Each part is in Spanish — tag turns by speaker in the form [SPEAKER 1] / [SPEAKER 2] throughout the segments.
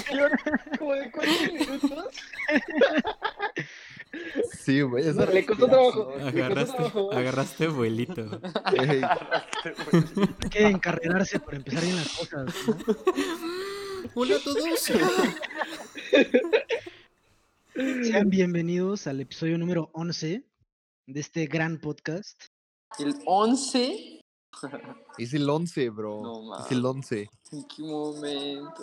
[SPEAKER 1] de preparación como de cuatro minutos.
[SPEAKER 2] Sí, güey. esa
[SPEAKER 1] Le costó trabajo.
[SPEAKER 3] Agarraste,
[SPEAKER 1] trabajo.
[SPEAKER 3] agarraste vuelito.
[SPEAKER 2] ey,
[SPEAKER 4] Hay que encarrerarse para empezar bien las cosas. ¿no?
[SPEAKER 3] Hola a todos.
[SPEAKER 4] Sean bienvenidos al episodio número 11 de este gran podcast.
[SPEAKER 1] El 11.
[SPEAKER 2] Es el 11, bro.
[SPEAKER 1] No
[SPEAKER 2] es el 11.
[SPEAKER 1] ¿En qué momento?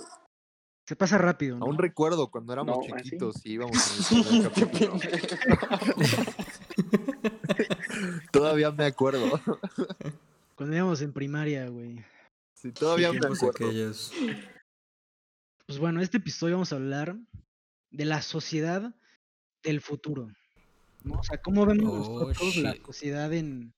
[SPEAKER 4] Se pasa rápido, ¿no?
[SPEAKER 2] Aún recuerdo cuando éramos chiquitos y íbamos en el capítulo. Todavía me acuerdo.
[SPEAKER 4] Cuando íbamos en primaria, güey.
[SPEAKER 2] Sí, todavía me acuerdo.
[SPEAKER 3] aquellos.
[SPEAKER 4] Pues bueno, este episodio vamos a hablar de la sociedad del futuro. ¿no? O sea, cómo vemos
[SPEAKER 3] Oh,
[SPEAKER 4] nosotros la sociedad en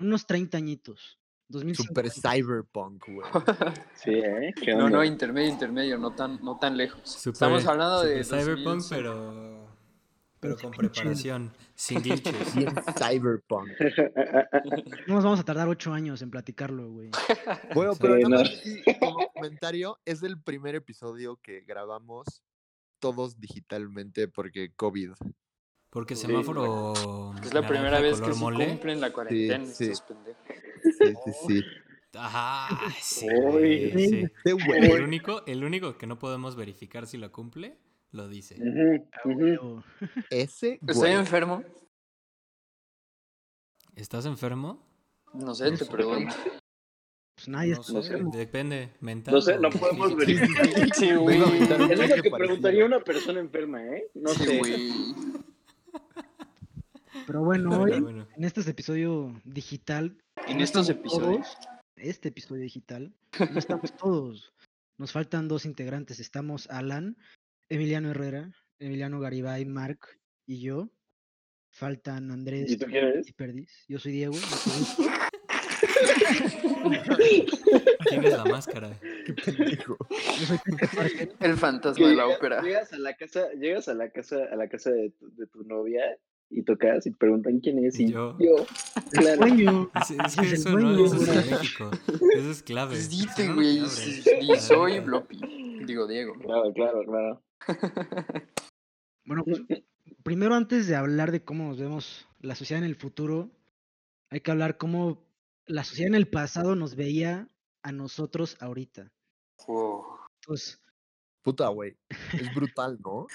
[SPEAKER 4] unos 30 añitos. 2050.
[SPEAKER 2] Super cyberpunk, güey.
[SPEAKER 5] Sí, ¿eh? ¿Qué
[SPEAKER 1] No,
[SPEAKER 5] onda?
[SPEAKER 1] no, intermedio, intermedio, no tan, no tan lejos.
[SPEAKER 3] Super-
[SPEAKER 1] Estamos hablando de
[SPEAKER 3] Cyberpunk,
[SPEAKER 1] 2005.
[SPEAKER 3] pero. Pero con preparación. Sin glitches.
[SPEAKER 2] Bien cyberpunk.
[SPEAKER 4] No nos vamos a tardar 8 años en platicarlo, güey.
[SPEAKER 2] Bueno,
[SPEAKER 5] Sí,
[SPEAKER 2] pero
[SPEAKER 5] no.
[SPEAKER 2] así, como comentario, es el primer episodio que grabamos todos digitalmente porque COVID.
[SPEAKER 3] Porque
[SPEAKER 1] Sí.
[SPEAKER 3] semáforo.
[SPEAKER 1] Es la primera vez que se
[SPEAKER 3] mole.
[SPEAKER 1] cumplen la cuarentena.
[SPEAKER 2] sí.
[SPEAKER 1] estos pendejos.
[SPEAKER 2] Sí, sí, sí.
[SPEAKER 3] Ajá, sí.
[SPEAKER 5] Uy.
[SPEAKER 3] sí.
[SPEAKER 2] Güey.
[SPEAKER 3] El único, el único que no podemos verificar si lo cumple, lo dice.
[SPEAKER 4] O-
[SPEAKER 2] Ese
[SPEAKER 1] ¿Estoy enfermo?
[SPEAKER 3] ¿Estás enfermo?
[SPEAKER 1] No sé, te pregunto.
[SPEAKER 4] Pues nadie
[SPEAKER 3] No
[SPEAKER 4] está
[SPEAKER 3] sé,
[SPEAKER 4] enfermo.
[SPEAKER 3] depende. Mental.
[SPEAKER 5] No sé, no podemos verificar.
[SPEAKER 1] Sí, güey.
[SPEAKER 5] Es lo que preguntaría una persona enferma, ¿eh? No
[SPEAKER 1] Sí,
[SPEAKER 5] sé.
[SPEAKER 1] güey.
[SPEAKER 4] Pero bueno, hoy,
[SPEAKER 3] bueno.
[SPEAKER 4] en este episodio digital,
[SPEAKER 1] En estos episodios.
[SPEAKER 4] todos, este episodio digital, no estamos todos. Nos faltan dos integrantes. Estamos Alan, Emiliano Herrera, Emiliano Garibay, Mark y yo. Faltan Andrés
[SPEAKER 5] ¿Y tú quién eres?
[SPEAKER 4] y Perdiz. Yo soy Diego.
[SPEAKER 3] ¿Quién es la máscara?
[SPEAKER 2] Qué pendejo.
[SPEAKER 1] El fantasma de la ópera.
[SPEAKER 5] Llegas a la casa, llegas a la casa, a la casa de tu, de tu novia y tocas y preguntan quién es y
[SPEAKER 3] Yo.
[SPEAKER 5] claro.
[SPEAKER 4] Sueño.
[SPEAKER 3] Es, es que
[SPEAKER 4] es
[SPEAKER 3] eso no, eso en México. Eso es clave.
[SPEAKER 1] Pues dite,
[SPEAKER 3] no, no
[SPEAKER 1] güey. sí, Y soy. Bloppy. Digo, Diego.
[SPEAKER 5] Claro, claro, claro.
[SPEAKER 4] Bueno, pues, primero antes de hablar de cómo nos vemos la sociedad en el futuro, hay que hablar cómo la sociedad en el pasado nos veía a nosotros ahorita.
[SPEAKER 1] Wow.
[SPEAKER 4] Entonces,
[SPEAKER 2] Puta, güey. Es brutal, ¿no?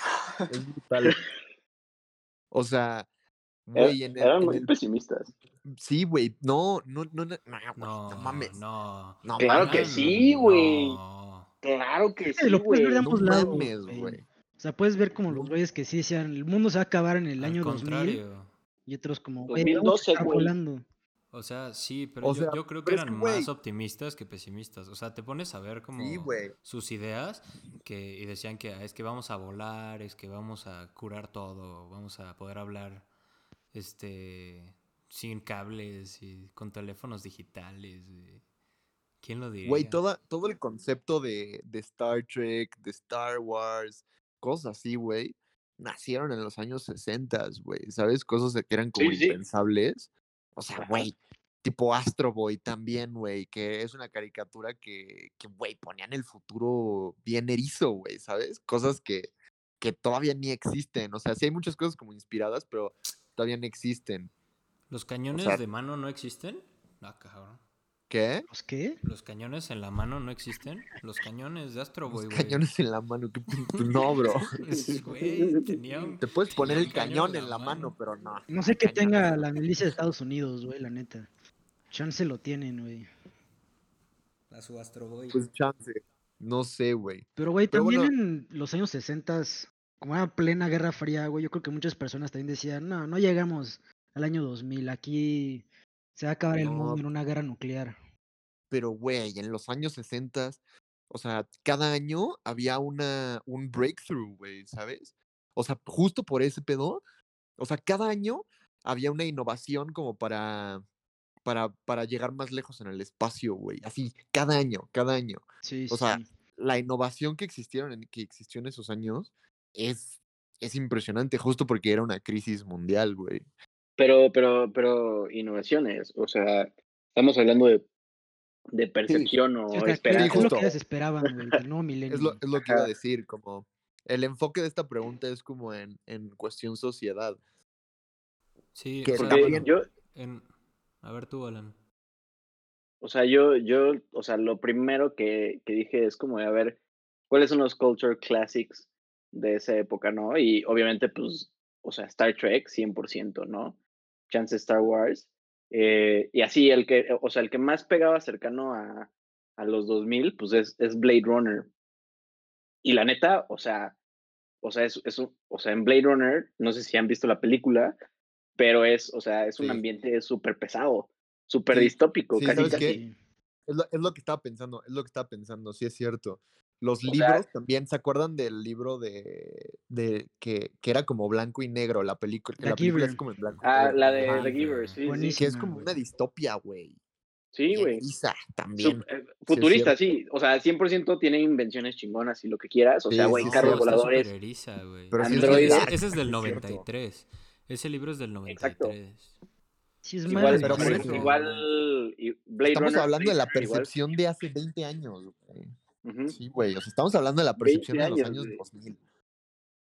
[SPEAKER 2] Es brutal. O sea, güey, en el,
[SPEAKER 5] Eran
[SPEAKER 2] en
[SPEAKER 5] muy
[SPEAKER 2] el-
[SPEAKER 5] pesimistas.
[SPEAKER 2] Sí, güey. No, no, no, no, no, güey,
[SPEAKER 3] No,
[SPEAKER 2] no mames.
[SPEAKER 3] no.
[SPEAKER 2] No
[SPEAKER 5] Claro que sí, güey.
[SPEAKER 3] No.
[SPEAKER 5] Claro que
[SPEAKER 4] Sí,
[SPEAKER 5] sí,
[SPEAKER 4] lo puedes ver de
[SPEAKER 5] güey.
[SPEAKER 2] No
[SPEAKER 4] ambos lados,
[SPEAKER 2] mames,
[SPEAKER 4] güey.
[SPEAKER 2] güey.
[SPEAKER 4] o sea, puedes ver como los güeyes que sí decían, el mundo se va a acabar en el
[SPEAKER 3] Al
[SPEAKER 4] año 2000
[SPEAKER 3] contrario.
[SPEAKER 4] y otros como, güey, vamos a
[SPEAKER 5] 2012,
[SPEAKER 4] estar
[SPEAKER 5] güey.
[SPEAKER 4] volando.
[SPEAKER 3] O sea, sí, pero
[SPEAKER 2] O
[SPEAKER 3] yo,
[SPEAKER 2] sea,
[SPEAKER 3] yo creo que
[SPEAKER 2] es
[SPEAKER 3] eran
[SPEAKER 2] que,
[SPEAKER 3] más optimistas que pesimistas. O sea, te pones a ver como
[SPEAKER 2] Sí,
[SPEAKER 3] sus ideas que, y decían que "Ah, es que vamos a volar, es que vamos a curar todo, vamos a poder hablar este sin cables y con teléfonos digitales. y- ¿Quién lo diría?
[SPEAKER 2] Güey, toda, todo el concepto de, de Star Trek, de Star Wars, cosas así, güey, nacieron en los años 60, güey, ¿sabes? Cosas que eran como
[SPEAKER 5] Sí, sí.
[SPEAKER 2] O sea, güey, tipo Astro Boy también, güey, que es una caricatura que, que, güey, ponían el futuro bien erizo, güey, ¿sabes? Cosas que, que todavía ni existen. O sea, sí hay muchas cosas como inspiradas, pero todavía no existen.
[SPEAKER 3] ¿Los cañones
[SPEAKER 2] sea-
[SPEAKER 3] de mano no existen? Ah, cabrón.
[SPEAKER 2] ¿Qué?
[SPEAKER 4] ¿Los qué?
[SPEAKER 3] ¿Los cañones en la mano no existen? Los cañones de Astro
[SPEAKER 2] Los
[SPEAKER 3] Boy, güey.
[SPEAKER 2] cañones en la mano, qué No, bro.
[SPEAKER 3] Es- Güey, tenía un...
[SPEAKER 2] Te puedes poner el cañón en la mano, pero no.
[SPEAKER 4] No sé qué tenga la milicia de Estados Unidos, güey, la neta. Chance lo tienen, güey.
[SPEAKER 3] A su Astro Boy.
[SPEAKER 2] Pues chance. No sé, güey.
[SPEAKER 4] Pero, güey, también
[SPEAKER 2] bueno.
[SPEAKER 4] en los años 60, como era plena Guerra Fría, güey, yo creo que muchas personas también decían, no, no llegamos al año 2000, aquí se va a acabar el mundo en una guerra nuclear.
[SPEAKER 2] Pero, güey, en los años 60, o sea, cada año había una, un breakthrough, güey, ¿sabes? O sea, justo por ese pedo, o sea, cada año había una innovación como para, para, para llegar más lejos en el espacio, güey. Así, cada año, cada año.
[SPEAKER 4] Sí,
[SPEAKER 2] O sea,
[SPEAKER 4] sí.
[SPEAKER 2] la innovación que existieron en, que existió en esos años es, es impresionante, justo porque era una crisis mundial, güey.
[SPEAKER 5] Pero, pero, pero, innovaciones. O sea, estamos hablando de de percepción
[SPEAKER 4] Sí,
[SPEAKER 5] o
[SPEAKER 4] o sea, ¿qué,
[SPEAKER 5] esperanza.
[SPEAKER 4] es lo
[SPEAKER 2] justo.
[SPEAKER 4] que ellos esperaban, güey, del nuevo
[SPEAKER 2] Es lo, es lo que iba a decir, como el enfoque de esta pregunta es como en, en cuestión sociedad.
[SPEAKER 3] Sí,
[SPEAKER 2] Que
[SPEAKER 3] o sea,
[SPEAKER 2] también-
[SPEAKER 5] yo,
[SPEAKER 3] en- A ver tú, Alan.
[SPEAKER 5] o sea, yo, yo, o sea, lo primero que, que dije es como de, a ver, ¿cuáles son los culture classics de esa época, no? Y obviamente, pues, o sea, Star Trek, 100%, ¿no? Chance Star Wars. eh, y así, el que, o sea, el que más pegaba cercano a, a los 2000, pues es, es Blade Runner. Y la neta, o sea, o sea, es, es un- o sea, en Blade Runner, no sé si han visto la película, pero es, o sea, es un
[SPEAKER 2] Sí.
[SPEAKER 5] ambiente súper pesado, súper
[SPEAKER 2] Sí,
[SPEAKER 5] distópico,
[SPEAKER 2] sí,
[SPEAKER 5] casi.
[SPEAKER 2] Es lo, es lo que estaba pensando, es lo que estaba pensando, sí es cierto. Los
[SPEAKER 5] O sea-
[SPEAKER 2] libros también, ¿se acuerdan del libro de, de que, que era como blanco y negro la película? Que
[SPEAKER 4] The
[SPEAKER 2] la película es como en blanco y
[SPEAKER 5] Ah,
[SPEAKER 2] negro.
[SPEAKER 5] la de
[SPEAKER 3] Ajá,
[SPEAKER 5] The Giver, sí, sí.
[SPEAKER 2] Que es como una distopia, güey.
[SPEAKER 5] Sí, güey.
[SPEAKER 2] también.
[SPEAKER 5] eh, Futurista, sí. O sea, 100% tiene invenciones chingonas y lo que quieras. O sea,
[SPEAKER 2] Sí,
[SPEAKER 5] güey,
[SPEAKER 2] sí,
[SPEAKER 5] carros voladores.
[SPEAKER 3] eriza.
[SPEAKER 2] Pero sí es
[SPEAKER 5] Androides.
[SPEAKER 2] bien
[SPEAKER 3] Ese, ese es del
[SPEAKER 2] sí cierto.
[SPEAKER 3] 93. Ese libro es del
[SPEAKER 5] Exacto.
[SPEAKER 3] 93.
[SPEAKER 4] Sí, es
[SPEAKER 5] Igual,
[SPEAKER 2] pero
[SPEAKER 4] güey.
[SPEAKER 5] igual Blade
[SPEAKER 2] Estamos
[SPEAKER 5] Runner,
[SPEAKER 2] hablando de la
[SPEAKER 5] Blade Runner igual.
[SPEAKER 2] percepción de hace 20 años, güey. Sí, güey. O sea, estamos hablando de la
[SPEAKER 5] 20
[SPEAKER 2] percepción de los
[SPEAKER 5] años, güey.
[SPEAKER 2] 2000.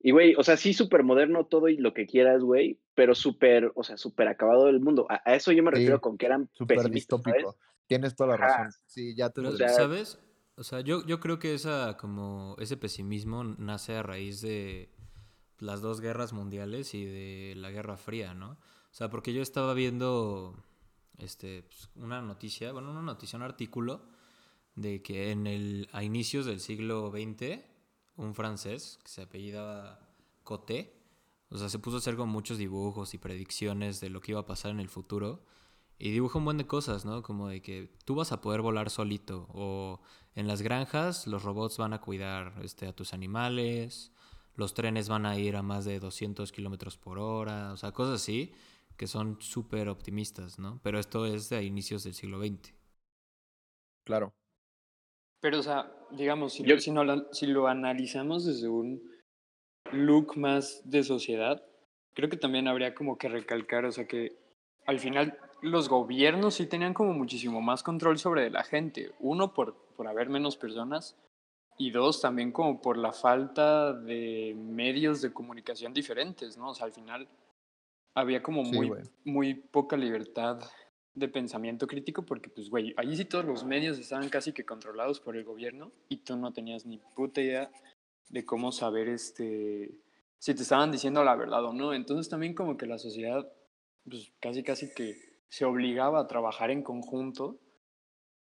[SPEAKER 5] Y, güey, o sea, sí, súper moderno todo y lo que quieras, güey, pero súper, o sea, súper acabado del mundo. A, a eso yo me refiero
[SPEAKER 2] Sí,
[SPEAKER 5] con que eran
[SPEAKER 2] Súper distópico. Tienes toda la razón. Sí, ya te
[SPEAKER 3] Pero,
[SPEAKER 5] O
[SPEAKER 2] entendí.
[SPEAKER 5] sea-
[SPEAKER 3] ¿sabes? O sea, yo, yo creo que esa, como, ese pesimismo nace a raíz de las dos guerras mundiales y de la Guerra Fría, ¿no? O sea, porque yo estaba viendo este, pues, una noticia, bueno, una noticia, un artículo de que en el, a inicios del siglo XX, un francés que se apellidaba Coté, o sea, se puso a hacer con muchos dibujos y predicciones de lo que iba a pasar en el futuro. Y dibuja un buen de cosas, ¿no? Como de que tú vas a poder volar solito. O en las granjas los robots van a cuidar este, a tus animales. Los trenes van a ir a más de 200 kilómetros por hora. O sea, cosas así que son súper optimistas, ¿no? Pero esto es de inicios del siglo XX.
[SPEAKER 2] Claro.
[SPEAKER 1] Pero, o sea, digamos, si,
[SPEAKER 5] Yo-
[SPEAKER 1] si, no si lo analizamos desde un look más de sociedad, creo que también habría como que recalcar, o sea, que al final los gobiernos sí tenían como muchísimo más control sobre la gente. Uno, por, por haber menos personas, y dos, también como por la falta de medios de comunicación diferentes, ¿no? O sea, al final había como
[SPEAKER 2] Sí,
[SPEAKER 1] muy, muy poca libertad de pensamiento crítico porque, pues, güey, allí sí todos los medios estaban casi que controlados por el gobierno y tú no tenías ni puta idea de cómo saber, este, si te estaban diciendo la verdad o no. Entonces también como que la sociedad, pues, casi casi que se obligaba a trabajar en conjunto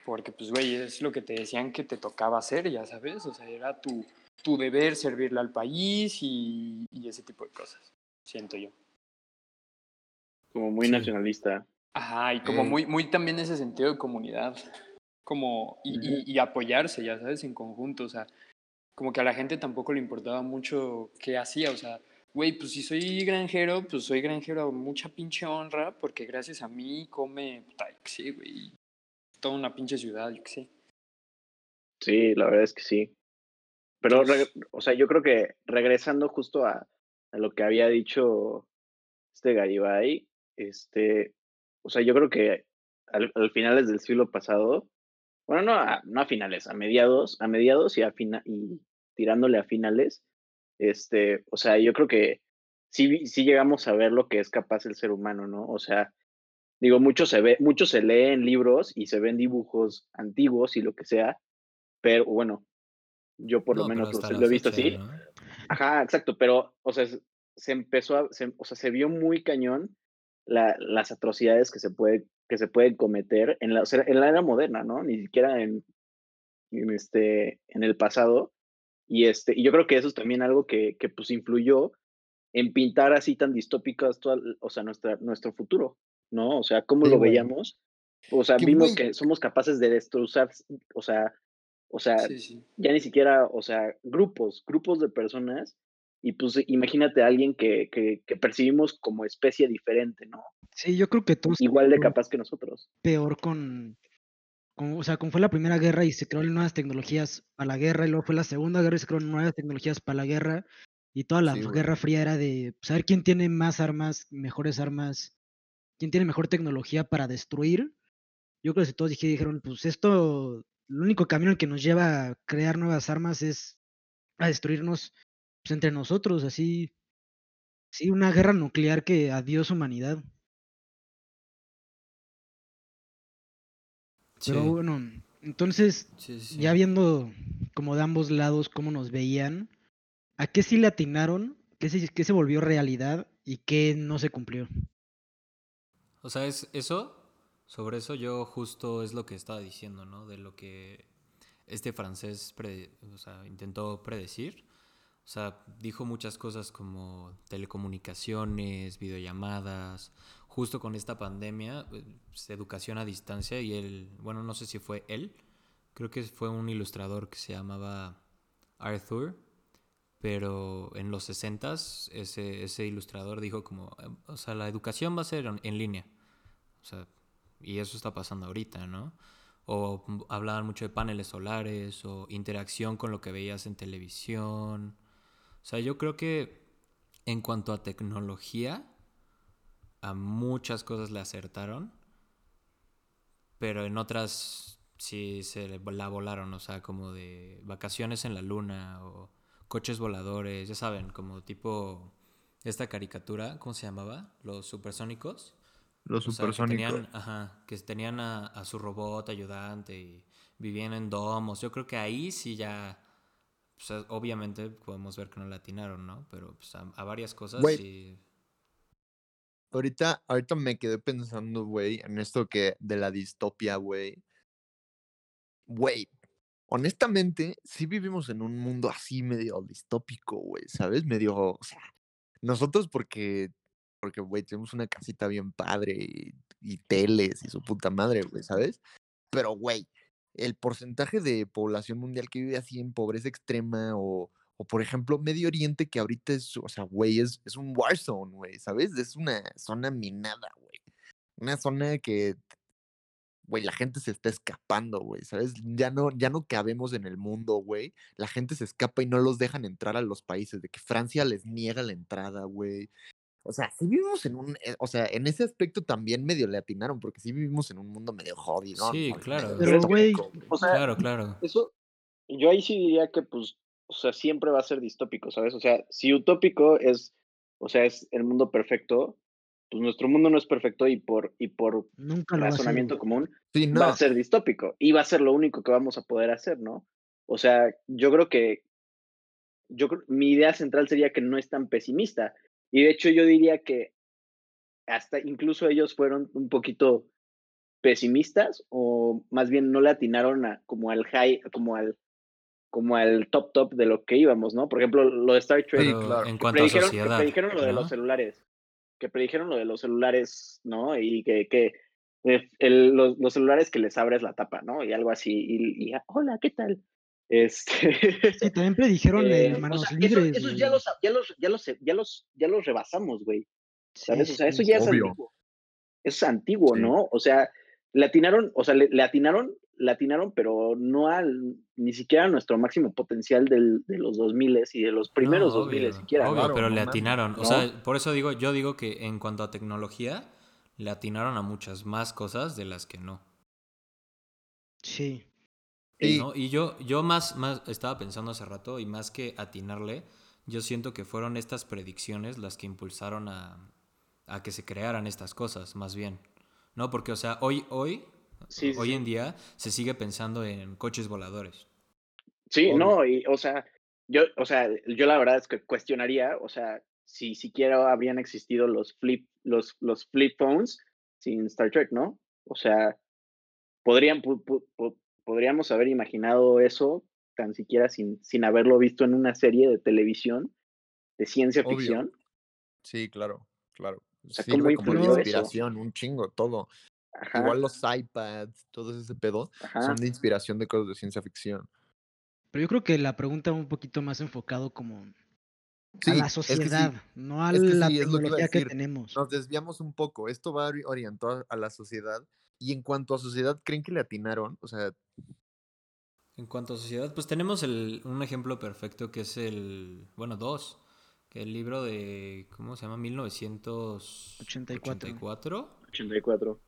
[SPEAKER 1] porque, pues, güey, es lo que te decían que te tocaba hacer, ya sabes, o sea, era tu, tu deber servirle al país y, y ese tipo de cosas, siento yo.
[SPEAKER 5] Como muy
[SPEAKER 3] Sí.
[SPEAKER 5] nacionalista.
[SPEAKER 1] Ajá, y como
[SPEAKER 2] Eh.
[SPEAKER 1] muy, muy también ese sentido de comunidad, como, y, y- y apoyarse, ya sabes, en conjunto, o sea, como que a la gente tampoco le importaba mucho qué hacía, o sea, güey, pues si soy granjero, pues soy granjero a mucha pinche honra, porque gracias a mí come, puta, sé, güey, toda una pinche ciudad, yo qué sé.
[SPEAKER 5] Sí, la verdad es que sí. Pero,
[SPEAKER 1] Entonces-
[SPEAKER 5] o sea, yo creo que regresando justo a, a lo que había dicho este Garibay, este, o sea, yo creo que al, al finales del siglo pasado, bueno, no a, no a finales, a mediados, a mediados y a fina, y tirándole a finales, este, o sea, yo creo que sí, sí llegamos a ver lo que es capaz el ser humano, ¿no? O sea, digo, mucho se ve, mucho se lee en libros y se ven dibujos antiguos y lo que sea, pero bueno, yo por lo
[SPEAKER 3] No,
[SPEAKER 5] menos lo, sé-
[SPEAKER 3] la
[SPEAKER 5] lo he visto así.
[SPEAKER 3] ¿no?
[SPEAKER 5] Ajá, exacto, pero, o sea, se, se empezó a, se- o sea, se vio muy cañón la- las atrocidades que se puede, que se pueden cometer en la, o sea, en la era moderna, ¿no? Ni siquiera en, en este, en el pasado. Y este, y yo creo que eso es también algo que, que pues influyó en pintar así tan distópicas toda, o sea, nuestra, nuestro futuro, ¿no? O sea, cómo
[SPEAKER 2] Sí,
[SPEAKER 5] lo veíamos. O sea, vimos que somos capaces de destrozar, o sea, o sea,
[SPEAKER 1] Sí, sí.
[SPEAKER 5] ya ni siquiera, o sea, grupos, grupos de personas, y pues imagínate a alguien que, que, que percibimos como especie diferente, ¿no?
[SPEAKER 4] Sí, yo creo que todos
[SPEAKER 5] Igual de capaz que nosotros.
[SPEAKER 4] peor con, con- o sea, como fue la primera guerra y se crearon nuevas tecnologías para la guerra, y luego fue la segunda guerra y se crearon nuevas tecnologías para la guerra, y toda la
[SPEAKER 2] Sí, güey.
[SPEAKER 4] Guerra Fría era de saber quién tiene más armas, mejores armas, quién tiene mejor tecnología para destruir, yo creo que todos dije- dijeron, pues esto, el único camino que nos lleva a crear nuevas armas es a destruirnos pues, entre nosotros, así, sí, una guerra nuclear que adiós humanidad. Pero
[SPEAKER 3] Sí,
[SPEAKER 4] bueno, entonces,
[SPEAKER 3] sí, sí,
[SPEAKER 4] ya viendo como de ambos lados cómo nos veían, ¿a qué sí le atinaron? ¿Qué se, qué se volvió realidad y qué no se cumplió?
[SPEAKER 3] O sea, es eso, sobre eso yo justo es lo que estaba diciendo, ¿no? De lo que este francés pre- o sea, intentó predecir. O sea, dijo muchas cosas como telecomunicaciones, videollamadas, justo con esta pandemia, eh, educación a distancia y él, bueno, no sé si fue él, creo que fue un ilustrador que se llamaba Arthur, pero en los 60s ese, ese ilustrador dijo como, eh, o sea, la educación va a ser en, en línea. O sea, y eso está pasando ahorita, ¿no? O hablaban mucho de paneles solares o interacción con lo que veías en televisión. O sea, yo creo que en cuanto a tecnología, a muchas cosas le acertaron, pero en otras sí se la volaron, o sea, como de vacaciones en la luna o coches voladores, ya saben, como tipo esta caricatura, ¿cómo se llamaba? Los supersónicos.
[SPEAKER 2] Los
[SPEAKER 3] O sea, que
[SPEAKER 2] supersónicos.
[SPEAKER 3] tenían, ajá, que tenían a, a su robot ayudante y vivían en domos. Yo creo que ahí sí ya, pues, obviamente podemos ver que no le atinaron, ¿no? Pero pues, a, a varias cosas sí.
[SPEAKER 2] Ahorita, ahorita me quedé pensando, güey, en esto que de la distopia, güey. Güey, honestamente, sí vivimos en un mundo así medio distópico, güey, ¿sabes? Medio, o sea, nosotros porque, porque, güey, tenemos una casita bien padre y, y teles y su puta madre, güey, ¿sabes? Pero, güey, el porcentaje de población mundial que vive así en pobreza extrema o, o por ejemplo, Medio Oriente, que ahorita es, o sea, güey, es, es un war zone, güey, ¿sabes? Es una zona minada, güey. Una zona que, güey, la gente se está escapando, güey, ¿sabes? Ya no, ya no cabemos en el mundo, güey. La gente se escapa y no los dejan entrar a los países, de que Francia les niega la entrada, güey. O sea, sí vivimos en un, eh, o sea, en ese aspecto también medio le atinaron, porque sí vivimos en un mundo medio jodido.
[SPEAKER 3] Sí, claro.
[SPEAKER 4] Pero, güey,
[SPEAKER 5] O sea,
[SPEAKER 3] Claro, claro.
[SPEAKER 5] Eso, yo ahí sí diría que, pues, o sea, siempre va a ser distópico, ¿sabes? O sea, si utópico es, o sea, es el mundo perfecto, pues nuestro mundo no es perfecto y por, y por
[SPEAKER 4] Nunca
[SPEAKER 5] razonamiento común
[SPEAKER 2] Sí,
[SPEAKER 5] va a ser distópico y va a ser lo único que vamos a poder hacer, ¿no? O sea, yo creo que, yo creo, mi idea central sería que no es tan pesimista y de hecho yo diría que hasta incluso ellos fueron un poquito pesimistas o más bien no le atinaron a, como al high, como al como al top top de lo que íbamos, ¿no? Por ejemplo, lo de Star Trek,
[SPEAKER 3] Pero
[SPEAKER 2] claro.
[SPEAKER 3] en
[SPEAKER 5] que
[SPEAKER 3] cuanto a
[SPEAKER 5] predijeron, que
[SPEAKER 3] sociedad.
[SPEAKER 5] predijeron lo de
[SPEAKER 3] ¿no?
[SPEAKER 5] los celulares, que predijeron lo de los celulares, ¿no? Y que, que eh, el- los, los celulares que les abres la tapa, ¿no? Y algo así, y, y, hola, ¿qué tal? Este,
[SPEAKER 4] Sí, también predijeron
[SPEAKER 5] eh, o
[SPEAKER 4] manos
[SPEAKER 5] eso-
[SPEAKER 4] libres.
[SPEAKER 5] esos ya los, ya los, ya los, ya los, ya los rebasamos, güey.
[SPEAKER 4] Sí,
[SPEAKER 5] ¿Sabes? O sea, eso ya es
[SPEAKER 2] Obvio.
[SPEAKER 5] antiguo. Eso es antiguo,
[SPEAKER 2] Sí.
[SPEAKER 5] ¿no? O sea, le atinaron, o sea, le, le atinaron, le atinaron, pero no al, ni siquiera a nuestro máximo potencial del, de los 2000 y de los primeros
[SPEAKER 3] No,
[SPEAKER 5] 2000
[SPEAKER 3] obvio,
[SPEAKER 5] siquiera.
[SPEAKER 3] obvio,
[SPEAKER 2] Claro,
[SPEAKER 3] pero
[SPEAKER 2] no
[SPEAKER 3] le atinaron. O sea, por eso digo, yo digo que en cuanto a tecnología, le atinaron a muchas más cosas de las que no.
[SPEAKER 4] Sí.
[SPEAKER 3] Y yo, yo más, más estaba pensando hace rato, y más que atinarle, yo siento que fueron estas predicciones las que impulsaron a, a que se crearan estas cosas, más bien. ¿No? Porque, o sea, hoy, hoy,
[SPEAKER 5] sí,
[SPEAKER 3] hoy
[SPEAKER 5] sí.
[SPEAKER 3] en día se sigue pensando en coches voladores.
[SPEAKER 5] Sí,
[SPEAKER 2] Obvio.
[SPEAKER 5] no, y, o sea, yo, o sea, yo la verdad es que cuestionaría, o sea, si siquiera habrían existido los flip, los, los flip phones sin Star Trek, ¿no? O sea, podrían, pu- pu- pu- podríamos haber imaginado eso tan siquiera sin, sin haberlo visto en una serie de televisión de ciencia
[SPEAKER 2] Obvio.
[SPEAKER 5] ficción.
[SPEAKER 2] Sí, claro, claro.
[SPEAKER 5] sea,
[SPEAKER 2] Sirve
[SPEAKER 5] ¿cómo
[SPEAKER 2] como de
[SPEAKER 4] eso?
[SPEAKER 2] inspiración, un chingo, todo.
[SPEAKER 5] Ajá,
[SPEAKER 2] Igual los iPads, todo ese pedo,
[SPEAKER 5] ajá.
[SPEAKER 2] son de inspiración de cosas de ciencia ficción.
[SPEAKER 4] Pero yo creo que la pregunta va un poquito más enfocado como
[SPEAKER 2] Sí,
[SPEAKER 4] a la
[SPEAKER 2] es que sí,
[SPEAKER 4] sociedad, no a
[SPEAKER 2] es que
[SPEAKER 4] la
[SPEAKER 2] sí, que
[SPEAKER 4] tecnología que tenemos.
[SPEAKER 2] Nos desviamos un poco. Esto va ori- orientado a la sociedad. Y en cuanto a sociedad, ¿creen que le atinaron? O sea,
[SPEAKER 3] En cuanto a sociedad, pues tenemos el, un ejemplo perfecto que es el, bueno, dos, que el libro de, ¿cómo se llama? 1984.
[SPEAKER 4] 84.
[SPEAKER 5] 84.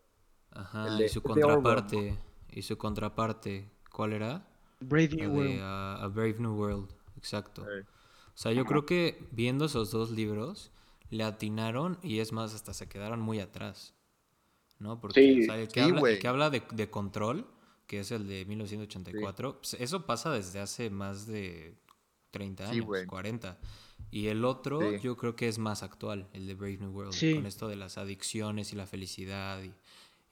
[SPEAKER 3] Ajá,
[SPEAKER 2] El de-
[SPEAKER 3] y su contraparte. Y su contraparte, ¿cuál era?
[SPEAKER 4] Brave New
[SPEAKER 3] de
[SPEAKER 4] World.
[SPEAKER 3] ah, A Brave New World, exacto. O sea, yo creo que viendo esos dos libros, le atinaron y es más, hasta se quedaron muy atrás. ¿No? Porque
[SPEAKER 5] Sí,
[SPEAKER 3] o sea, el que
[SPEAKER 2] sí,
[SPEAKER 3] habla, el
[SPEAKER 2] güey.
[SPEAKER 3] que habla de, de control, que es el de 1984, pues, eso pasa desde hace más de 30
[SPEAKER 2] Sí,
[SPEAKER 3] años,
[SPEAKER 2] güey.
[SPEAKER 3] 40. Y el otro,
[SPEAKER 2] Sí.
[SPEAKER 3] yo creo que es más actual, el de Brave New World,
[SPEAKER 4] Sí.
[SPEAKER 3] con esto de las adicciones y la felicidad y,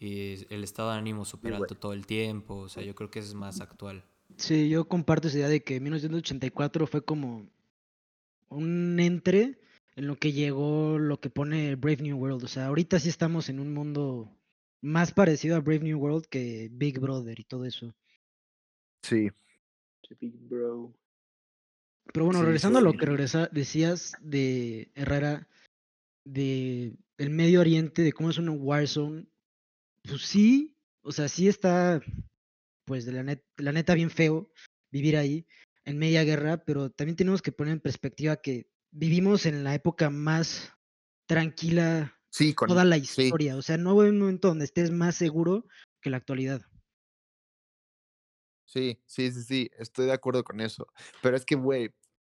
[SPEAKER 3] y el estado de ánimo súper alto todo el tiempo. O sea, yo creo que es más actual.
[SPEAKER 4] Sí, yo comparto esa idea de que 1984 fue como un entre en lo que llegó lo que pone Brave New World. O sea, ahorita sí estamos en un mundo más parecido a Brave New World que Big Brother y todo eso.
[SPEAKER 2] Sí,
[SPEAKER 5] Big bro.
[SPEAKER 4] Pero bueno,
[SPEAKER 2] Sí,
[SPEAKER 4] regresando
[SPEAKER 2] sí,
[SPEAKER 4] a lo que regresa, decías de Herrera, de el Medio Oriente, de cómo es una Warzone, pues sí, o sea, sí está, pues de la, net- la neta bien feo vivir ahí en media guerra, pero también tenemos que poner en perspectiva que vivimos en la época más tranquila
[SPEAKER 2] sí, con
[SPEAKER 4] toda la
[SPEAKER 2] sí.
[SPEAKER 4] historia, o sea, no hay un momento donde estés más seguro que la actualidad.
[SPEAKER 2] Sí, sí, sí, sí, estoy de acuerdo con eso. Pero es que, güey,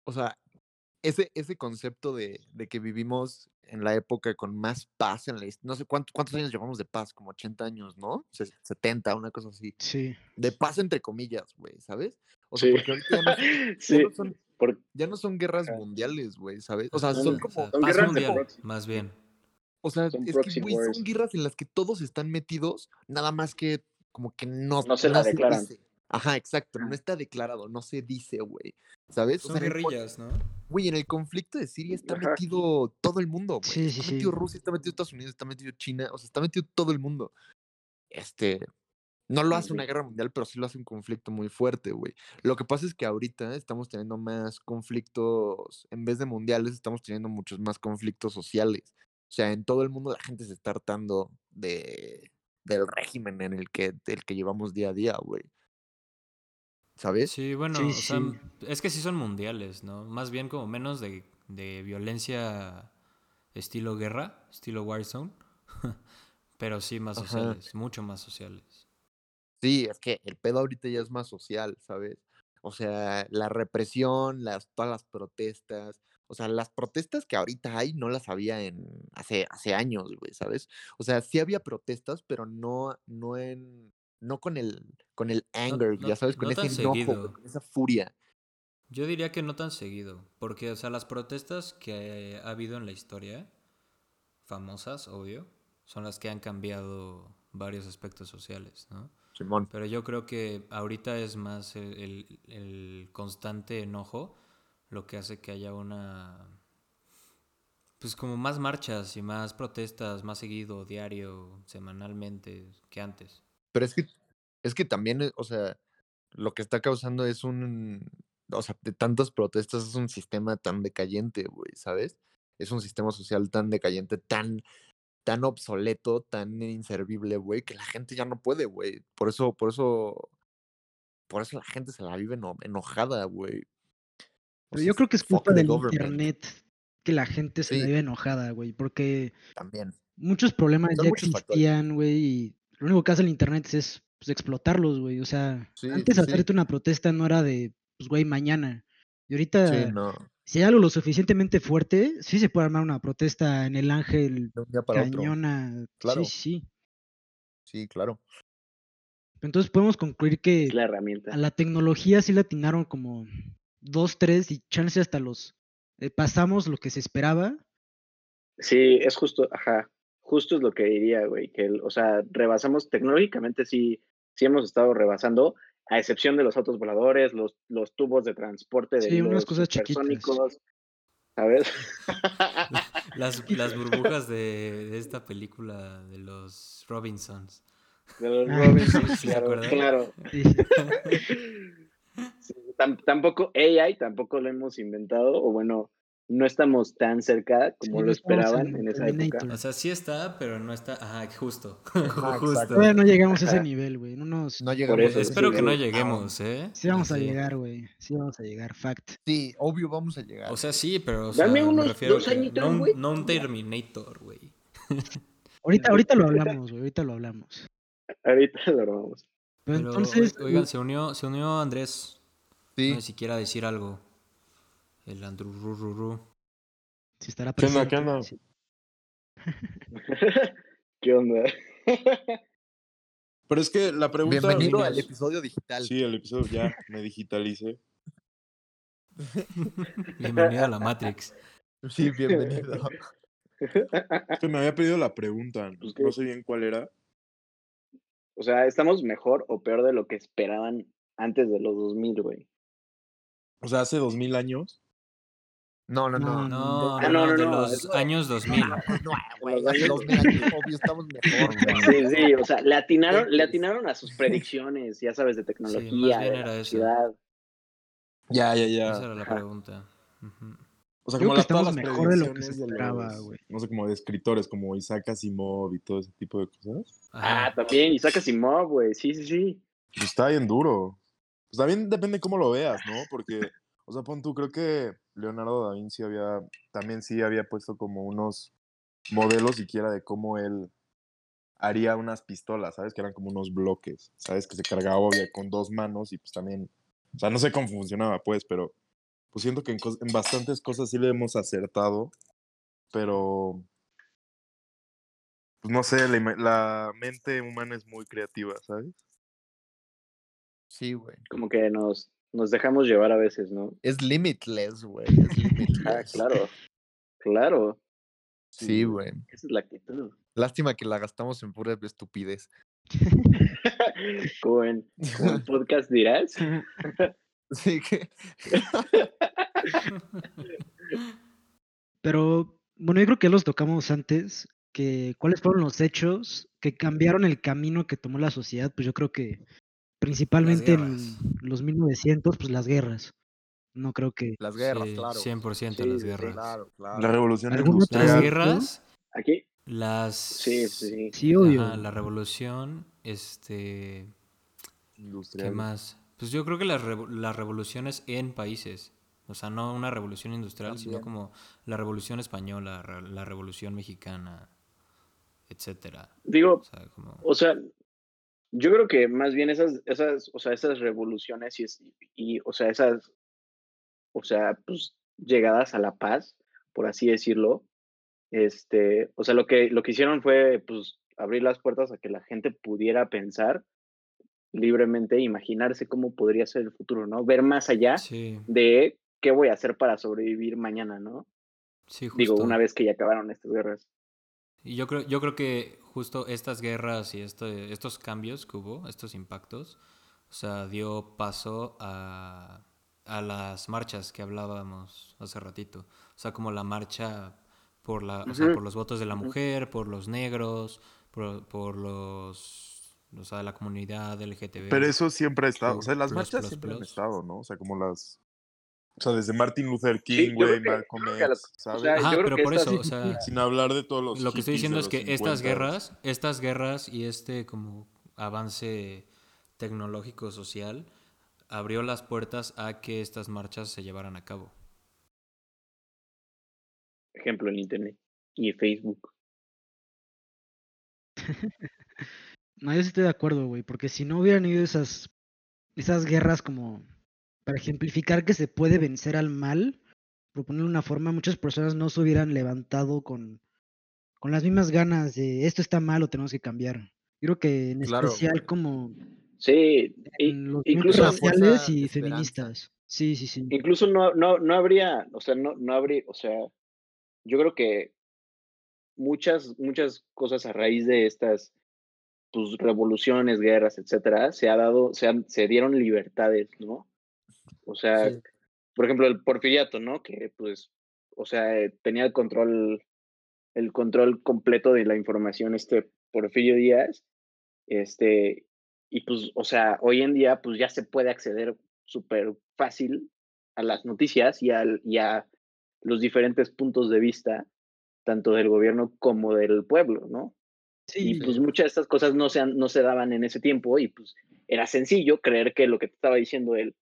[SPEAKER 2] o sea, ese, ese concepto de, de que vivimos en la época con más paz en la his- no sé cuánto- cuántos años llevamos de paz, como 80 años, ¿no? Se- 70, una cosa así.
[SPEAKER 4] Sí.
[SPEAKER 2] De paz entre comillas, güey, ¿sabes? O sea,
[SPEAKER 5] Sí.
[SPEAKER 2] porque ahorita ya no, son- ya
[SPEAKER 5] sí,
[SPEAKER 2] no son,
[SPEAKER 5] por-
[SPEAKER 2] ya no son guerras
[SPEAKER 5] Ajá.
[SPEAKER 2] mundiales, güey, ¿sabes? O sea,
[SPEAKER 5] No,
[SPEAKER 2] son
[SPEAKER 5] no,
[SPEAKER 3] O
[SPEAKER 2] como,
[SPEAKER 3] sea,
[SPEAKER 5] Son guerras de
[SPEAKER 3] mundial,
[SPEAKER 5] proxy.
[SPEAKER 3] más bien.
[SPEAKER 2] o sea,
[SPEAKER 5] son
[SPEAKER 2] es que, güey, son guerras en las que todos están metidos, nada más que como que no,
[SPEAKER 5] No se la declaran.
[SPEAKER 2] dice. Ajá, exacto, no
[SPEAKER 5] Ajá.
[SPEAKER 2] está declarado, no se dice, güey, ¿sabes? O
[SPEAKER 3] Son
[SPEAKER 2] sea, el con-
[SPEAKER 3] guerrillas, ¿no?
[SPEAKER 2] Güey, en el conflicto de Siria está
[SPEAKER 5] Ajá.
[SPEAKER 2] metido todo el mundo, güey.
[SPEAKER 4] Sí,
[SPEAKER 2] está
[SPEAKER 4] sí, sí.
[SPEAKER 2] metido Rusia, está metido Estados Unidos, está metido China, o sea, está metido todo el mundo. Este, no lo hace una guerra mundial, pero sí lo hace un conflicto muy fuerte, güey. Lo que pasa es que ahorita estamos teniendo más conflictos, en vez de mundiales, estamos teniendo muchos más conflictos sociales. O sea, en todo el mundo la gente se está hartando de, del régimen en el que, del que llevamos día a día, güey. ¿Sabes?
[SPEAKER 3] Sí, bueno,
[SPEAKER 4] Sí,
[SPEAKER 3] o sea, es que sí son mundiales, ¿no? Más bien como menos de, de violencia estilo guerra, estilo Warzone, pero sí más
[SPEAKER 2] Ajá.
[SPEAKER 3] sociales, mucho más sociales.
[SPEAKER 2] Sí, es que el pedo ahorita ya es más social, ¿sabes? O sea, la represión, las, todas las protestas, o sea, las protestas que ahorita hay no las había en hace, hace años, güey, ¿sabes? O sea, sí había protestas, pero no, no en, no con el, con el anger,
[SPEAKER 3] no-
[SPEAKER 2] ya sabes, con
[SPEAKER 3] no
[SPEAKER 2] ese enojo,
[SPEAKER 3] seguido.
[SPEAKER 2] con esa furia.
[SPEAKER 3] Yo diría que no tan seguido, porque, o sea, las protestas que ha habido en la historia, famosas, obvio, son las que han cambiado varios aspectos sociales, ¿no?
[SPEAKER 2] Simón.
[SPEAKER 3] Pero yo creo que ahorita es más el, el- el constante enojo lo que hace que haya una... Pues como más marchas y más protestas, más seguido, diario, semanalmente que antes.
[SPEAKER 2] Pero es que, es que también, eh, o sea, lo que está causando es un, o sea, de tantas protestas es un sistema tan decayente, güey, ¿sabes? Es un sistema social tan decayente, tan, tan obsoleto, tan inservible, güey, que la gente ya no puede, güey. Por eso, por eso, por eso la gente se la vive eno- enojada, güey.
[SPEAKER 4] Pero
[SPEAKER 2] sea,
[SPEAKER 4] yo creo que es culpa del
[SPEAKER 2] government.
[SPEAKER 4] internet que la gente se la vive enojada, güey, porque
[SPEAKER 2] También.
[SPEAKER 4] muchos problemas
[SPEAKER 2] Son
[SPEAKER 4] ya
[SPEAKER 2] muchos
[SPEAKER 4] existían, güey, y lo único que hace el internet es pues, explotarlos, güey. O sea,
[SPEAKER 2] Sí,
[SPEAKER 4] antes
[SPEAKER 2] sí.
[SPEAKER 4] hacerte una protesta no era de, pues, güey, mañana. Y ahorita,
[SPEAKER 2] Sí, no,
[SPEAKER 4] si hay algo lo suficientemente fuerte, sí se puede armar una protesta en el Ángel. Cañona.
[SPEAKER 2] Claro.
[SPEAKER 4] Sí, sí.
[SPEAKER 2] Sí, claro.
[SPEAKER 4] Entonces podemos concluir que
[SPEAKER 5] la herramienta.
[SPEAKER 4] a la tecnología sí le atinaron como dos, tres y chance hasta los eh, pasamos lo que se esperaba.
[SPEAKER 5] Sí, es justo, ajá, justo es lo que diría, güey, que, el- o sea, rebasamos, tecnológicamente sí, sí hemos estado rebasando, a excepción de los autos voladores, los, los tubos de transporte de
[SPEAKER 4] Sí, unas
[SPEAKER 5] los
[SPEAKER 4] cosas chiquitas.
[SPEAKER 5] supersónicos, ¿sabes?
[SPEAKER 3] Las, las burbujas de, de esta película de los Robinsons.
[SPEAKER 5] de los Robinson,
[SPEAKER 3] sí, sí, ¿se
[SPEAKER 5] claro, claro.
[SPEAKER 4] Sí.
[SPEAKER 5] Sí, tam- tampoco AI, tampoco lo hemos inventado, o bueno, no estamos tan cerca como
[SPEAKER 4] Sí,
[SPEAKER 5] lo esperaban
[SPEAKER 4] en
[SPEAKER 5] en esa
[SPEAKER 4] Terminator.
[SPEAKER 5] época.
[SPEAKER 3] O sea, sí está, pero no está. Ajá, justo.
[SPEAKER 2] Ajá,
[SPEAKER 3] justo.
[SPEAKER 4] Todavía no llegamos a ese nivel, güey. No nos...
[SPEAKER 2] No llegamos
[SPEAKER 5] eso,
[SPEAKER 2] a ese
[SPEAKER 3] Espero que no lleguemos, ¿eh?
[SPEAKER 4] Sí vamos a llegar, güey. Sí vamos a llegar, fact.
[SPEAKER 2] Sí, obvio vamos a llegar.
[SPEAKER 3] O sea, sí, pero o
[SPEAKER 5] Dame
[SPEAKER 3] sea,
[SPEAKER 5] unos
[SPEAKER 3] refiero
[SPEAKER 5] dos añitos, güey.
[SPEAKER 3] no un Terminator, güey.
[SPEAKER 4] Ahorita, ahorita lo hablamos, güey. Ahorita lo hablamos.
[SPEAKER 5] Ahorita lo armamos.
[SPEAKER 4] Pero, entonces,
[SPEAKER 3] oi- oigan, se unió, se unió Andrés.
[SPEAKER 2] Sí.
[SPEAKER 3] No sé si quiera decir algo. El Andrew Ru, Ru, Ru.
[SPEAKER 4] si estará
[SPEAKER 6] ¿Qué onda,
[SPEAKER 4] presente.
[SPEAKER 6] qué onda?
[SPEAKER 4] sí.
[SPEAKER 5] ¿Qué onda?
[SPEAKER 6] Pero es que la pregunta.
[SPEAKER 2] Bienvenido al episodio digital.
[SPEAKER 6] Sí, el episodio ya me digitalicé.
[SPEAKER 3] Bienvenido a la Matrix.
[SPEAKER 2] Sí, bienvenido.
[SPEAKER 6] Es que me había pedido la pregunta.
[SPEAKER 5] Pues, ¿qué?
[SPEAKER 6] No sé bien cuál era.
[SPEAKER 5] O sea, ¿estamos mejor o peor de lo que esperaban antes de los 2000, güey?
[SPEAKER 6] O sea, hace dos mil años.
[SPEAKER 2] No, no, no.
[SPEAKER 4] No,
[SPEAKER 3] No,
[SPEAKER 5] Ah,
[SPEAKER 3] no,
[SPEAKER 5] no,
[SPEAKER 3] no,
[SPEAKER 5] no,
[SPEAKER 3] de
[SPEAKER 5] no,
[SPEAKER 3] los
[SPEAKER 5] eso-
[SPEAKER 3] años 2000.
[SPEAKER 2] No, güey.
[SPEAKER 5] Los
[SPEAKER 2] hace
[SPEAKER 5] años-
[SPEAKER 2] dos mil años, obvio, estamos mejor, güey.
[SPEAKER 5] Sí, sí, o sea, le atinaron, le atinaron a sus predicciones, ya sabes, de tecnología,
[SPEAKER 3] bien
[SPEAKER 5] de
[SPEAKER 3] era
[SPEAKER 5] la
[SPEAKER 3] eso.
[SPEAKER 5] sociedad.
[SPEAKER 6] Ya, ya,
[SPEAKER 3] Esa
[SPEAKER 6] ya.
[SPEAKER 3] era la pregunta.
[SPEAKER 6] O sea,
[SPEAKER 4] Creo
[SPEAKER 6] como las, todas las
[SPEAKER 4] mejor de lo que se esperaba, güey.
[SPEAKER 6] No sé, como de escritores, como Isaac Asimov y todo ese tipo de cosas.
[SPEAKER 3] Ajá.
[SPEAKER 5] Ah, también, Isaac Asimov, güey, sí, sí, sí.
[SPEAKER 6] Pues está bien duro. Pues también depende cómo lo veas, ¿no? Porque, o sea, pon tú, creo que Leonardo da Vinci había, también sí había puesto como unos modelos siquiera de cómo él haría unas pistolas, ¿sabes? Que eran como unos bloques, ¿sabes? Que se cargaba obvio, con dos manos y pues también, o sea, no sé cómo funcionaba, pues, pero pues siento que en, bastantes cosas sí le hemos acertado, pero pues no sé, la, la mente humana es muy creativa, ¿sabes?
[SPEAKER 2] Sí, güey.
[SPEAKER 5] Como que nos, nos dejamos llevar a veces, ¿no?
[SPEAKER 2] Es limitless, güey. Es limitless.
[SPEAKER 5] Ah, claro, claro,
[SPEAKER 2] Sí, güey.
[SPEAKER 5] esa es la actitud.
[SPEAKER 2] Lástima que la gastamos en pura estupidez.
[SPEAKER 5] Como en, como en podcast dirás.
[SPEAKER 2] Sí que.
[SPEAKER 4] Pero, bueno, yo creo que ya los tocamos antes, que cuáles fueron los hechos que cambiaron el camino que tomó la sociedad, pues yo creo que principalmente en los 1900, pues las guerras. No creo que...
[SPEAKER 2] Las guerras,
[SPEAKER 3] Sí,
[SPEAKER 2] claro.
[SPEAKER 3] 100%
[SPEAKER 5] Sí,
[SPEAKER 3] las
[SPEAKER 5] sí,
[SPEAKER 3] guerras.
[SPEAKER 2] Claro, claro.
[SPEAKER 6] La revolución
[SPEAKER 4] ¿Algún otro
[SPEAKER 3] Las
[SPEAKER 6] industrial.
[SPEAKER 3] guerras,
[SPEAKER 5] Aquí,
[SPEAKER 3] las...
[SPEAKER 5] sí, sí.
[SPEAKER 4] Sí, obvio.
[SPEAKER 3] Ajá, la revolución, este... ¿Qué
[SPEAKER 6] industrial.
[SPEAKER 3] más? Pues yo creo que las, revo- las revoluciones en países. O sea, no una revolución industrial, sino como la revolución española, la revolución mexicana, etcétera.
[SPEAKER 5] Digo,
[SPEAKER 3] O sea, como...
[SPEAKER 5] o sea, yo creo que más bien esas, esas, o sea, esas revoluciones y, es- y, o sea, esas, o sea, pues llegadas a la paz, por así decirlo, este, o sea, lo que, lo que hicieron fue, pues, abrir las puertas a que la gente pudiera pensar libremente, e imaginarse cómo podría ser el futuro, ¿no? Ver más allá
[SPEAKER 3] Sí,
[SPEAKER 5] de qué voy a hacer para sobrevivir mañana, ¿no?
[SPEAKER 3] sí, justo.
[SPEAKER 5] Digo, una vez que ya acabaron estas guerras.
[SPEAKER 3] Y yo creo, yo creo que justo estas guerras y este, estos cambios que hubo, estos impactos, o sea, dio paso a, a las marchas que hablábamos hace ratito. O sea, como la marcha por la, o sea,
[SPEAKER 5] Ujú,
[SPEAKER 3] por los votos de la mujer, por los negros, por, por los, o sea, la comunidad LGTB.
[SPEAKER 6] Pero eso siempre ha estado, o sea, las marchas siempre han estado, ¿no? O sea, como las... O sea, desde Martin Luther King, güey, Malcolm X,
[SPEAKER 5] o
[SPEAKER 6] ¿sabes?
[SPEAKER 3] Ajá, pero por eso, o sea,
[SPEAKER 6] Sin hablar de todos los
[SPEAKER 3] lo que estoy diciendo es que estas
[SPEAKER 6] 50s.
[SPEAKER 3] guerras, estas guerras y este como avance tecnológico social abrió las puertas a que estas marchas se llevaran a cabo.
[SPEAKER 5] Ejemplo en Internet y Facebook.
[SPEAKER 4] No, yo sí estoy de acuerdo, güey, porque si no hubieran ido esas, esas guerras como para ejemplificar que se puede vencer al mal, por ponerle una forma, muchas personas no se hubieran levantado con, con las mismas ganas de esto está mal o tenemos que cambiar. Yo creo que en
[SPEAKER 2] Claro,
[SPEAKER 4] especial como
[SPEAKER 5] Sí, i-
[SPEAKER 4] en los
[SPEAKER 5] incluso,
[SPEAKER 4] raciales y feministas. Sí, sí, sí.
[SPEAKER 5] incluso no, no, no habría, o sea, no, no habría, o sea, yo creo que muchas, muchas cosas a raíz de estas pues, revoluciones, guerras, etcétera, se ha dado, se, han- se dieron libertades, ¿no? O sea,
[SPEAKER 2] Sí.
[SPEAKER 5] por ejemplo, el porfiriato, ¿no? Que pues, o sea, eh, tenía el control, el control completo de la información, este Porfirio Díaz, este, y pues, o sea, hoy en día, pues ya se puede acceder súper fácil a las noticias y, al, y a los diferentes puntos de vista, tanto del gobierno como del pueblo, ¿no? Y
[SPEAKER 4] Sí,
[SPEAKER 5] pues muchas de estas cosas no se, no se daban en ese tiempo y pues era sencillo creer que lo que te estaba diciendo el,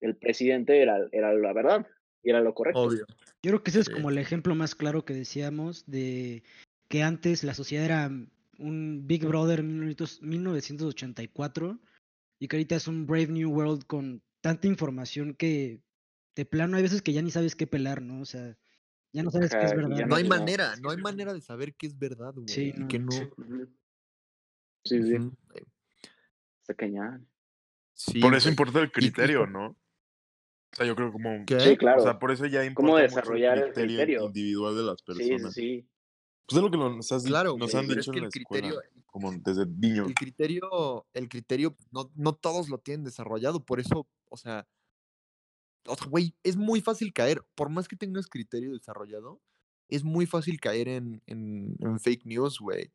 [SPEAKER 5] el presidente era, era la verdad y era lo correcto.
[SPEAKER 2] Obvio.
[SPEAKER 4] Yo creo que ese es
[SPEAKER 2] Sí.
[SPEAKER 4] como el ejemplo más claro que decíamos de que antes la sociedad era un Big Brother 1984 y que ahorita es un Brave New World con tanta información que de plano hay veces que ya ni sabes qué pelar, ¿no? O sea, ya no sabes qué es verdad.
[SPEAKER 2] No hay
[SPEAKER 5] no-
[SPEAKER 2] manera, no hay manera de saber qué es verdad, güey.
[SPEAKER 4] Sí,
[SPEAKER 2] y
[SPEAKER 4] no,
[SPEAKER 2] qué no.
[SPEAKER 4] sí.
[SPEAKER 5] Sí, está cañón.
[SPEAKER 2] Sí,
[SPEAKER 6] Por eso importa el criterio, ¿no? O sea, yo creo como...
[SPEAKER 2] ¿Qué?
[SPEAKER 5] Sí, claro.
[SPEAKER 6] O sea, por eso ya importa
[SPEAKER 5] ¿Cómo
[SPEAKER 6] mucho
[SPEAKER 5] desarrollar el
[SPEAKER 6] criterio,
[SPEAKER 5] criterio?
[SPEAKER 6] individual de las
[SPEAKER 5] Sí, sí,
[SPEAKER 6] personas.
[SPEAKER 5] sí.
[SPEAKER 6] Pues es lo que nos, has
[SPEAKER 2] Claro,
[SPEAKER 6] nos han
[SPEAKER 2] pero es
[SPEAKER 6] dicho
[SPEAKER 2] que
[SPEAKER 6] en la
[SPEAKER 2] el
[SPEAKER 6] escuela,
[SPEAKER 2] criterio,
[SPEAKER 6] como desde niños.
[SPEAKER 2] el criterio, el criterio, no, no todos lo tienen desarrollado, por eso, o sea, o sea, güey, es muy fácil caer, por más que tengas criterio desarrollado, es muy fácil caer en, en, en fake news, güey.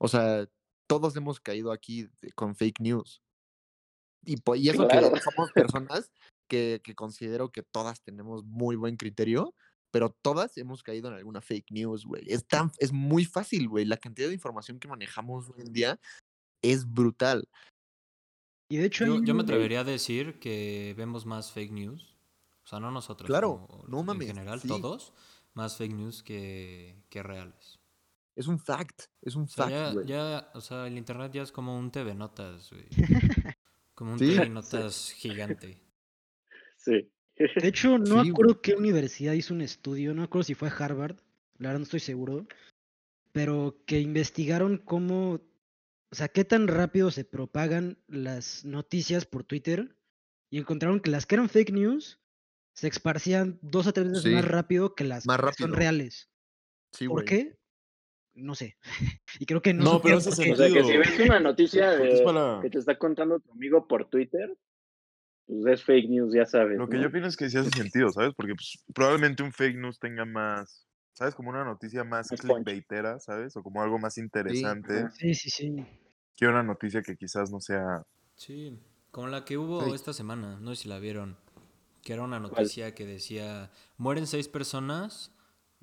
[SPEAKER 2] O sea, todos hemos caído aquí de- con fake news. Y, po- y eso
[SPEAKER 5] Claro.
[SPEAKER 2] que somos personas que, que considero que todas tenemos muy buen criterio, pero todas hemos caído en alguna fake news, güey. Es, tan, es muy fácil, güey. La cantidad de información que manejamos hoy en día es brutal.
[SPEAKER 4] Y de hecho,
[SPEAKER 3] Yo, yo me atrevería a decir que vemos más fake news. O sea, no nosotros.
[SPEAKER 2] Claro,
[SPEAKER 3] como
[SPEAKER 2] no mames,
[SPEAKER 3] En general,
[SPEAKER 2] sí.
[SPEAKER 3] todos. Más fake news que, que reales.
[SPEAKER 2] Es un fact, es un
[SPEAKER 3] O sea,
[SPEAKER 2] fact,
[SPEAKER 3] ya,
[SPEAKER 2] güey.
[SPEAKER 3] ya, o sea, el internet ya es como un TV Notas, güey. Como un
[SPEAKER 2] Sí.
[SPEAKER 3] TV Notas gigante.
[SPEAKER 5] Sí.
[SPEAKER 4] De hecho, no
[SPEAKER 2] Sí,
[SPEAKER 4] acuerdo qué universidad hizo un estudio, no acuerdo si fue Harvard, la verdad no estoy seguro, pero que investigaron cómo, o sea, qué tan rápido se propagan las noticias por Twitter y encontraron que las que eran fake news se esparcían dos o tres veces
[SPEAKER 2] Sí,
[SPEAKER 4] más rápido que las
[SPEAKER 2] más
[SPEAKER 4] que son
[SPEAKER 2] rápido.
[SPEAKER 4] reales.
[SPEAKER 2] Sí,
[SPEAKER 4] ¿Por
[SPEAKER 2] güey.
[SPEAKER 4] qué? No sé. y creo que no,
[SPEAKER 6] No, pero
[SPEAKER 4] supieron
[SPEAKER 6] hace
[SPEAKER 4] por qué.
[SPEAKER 5] O sea, que si ves una noticia
[SPEAKER 6] Porque es
[SPEAKER 5] de-
[SPEAKER 6] para-
[SPEAKER 5] que te está contando tu amigo por Twitter, pues es fake news, ya sabes.
[SPEAKER 6] Lo que
[SPEAKER 5] ¿no?
[SPEAKER 6] yo opino es que sí hace sentido, ¿sabes? Porque pues, probablemente un fake news tenga más, ¿sabes? Como una noticia más
[SPEAKER 5] punch.
[SPEAKER 6] clickbaitera, ¿sabes? O como algo más interesante.
[SPEAKER 4] Sí, sí, sí.
[SPEAKER 6] que una noticia que quizás no sea...
[SPEAKER 3] Sí, como la que hubo
[SPEAKER 2] Sí.
[SPEAKER 3] esta semana, no sé si la vieron, que era una noticia que decía, mueren seis personas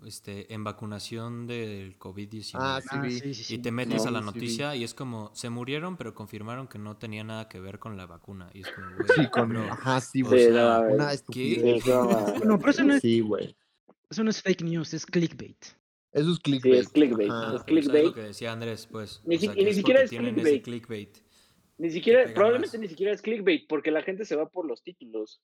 [SPEAKER 3] este, en vacunación del COVID-19.
[SPEAKER 2] Ah, sí,
[SPEAKER 4] Ah, sí, sí, sí.
[SPEAKER 3] Y te metes
[SPEAKER 2] No,
[SPEAKER 3] a la
[SPEAKER 2] sí
[SPEAKER 3] noticia y es como, se murieron, pero confirmaron que no tenía nada que ver con la vacuna. Y es como, güey,
[SPEAKER 2] Sí, con,
[SPEAKER 3] bro,
[SPEAKER 2] ajá, sí, güey.
[SPEAKER 5] Sí,
[SPEAKER 3] sea,
[SPEAKER 5] no. Sí,
[SPEAKER 4] pero eso no es,
[SPEAKER 2] Sí, güey.
[SPEAKER 4] eso no es fake news, es clickbait.
[SPEAKER 2] Eso es
[SPEAKER 5] Sí,
[SPEAKER 2] clickbait.
[SPEAKER 5] es clickbait.
[SPEAKER 2] Ajá.
[SPEAKER 3] Ah,
[SPEAKER 5] es
[SPEAKER 3] pero ¿sabes
[SPEAKER 5] clickbait.
[SPEAKER 3] lo que decía Andrés, pues.
[SPEAKER 5] Ni
[SPEAKER 3] O
[SPEAKER 5] si-
[SPEAKER 3] sea,
[SPEAKER 5] y ni
[SPEAKER 3] es
[SPEAKER 5] siquiera es
[SPEAKER 3] tienen ese
[SPEAKER 5] clickbait.
[SPEAKER 3] clickbait.
[SPEAKER 5] Ni siquiera, probablemente
[SPEAKER 3] más.
[SPEAKER 5] ni siquiera es clickbait, porque la gente se va por los títulos.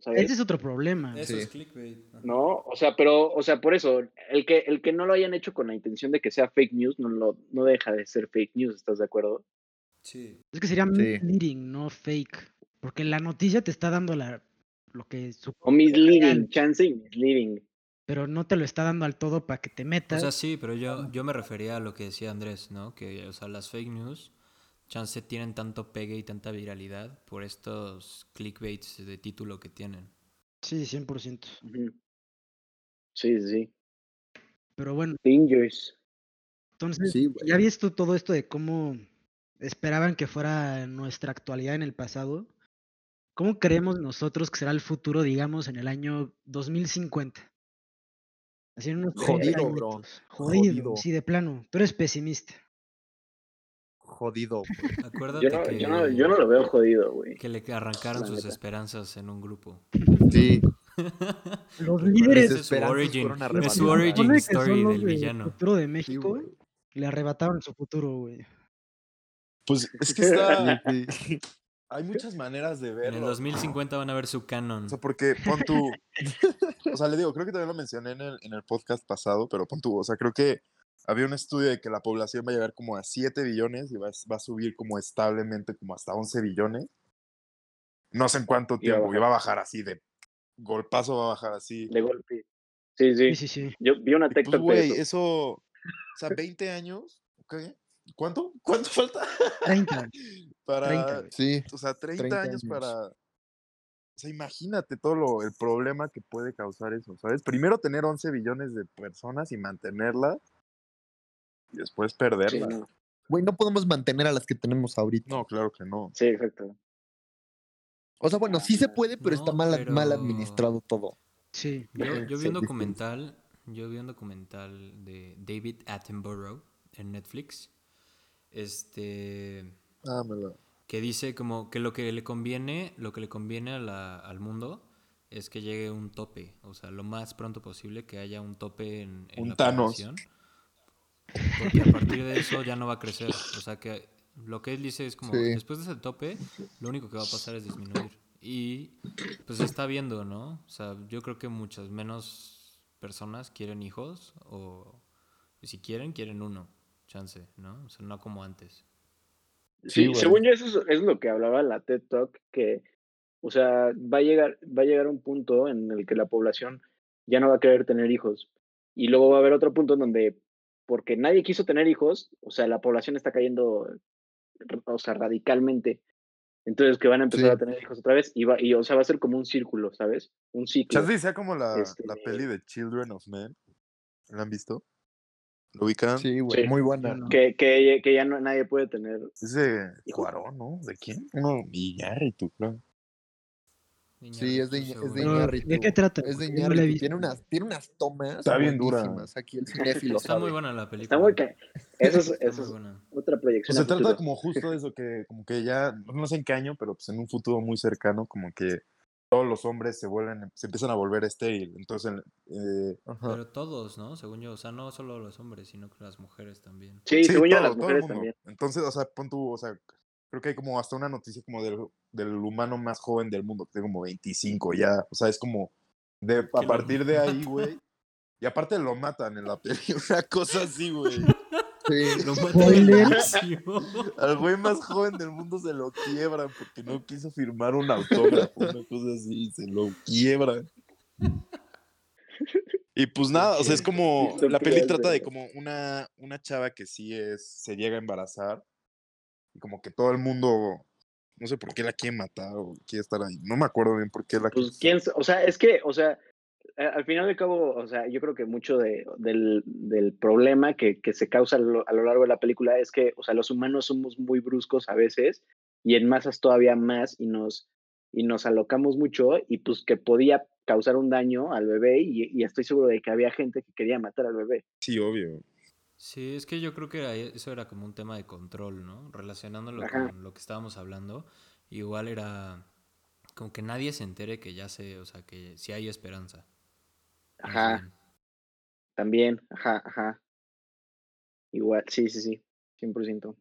[SPEAKER 5] ¿Sabes?
[SPEAKER 4] Ese es otro problema.
[SPEAKER 3] Eso
[SPEAKER 2] Sí.
[SPEAKER 3] es clickbait. ajá.
[SPEAKER 5] No, o sea, pero, o sea, por eso, el que, el que no lo hayan hecho con la intención de que sea fake news, no, lo, no deja de ser fake news, ¿estás de acuerdo?
[SPEAKER 3] Sí.
[SPEAKER 4] Es que sería
[SPEAKER 2] Sí.
[SPEAKER 4] misleading, no fake. Porque la noticia te está dando la, lo que
[SPEAKER 5] O misleading, chance y misleading.
[SPEAKER 4] pero no te lo está dando al todo para que te
[SPEAKER 3] O
[SPEAKER 4] metas.
[SPEAKER 3] sea, sí, pero yo, yo me refería a lo que decía Andrés, ¿no? Que, o sea, las fake news, chance tienen tanto pegue y tanta viralidad por estos clickbaits de título que tienen.
[SPEAKER 4] Sí, 100%.
[SPEAKER 5] Ujú. Sí, sí, sí.
[SPEAKER 4] Pero bueno,
[SPEAKER 5] Dangerous.
[SPEAKER 4] entonces,
[SPEAKER 2] Sí.
[SPEAKER 4] ¿ya visto todo esto de cómo esperaban que fuera nuestra actualidad en el pasado? ¿Cómo creemos nosotros que será el futuro, digamos, en el año 2050? Así en unos 30
[SPEAKER 2] Jodido, bro.
[SPEAKER 4] Jodido,
[SPEAKER 2] Jodido.
[SPEAKER 4] sí, de plano. Tú eres pesimista.
[SPEAKER 2] Jodido.
[SPEAKER 3] Acuérdate
[SPEAKER 5] Yo no,
[SPEAKER 3] que,
[SPEAKER 5] yo, no, yo no lo veo jodido, güey.
[SPEAKER 3] que le arrancaron sus esperanzas en un grupo.
[SPEAKER 2] Sí.
[SPEAKER 4] Los líderes
[SPEAKER 3] es su
[SPEAKER 2] esperanzas
[SPEAKER 3] origin,
[SPEAKER 2] fueron
[SPEAKER 3] es su origin story
[SPEAKER 4] son los
[SPEAKER 3] del
[SPEAKER 4] de
[SPEAKER 3] villano.
[SPEAKER 4] futuro de
[SPEAKER 2] Sí,
[SPEAKER 4] México.
[SPEAKER 2] güey.
[SPEAKER 4] le arrebataron su futuro, güey.
[SPEAKER 6] Pues es que está... Hay muchas maneras de
[SPEAKER 3] En
[SPEAKER 6] verlo.
[SPEAKER 3] el 2050 van a ver su canon.
[SPEAKER 6] O sea, porque pon tú. o sea, le digo, creo que también lo mencioné en el, en el podcast pasado, pero pon tú, o sea, creo que había un estudio de que la población va a llegar como a 7 billones y va, a- va a subir como establemente como hasta 11 billones. No sé en cuánto tiempo, y va a bajar así de golpazo, va a bajar así.
[SPEAKER 5] De golpe. Sí, sí.
[SPEAKER 4] Sí, sí, sí.
[SPEAKER 5] Yo vi una
[SPEAKER 6] Y pues,
[SPEAKER 5] TikTok de
[SPEAKER 6] güey,
[SPEAKER 5] eso.
[SPEAKER 6] eso, o sea, 20 años, ¿qué? ¿Cuánto? ¿Cuánto falta?
[SPEAKER 4] 30.
[SPEAKER 6] para,
[SPEAKER 4] 30, güey.
[SPEAKER 2] Sí.
[SPEAKER 6] o sea, 30,
[SPEAKER 2] 30
[SPEAKER 6] años,
[SPEAKER 2] años.
[SPEAKER 6] para... O sea, imagínate todo lo, el problema que puede causar eso, ¿sabes? Primero tener 11 billones de personas y mantenerlas y después
[SPEAKER 5] Sí, no.
[SPEAKER 2] Güey, no podemos mantener a las que tenemos ahorita.
[SPEAKER 6] No, claro que no.
[SPEAKER 5] Sí, exacto.
[SPEAKER 2] O sea, bueno, sí se puede, pero está
[SPEAKER 3] No,
[SPEAKER 2] mal, mal
[SPEAKER 3] pero-
[SPEAKER 2] administrado todo.
[SPEAKER 4] Sí.
[SPEAKER 3] Yo, yo vi un documental, yo vi un documental de David Attenborough en Netflix. Este
[SPEAKER 6] Ah, me la-
[SPEAKER 3] que dice como que lo que le conviene, lo que le conviene a la- al mundo es que llegue un tope, o sea, lo más pronto posible que haya un tope en, en
[SPEAKER 6] Un
[SPEAKER 3] la
[SPEAKER 6] Thanos.
[SPEAKER 3] población. Porque a partir de eso ya no va a crecer. O sea que lo que él dice es como,
[SPEAKER 2] Sí.
[SPEAKER 3] después de ese tope, lo único que va a pasar es disminuir. Y pues se está viendo, ¿no? O sea, yo creo que muchas menos personas quieren hijos o si quieren, quieren uno, chance, ¿no? O sea, no como antes.
[SPEAKER 2] Sí,
[SPEAKER 5] según yo, eso es, es lo que hablaba la TED Talk, que, o sea, va a llegar, va a llegar un punto en el que la población ya no va a querer tener hijos. Y luego va a haber otro punto en donde, porque nadie quiso tener hijos, o sea, la población está cayendo, o sea, radicalmente. Entonces, que van a empezar
[SPEAKER 2] Sí.
[SPEAKER 5] a tener hijos otra vez y, va, y, o sea, va a ser como un círculo, ¿sabes? Un ciclo.
[SPEAKER 6] Chance sea como la,
[SPEAKER 5] Este-
[SPEAKER 6] la peli de Children of Men. ¿La han visto? ¿Lo ubican?
[SPEAKER 2] Sí, güey,
[SPEAKER 5] Sí.
[SPEAKER 2] muy buena.
[SPEAKER 4] No.
[SPEAKER 5] Que, que, que ya no, nadie puede tener.
[SPEAKER 6] Es de
[SPEAKER 5] Hijo.
[SPEAKER 6] Cuarón, ¿no? ¿De quién? Uno, Iñárritu, claro.
[SPEAKER 2] Sí, es de, es de
[SPEAKER 3] seguro.
[SPEAKER 2] Iñárritu.
[SPEAKER 4] ¿De qué trata?
[SPEAKER 2] Es de
[SPEAKER 4] no
[SPEAKER 2] Iñárritu.
[SPEAKER 4] visto.
[SPEAKER 2] Tiene unas, tiene unas tomas
[SPEAKER 6] Está bien dura.
[SPEAKER 2] Aquí el cinéfilo
[SPEAKER 3] Está
[SPEAKER 2] sabe.
[SPEAKER 3] muy buena la película.
[SPEAKER 5] Está muy... ca- Eso es, eso
[SPEAKER 3] muy
[SPEAKER 5] es
[SPEAKER 3] buena.
[SPEAKER 5] otra
[SPEAKER 6] Pues
[SPEAKER 5] proyección.
[SPEAKER 6] se trata como justo de eso, que como que ya, no sé en qué año, pero pues en un futuro muy cercano, como que todos los hombres se vuelven, se empiezan a volver estéril. Entonces, eh.
[SPEAKER 3] Pero todos, ¿no? Según yo, o sea, no solo los hombres, sino que las mujeres también.
[SPEAKER 5] Sí, según yo, las mujeres también.
[SPEAKER 6] Entonces, o sea, pon tú, o sea, creo que hay como hasta una noticia como del, del humano más joven del mundo, que tiene como 25 ya, o sea, es como de, a partir de ahí, güey. Y aparte lo matan en la peli, una cosa así, güey.
[SPEAKER 2] Sí.
[SPEAKER 3] Lo matan al
[SPEAKER 6] güey más joven del mundo se lo quiebran porque no quiso firmar un autógrafo, una cosa así, se lo quiebran. Y pues nada, o sea, es como, la peli trata de como una, una chava que sí es, se llega a embarazar y como que todo el mundo, no sé por qué la quiere matar o quiere estar ahí, no me acuerdo bien por qué la
[SPEAKER 5] Pues quién, o sea, es que, o sea, al final de cabo, o sea, yo creo que mucho de, del, del problema que, que se causa a lo, a lo largo de la película es que, o sea, los humanos somos muy bruscos a veces y en masas todavía más y nos, y nos alocamos mucho y pues que podía causar un daño al bebé y, y estoy seguro de que había gente que quería matar al bebé.
[SPEAKER 6] Sí, obvio.
[SPEAKER 3] Sí, es que yo creo que era- eso era como un tema de control, ¿no? Relacionándolo
[SPEAKER 5] Ajá.
[SPEAKER 3] con lo que estábamos hablando, igual era como que nadie se entere que ya se, o sea, que sí hay esperanza.
[SPEAKER 5] Ajá, también, ajá, ajá. Igual, sí, sí, sí, 100%.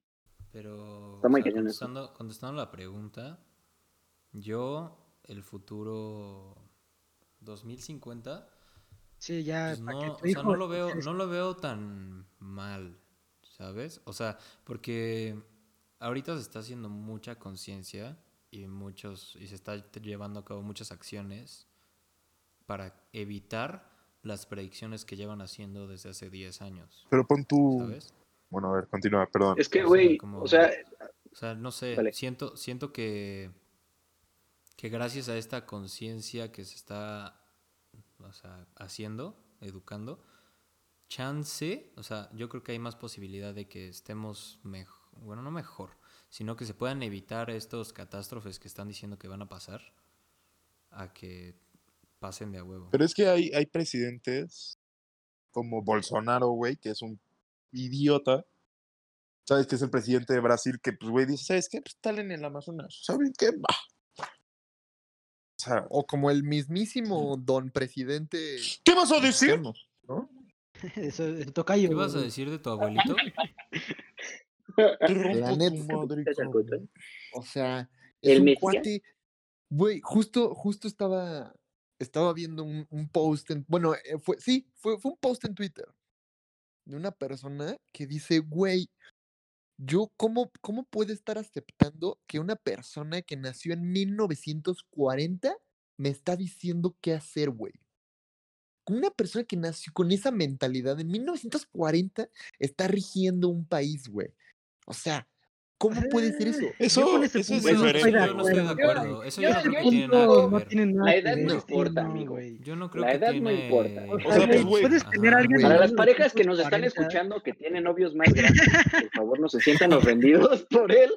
[SPEAKER 3] Pero
[SPEAKER 5] Está
[SPEAKER 3] o
[SPEAKER 5] muy
[SPEAKER 3] sea,
[SPEAKER 5] cañón eso.
[SPEAKER 3] contestando, contestando la pregunta, yo el futuro 2050
[SPEAKER 4] Sí, ya.
[SPEAKER 3] Pues no, o sea, no lo veo, no lo veo tan mal, ¿sabes? O sea, porque ahorita se está haciendo mucha conciencia y muchos, y se está llevando a cabo muchas acciones para evitar las predicciones que llevan haciendo desde hace 10 años,
[SPEAKER 6] Pero pon tú,
[SPEAKER 3] ¿sabes?
[SPEAKER 6] bueno, a ver, continúa, perdón.
[SPEAKER 5] Es que,
[SPEAKER 3] O sea,
[SPEAKER 5] güey, o sea,
[SPEAKER 3] O sea, no sé, siento, siento que, que gracias a esta conciencia que se está o sea, haciendo, educando, chance, o sea, yo creo que hay más posibilidad de que estemos mejor, bueno, no mejor, sino que se puedan evitar estos catástrofes que están diciendo que van a pasar a que pasen de a huevo.
[SPEAKER 6] Pero es que hay, hay presidentes como Bolsonaro, güey, que es un idiota. ¿Sabes? Que es el presidente de Brasil que, pues, güey, dice, ¿sabes qué? Pues en el Amazonas. ¿Saben qué? Va. O sea,
[SPEAKER 2] O como el mismísimo don presidente.
[SPEAKER 6] ¿qué vas a decir?
[SPEAKER 2] ¿no?
[SPEAKER 4] Eso, eso tocayo.
[SPEAKER 3] ¿Qué vas a decir de tu abuelito?
[SPEAKER 2] La neta.
[SPEAKER 6] madre.
[SPEAKER 2] O sea,
[SPEAKER 5] ¿El
[SPEAKER 2] es un cuate. Güey, justo, justo estaba, estaba viendo un, un post en, bueno, eh, fue, sí, fue, fue un post en Twitter de una persona que dice, güey, yo, ¿cómo, ¿cómo puedo estar aceptando que una persona que nació en 1940 me está diciendo qué hacer, güey? Una persona que nació con esa mentalidad en 1940 está rigiendo un país, güey. O sea, ¿cómo puede ser eso?
[SPEAKER 6] Eso-
[SPEAKER 4] con ese
[SPEAKER 6] eso es
[SPEAKER 4] punto no estoy de
[SPEAKER 6] diferente.
[SPEAKER 3] yo no estoy de
[SPEAKER 4] acuerdo.
[SPEAKER 3] Eso
[SPEAKER 5] Yo-
[SPEAKER 3] yo no creo
[SPEAKER 5] yo-
[SPEAKER 3] que tiene
[SPEAKER 4] Punto
[SPEAKER 3] nada que
[SPEAKER 4] no
[SPEAKER 3] ver.
[SPEAKER 4] tiene nada
[SPEAKER 5] La edad no
[SPEAKER 4] sí,
[SPEAKER 5] importa, amigo.
[SPEAKER 4] güey.
[SPEAKER 3] Yo no creo
[SPEAKER 5] La
[SPEAKER 3] que
[SPEAKER 5] edad no importa.
[SPEAKER 4] O sea,
[SPEAKER 6] pues, güey,
[SPEAKER 4] puedes
[SPEAKER 3] Ajá.
[SPEAKER 4] tener a alguien
[SPEAKER 2] Güey.
[SPEAKER 5] Para las parejas que nos están
[SPEAKER 4] 1940,
[SPEAKER 5] escuchando que tienen novios más grandes, por favor no se sientan ofendidos por él.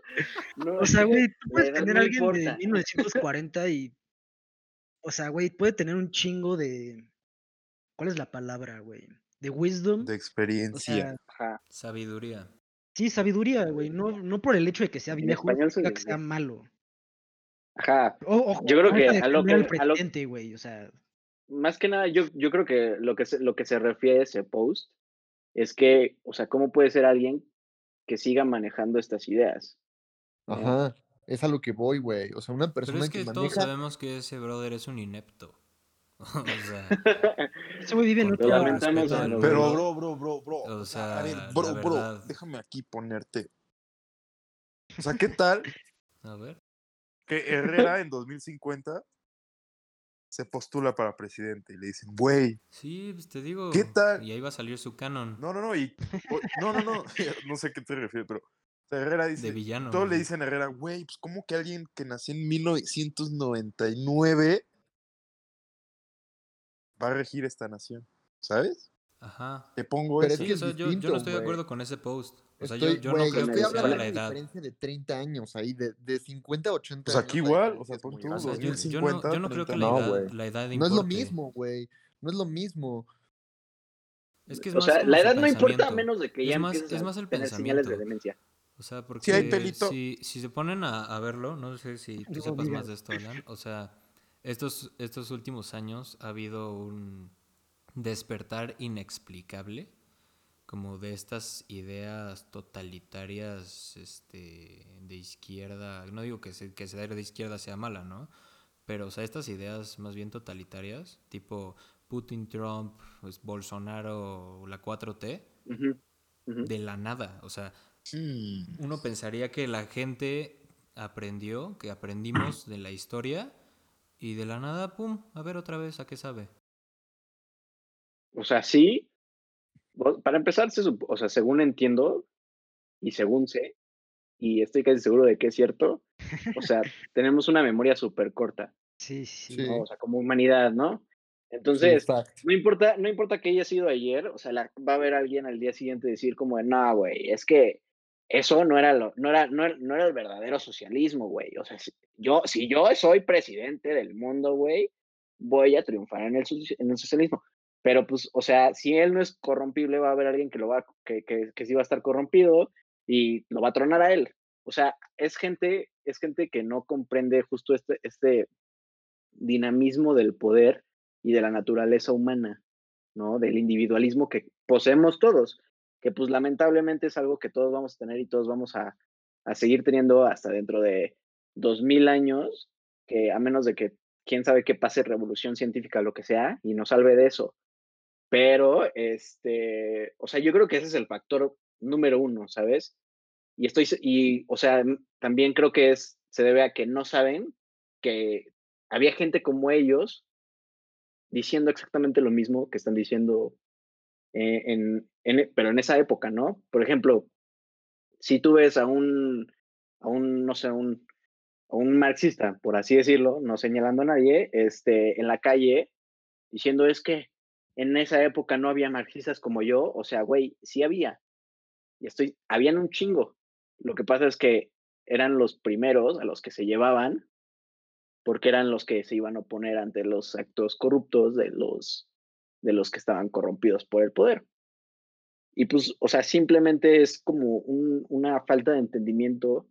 [SPEAKER 5] No,
[SPEAKER 4] O sea, güey, tú
[SPEAKER 5] la
[SPEAKER 4] puedes tener
[SPEAKER 5] no
[SPEAKER 4] a alguien
[SPEAKER 5] importa.
[SPEAKER 4] de 1940 y. O sea, güey, puede tener un chingo de. ¿Cuál es la palabra, güey? De wisdom.
[SPEAKER 6] De
[SPEAKER 4] O
[SPEAKER 6] experiencia.
[SPEAKER 4] sea,
[SPEAKER 5] Ajá.
[SPEAKER 3] Sabiduría.
[SPEAKER 4] Sí, sabiduría, güey. No, no por el hecho de que sea
[SPEAKER 5] En
[SPEAKER 4] viejo,
[SPEAKER 5] español
[SPEAKER 4] significa
[SPEAKER 5] se
[SPEAKER 4] que sea malo.
[SPEAKER 5] Ajá.
[SPEAKER 4] O, ojo,
[SPEAKER 5] Yo creo que
[SPEAKER 4] a
[SPEAKER 5] lo que- a lo-
[SPEAKER 4] güey. O sea,
[SPEAKER 5] Más que nada, yo, yo creo que lo que se, lo que se refiere a ese post es que, o sea, ¿cómo puede ser alguien que siga manejando estas ideas? ¿no?
[SPEAKER 2] Ajá, es a lo que voy, güey. O sea, una
[SPEAKER 3] Pero
[SPEAKER 2] persona
[SPEAKER 3] es que
[SPEAKER 2] que
[SPEAKER 3] todos sabemos que ese brother es un inepto. o sea,
[SPEAKER 4] vive en otro
[SPEAKER 6] Pero, bro, bro, bro, bro.
[SPEAKER 3] O
[SPEAKER 6] sea, a ver,
[SPEAKER 3] sea,
[SPEAKER 6] bro,
[SPEAKER 3] la
[SPEAKER 6] bro, déjame aquí ponerte. O sea, ¿qué tal
[SPEAKER 3] a ver.
[SPEAKER 6] que Herrera en 2050 se postula para presidente y le dicen, güey,
[SPEAKER 3] Sí, pues te digo.
[SPEAKER 6] ¿Qué tal?
[SPEAKER 3] Y ahí va a salir su canon
[SPEAKER 6] no, no, no, y, o- no, no, no, no sé a qué te refieres, pero o sea, Herrera
[SPEAKER 3] de
[SPEAKER 6] dice,
[SPEAKER 3] villano.
[SPEAKER 6] todos le dicen a Herrera, güey, pues como que alguien que nació en 1999 va a regir esta nación, ¿sabes?
[SPEAKER 3] Ajá.
[SPEAKER 6] Te pongo
[SPEAKER 2] Pero
[SPEAKER 6] eso.
[SPEAKER 2] es
[SPEAKER 3] Sí,
[SPEAKER 2] que
[SPEAKER 3] o sea, yo, yo
[SPEAKER 2] distinto,
[SPEAKER 3] no estoy de
[SPEAKER 2] güey.
[SPEAKER 3] acuerdo con ese post. O sea,
[SPEAKER 2] Estoy,
[SPEAKER 3] yo, yo
[SPEAKER 2] güey,
[SPEAKER 3] no creo que sea la
[SPEAKER 2] de
[SPEAKER 3] edad.
[SPEAKER 2] diferencia de 30 años ahí, de, de 50 a 80
[SPEAKER 6] Pues
[SPEAKER 2] años.
[SPEAKER 6] aquí
[SPEAKER 2] la
[SPEAKER 6] igual, o sea,
[SPEAKER 2] es
[SPEAKER 6] pon tú,
[SPEAKER 3] O
[SPEAKER 2] grande.
[SPEAKER 3] sea, yo,
[SPEAKER 6] 2050,
[SPEAKER 3] yo no, yo no creo que la
[SPEAKER 6] 30.
[SPEAKER 2] No,
[SPEAKER 3] edad,
[SPEAKER 2] güey.
[SPEAKER 3] la edad
[SPEAKER 2] No es lo mismo, güey. No es lo mismo.
[SPEAKER 3] Es que es
[SPEAKER 5] O
[SPEAKER 3] más
[SPEAKER 5] sea, la edad no importa a menos de que
[SPEAKER 3] Es
[SPEAKER 5] ya
[SPEAKER 3] más-
[SPEAKER 5] empieces
[SPEAKER 3] es más el
[SPEAKER 5] tener señales de
[SPEAKER 3] pensamiento.
[SPEAKER 5] demencia.
[SPEAKER 3] O sea, porque
[SPEAKER 6] Sí, hay pelito.
[SPEAKER 3] si, si se ponen a, a verlo, no sé si tú
[SPEAKER 4] No
[SPEAKER 3] sepas
[SPEAKER 4] digas.
[SPEAKER 3] más de esto, Alan. O sea, estos, estos últimos años ha habido un despertar inexplicable como de estas ideas totalitarias este, de izquierda. No digo que, se, que ser de izquierda sea mala, ¿no? Pero, o sea, estas ideas más bien totalitarias, tipo Putin, Trump, pues, Bolsonaro, la 4T,
[SPEAKER 5] Ujú, ujú.
[SPEAKER 3] de la nada. O sea, uno pensaría que la gente aprendió, que aprendimos de la historia y de la nada, pum, a ver otra vez, ¿a qué sabe?
[SPEAKER 5] O sea, sí. Para empezar, se o sea, según entiendo y según sé, y estoy casi seguro de que es cierto, o sea, tenemos una memoria súper corta,
[SPEAKER 4] Sí, sí.
[SPEAKER 5] O sea, como humanidad, ¿no? Entonces, no importa, no importa que haya sido ayer, o sea, la- va a haber alguien al día siguiente decir como, no, güey, es que eso no era lo, no era, no era, no era el verdadero socialismo, güey. O sea, si yo, si yo soy presidente del mundo, güey, voy a triunfar en el, en el socialismo. Pero pues, o sea, si él no es corrompible, va a haber alguien que lo va, que, que, que sí va a estar corrompido y lo va a tronar a él. O sea, es gente, es gente que no comprende justo este, este dinamismo del poder y de la naturaleza humana, ¿no? Del individualismo que poseemos todos, que pues lamentablemente es algo que todos vamos a tener y todos vamos a, a seguir teniendo hasta dentro de dos mil años, que a menos de que quién sabe qué pase, revolución científica, lo que sea, y nos salve de eso. Pero, este, o sea, yo creo que ese es el factor número uno, ¿sabes? Y estoy, y, o sea, también creo que es, se debe a que no saben que había gente como ellos diciendo exactamente lo mismo que están diciendo eh, en, pero en esa época, ¿no? Por ejemplo, si tú ves a un, a un, no sé, un, a un marxista, por así decirlo, no señalando a nadie, este, en la calle, diciendo es que en esa época no había marxistas como yo, o sea, güey, sí había, y estoy, habían un chingo. Lo que pasa es que eran los primeros a los que se llevaban, porque eran los que se iban a oponer ante los actos corruptos de los, de los que estaban corrompidos por el poder. Y pues, o sea, simplemente es como un- una falta de entendimiento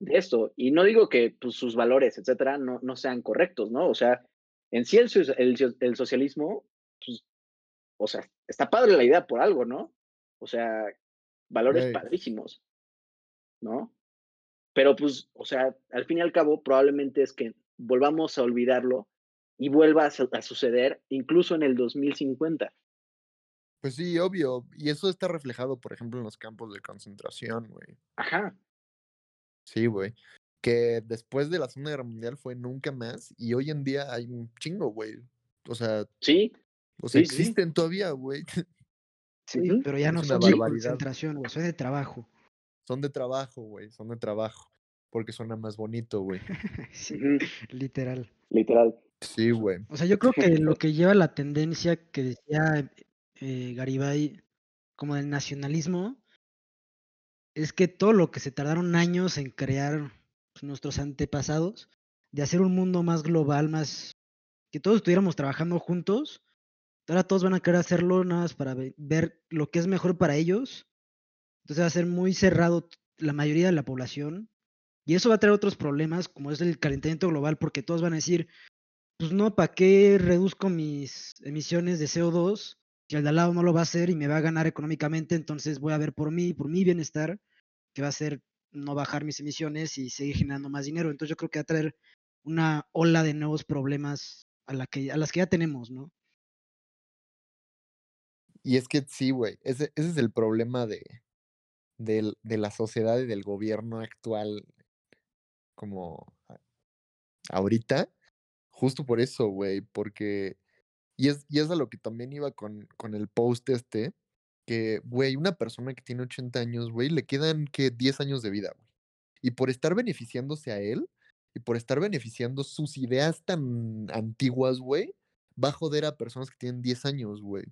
[SPEAKER 5] de esto. Y no digo que pues, sus valores, etcétera, no, no sean correctos, ¿no? O sea, en sí el, el, el socialismo, pues, o sea, está padre la idea por algo, ¿no? O sea, valores
[SPEAKER 2] Güey.
[SPEAKER 5] padrísimos, ¿no? Pero pues, o sea, al fin y al cabo, probablemente es que volvamos a olvidarlo y vuelva a, su- a suceder incluso en el 2050.
[SPEAKER 2] Pues sí, obvio. Y eso está reflejado, por ejemplo, en los campos de concentración, güey.
[SPEAKER 5] Ajá.
[SPEAKER 2] Sí, güey. Que después de la Segunda Guerra Mundial fue nunca más. Y hoy en día hay un chingo, güey. O sea,
[SPEAKER 5] Sí,
[SPEAKER 2] o sea
[SPEAKER 5] Sí, sí.
[SPEAKER 2] existen todavía, güey.
[SPEAKER 4] Sí, pero ya no son de concentración, güey, son de trabajo.
[SPEAKER 2] Son de trabajo, güey. Son de trabajo. Porque suena más bonito, güey.
[SPEAKER 4] Sí, literal.
[SPEAKER 5] literal.
[SPEAKER 2] Sí, güey.
[SPEAKER 4] O sea, yo creo que lo que lleva la tendencia que decía eh, Garibay como del nacionalismo es que todo lo que se tardaron años en crear pues, nuestros antepasados, de hacer un mundo más global, más que todos estuviéramos trabajando juntos, ahora todos van a querer hacerlo nada más para ve- ver lo que es mejor para ellos. Entonces va a ser muy cerrado la mayoría de la población. Y eso va a traer otros problemas, como es el calentamiento global, porque todos van a decir, pues no, ¿para qué reduzco mis emisiones de CO2 que el de al lado no lo va a hacer y me va a ganar económicamente, entonces voy a ver por mí, por mi bienestar, que va a ser no bajar mis emisiones y seguir generando más dinero. Entonces yo creo que va a traer una ola de nuevos problemas a, las que ya tenemos, ¿no?
[SPEAKER 2] Y es que sí, güey, ese, es el problema de, la sociedad y del gobierno actual, como ahorita, justo por eso, güey, porque, y es, y es a lo que también iba con, con el post este, que, güey, una persona que tiene 80 años, güey, le quedan, que 10 años de vida, güey. Y por estar beneficiándose a él, y por estar beneficiando sus ideas tan antiguas, güey, va a joder a personas que tienen 10 años, güey.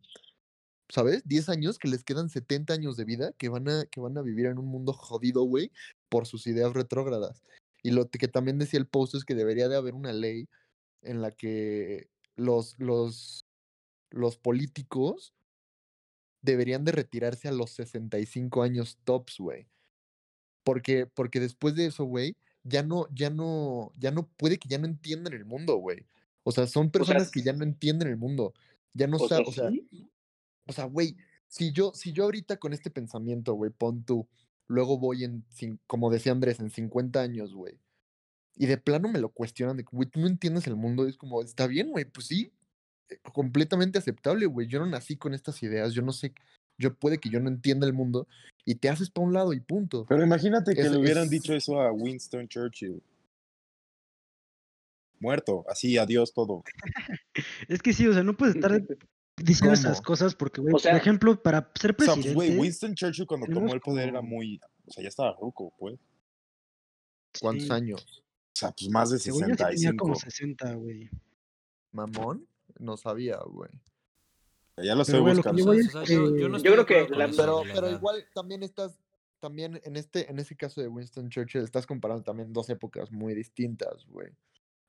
[SPEAKER 2] ¿sabes? 10 años que les quedan 70 años de vida que van a, que van a vivir en un mundo jodido, güey, por sus ideas retrógradas. Y lo que también decía el post es que debería de haber una ley en la que los, los, los políticos deberían de retirarse a los 65 años tops, güey. Porque, porque después de eso, güey, ya no, ya no, ya no puede que ya no entiendan el mundo, güey. O sea, son personas que ya no entienden el mundo. Ya no
[SPEAKER 5] O sea,
[SPEAKER 2] saben, o sea,
[SPEAKER 5] sí.
[SPEAKER 2] o sea, güey, si yo, si yo ahorita con este pensamiento, güey, pon tú, luego voy en, como decía Andrés, en 50 años, güey, y de plano me lo cuestionan de, que, güey, tú no entiendes el mundo, es como, está bien, güey, pues sí, eh, completamente aceptable, güey, yo no nací con estas ideas, yo no sé, yo puede que yo no entienda el mundo, y te haces para un lado y punto.
[SPEAKER 6] Pero imagínate que
[SPEAKER 2] Es-
[SPEAKER 6] le hubieran
[SPEAKER 2] es-
[SPEAKER 6] dicho eso a Winston Churchill. Muerto, así, adiós todo.
[SPEAKER 4] Es que sí, o sea, no puedes estar diciendo esas cosas porque, güey,
[SPEAKER 5] O sea-
[SPEAKER 4] por ejemplo, para ser
[SPEAKER 6] O sea,
[SPEAKER 4] presidente...
[SPEAKER 6] pues, güey, Winston Churchill cuando tomó el poder era muy. O sea, ya estaba ruco, pues.
[SPEAKER 2] ¿Cuántos
[SPEAKER 4] sí,
[SPEAKER 2] años?
[SPEAKER 6] O sea, pues más de
[SPEAKER 4] Según yo sí tenía
[SPEAKER 6] 65.
[SPEAKER 4] como 60, güey.
[SPEAKER 2] ¿Mamón? No sabía, güey.
[SPEAKER 6] Ya lo estoy
[SPEAKER 4] que
[SPEAKER 6] buscando.
[SPEAKER 4] yo que-
[SPEAKER 5] creo que la-
[SPEAKER 2] Pero,
[SPEAKER 3] la
[SPEAKER 2] pero igual también estás, también en este, en ese caso de Winston Churchill, estás comparando también dos épocas muy distintas, güey. O sea,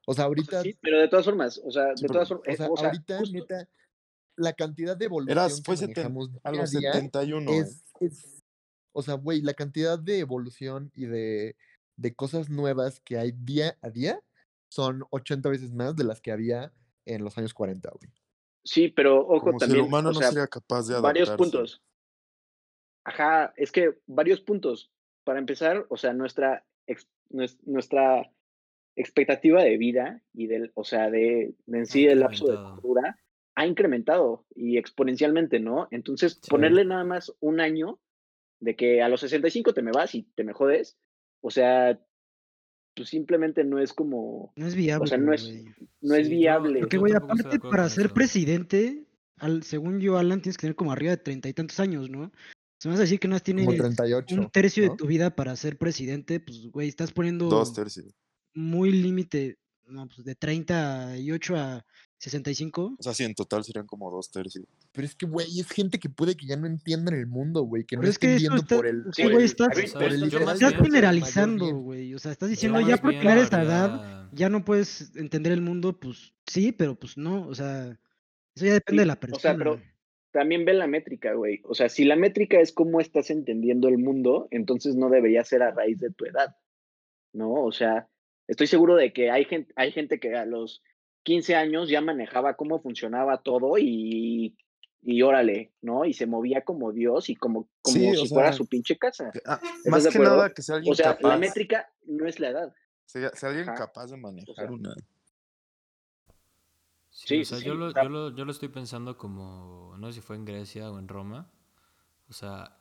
[SPEAKER 5] O sea,
[SPEAKER 2] ahorita,
[SPEAKER 5] sí, pero de todas formas, o sea, de todas formas,
[SPEAKER 2] o
[SPEAKER 5] eh,
[SPEAKER 2] sea,
[SPEAKER 5] o sea,
[SPEAKER 2] ahorita,
[SPEAKER 5] justo-
[SPEAKER 2] neta, la cantidad de evolución que
[SPEAKER 6] fue seten-
[SPEAKER 2] manejamos
[SPEAKER 6] a los
[SPEAKER 2] día
[SPEAKER 6] 71. eh.
[SPEAKER 2] es, es- o sea, güey, la cantidad de evolución y de, de cosas nuevas que hay día a día son 80 veces más de las que había en los años 40, güey.
[SPEAKER 5] sí, pero ojo
[SPEAKER 6] Como si
[SPEAKER 5] también,
[SPEAKER 6] el humano
[SPEAKER 5] o
[SPEAKER 6] no
[SPEAKER 5] sea,
[SPEAKER 6] sería capaz de
[SPEAKER 5] varios
[SPEAKER 6] adaptarse.
[SPEAKER 5] puntos. Ajá, es que varios puntos. Para empezar, o sea, nuestra, ex- nues- nuestra expectativa de vida y del, o sea, de, de en sí el lapso de cordura ha incrementado y exponencialmente, ¿no? Entonces,
[SPEAKER 3] Sí.
[SPEAKER 5] ponerle nada más un año de que a los 65 te me vas y te me jodes, o sea, pues simplemente no es como,
[SPEAKER 4] No es viable,
[SPEAKER 5] sea, no es- no es
[SPEAKER 3] Sí,
[SPEAKER 5] viable.
[SPEAKER 4] Porque, güey, aparte para ser
[SPEAKER 3] eso.
[SPEAKER 4] presidente, al, según yo, Alan, tienes que tener como arriba de treinta y tantos años, ¿no? Se me vas a decir que no tienes
[SPEAKER 2] 38.
[SPEAKER 4] un tercio
[SPEAKER 2] ¿no?
[SPEAKER 4] de tu vida para ser presidente, pues, güey, estás poniendo
[SPEAKER 6] Dos tercios.
[SPEAKER 4] muy límite, no, pues de 38 a 65.
[SPEAKER 6] O sea, sí, en total serían como dos tercios.
[SPEAKER 2] Pero es que, güey, es gente que puede que ya no entiendan el mundo, güey, que
[SPEAKER 4] Pero
[SPEAKER 2] no
[SPEAKER 4] es que
[SPEAKER 2] viendo
[SPEAKER 4] está-
[SPEAKER 2] por el.
[SPEAKER 4] sí,
[SPEAKER 2] por
[SPEAKER 4] güey,
[SPEAKER 2] el-
[SPEAKER 4] estás-
[SPEAKER 2] por
[SPEAKER 4] generalizando, güey. O sea, estás diciendo ya porque
[SPEAKER 3] bien
[SPEAKER 4] eres edad, ya no puedes entender el mundo, pues sí, pero pues no. O sea, eso ya depende
[SPEAKER 5] Sí,
[SPEAKER 4] de la
[SPEAKER 5] o
[SPEAKER 4] persona.
[SPEAKER 5] sea, pero también ve la métrica, güey. O sea, si la métrica es cómo estás entendiendo el mundo, entonces no debería ser a raíz de tu edad, ¿no? O sea, estoy seguro de que hay gente, hay gente que a los 15 años ya manejaba cómo funcionaba todo y, y órale, ¿no? Y se movía como Dios y como, como
[SPEAKER 6] Sí, o
[SPEAKER 5] si fuera
[SPEAKER 6] sea,
[SPEAKER 5] su pinche casa.
[SPEAKER 6] Que- ah,
[SPEAKER 5] ¿Estás
[SPEAKER 6] más que
[SPEAKER 5] acuerdo?
[SPEAKER 6] nada que sea alguien
[SPEAKER 5] O sea, la
[SPEAKER 6] capaz.
[SPEAKER 5] métrica no es la edad.
[SPEAKER 6] sea, sea alguien
[SPEAKER 5] Ajá.
[SPEAKER 6] capaz de manejar
[SPEAKER 5] sea,
[SPEAKER 6] una.
[SPEAKER 3] Sí,
[SPEAKER 5] Sí,
[SPEAKER 3] o sea,
[SPEAKER 5] sí,
[SPEAKER 3] yo,
[SPEAKER 5] sí,
[SPEAKER 3] lo, yo, lo, yo lo estoy pensando como, no sé si fue en Grecia o en Roma. O sea,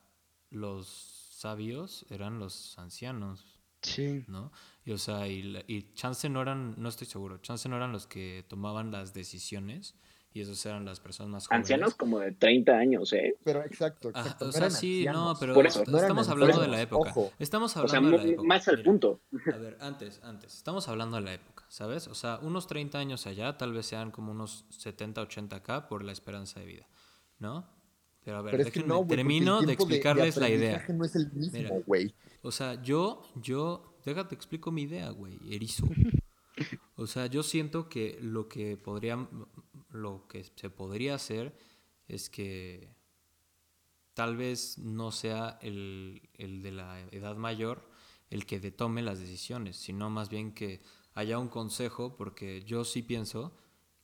[SPEAKER 3] los sabios eran los ancianos,
[SPEAKER 4] Sí.
[SPEAKER 3] ¿no? Y o sea, y, y chance no eran, no estoy seguro, chance no eran los que tomaban las decisiones y esos eran las personas más jóvenes.
[SPEAKER 5] Ancianos como de 30 años, ¿eh?
[SPEAKER 2] Pero exacto, exacto.
[SPEAKER 3] o sea, sí, no, pero
[SPEAKER 5] Por eso.
[SPEAKER 2] No
[SPEAKER 3] estamos hablando de la época.
[SPEAKER 2] ojo.
[SPEAKER 3] Estamos
[SPEAKER 5] O
[SPEAKER 3] hablando
[SPEAKER 5] sea,
[SPEAKER 3] de la época.
[SPEAKER 5] más al
[SPEAKER 3] Mira,
[SPEAKER 5] punto.
[SPEAKER 3] A ver, antes, antes. Estamos hablando de la época, ¿sabes? O sea, unos 30 años allá, tal vez sean como unos 70, 80 acá por la esperanza de vida, ¿no? Pero a ver,
[SPEAKER 2] Pero es que
[SPEAKER 3] déjenme,
[SPEAKER 2] no,
[SPEAKER 3] termino de explicarles la idea.
[SPEAKER 2] no es el
[SPEAKER 3] Mira.
[SPEAKER 2] mismo, güey.
[SPEAKER 3] O sea, yo, yo, déjate explico mi idea, güey, erizo. O sea, yo siento que lo que podría, lo que se podría hacer es que tal vez no sea el, el de la edad mayor el que tome las decisiones, sino más bien que haya un consejo, porque yo sí pienso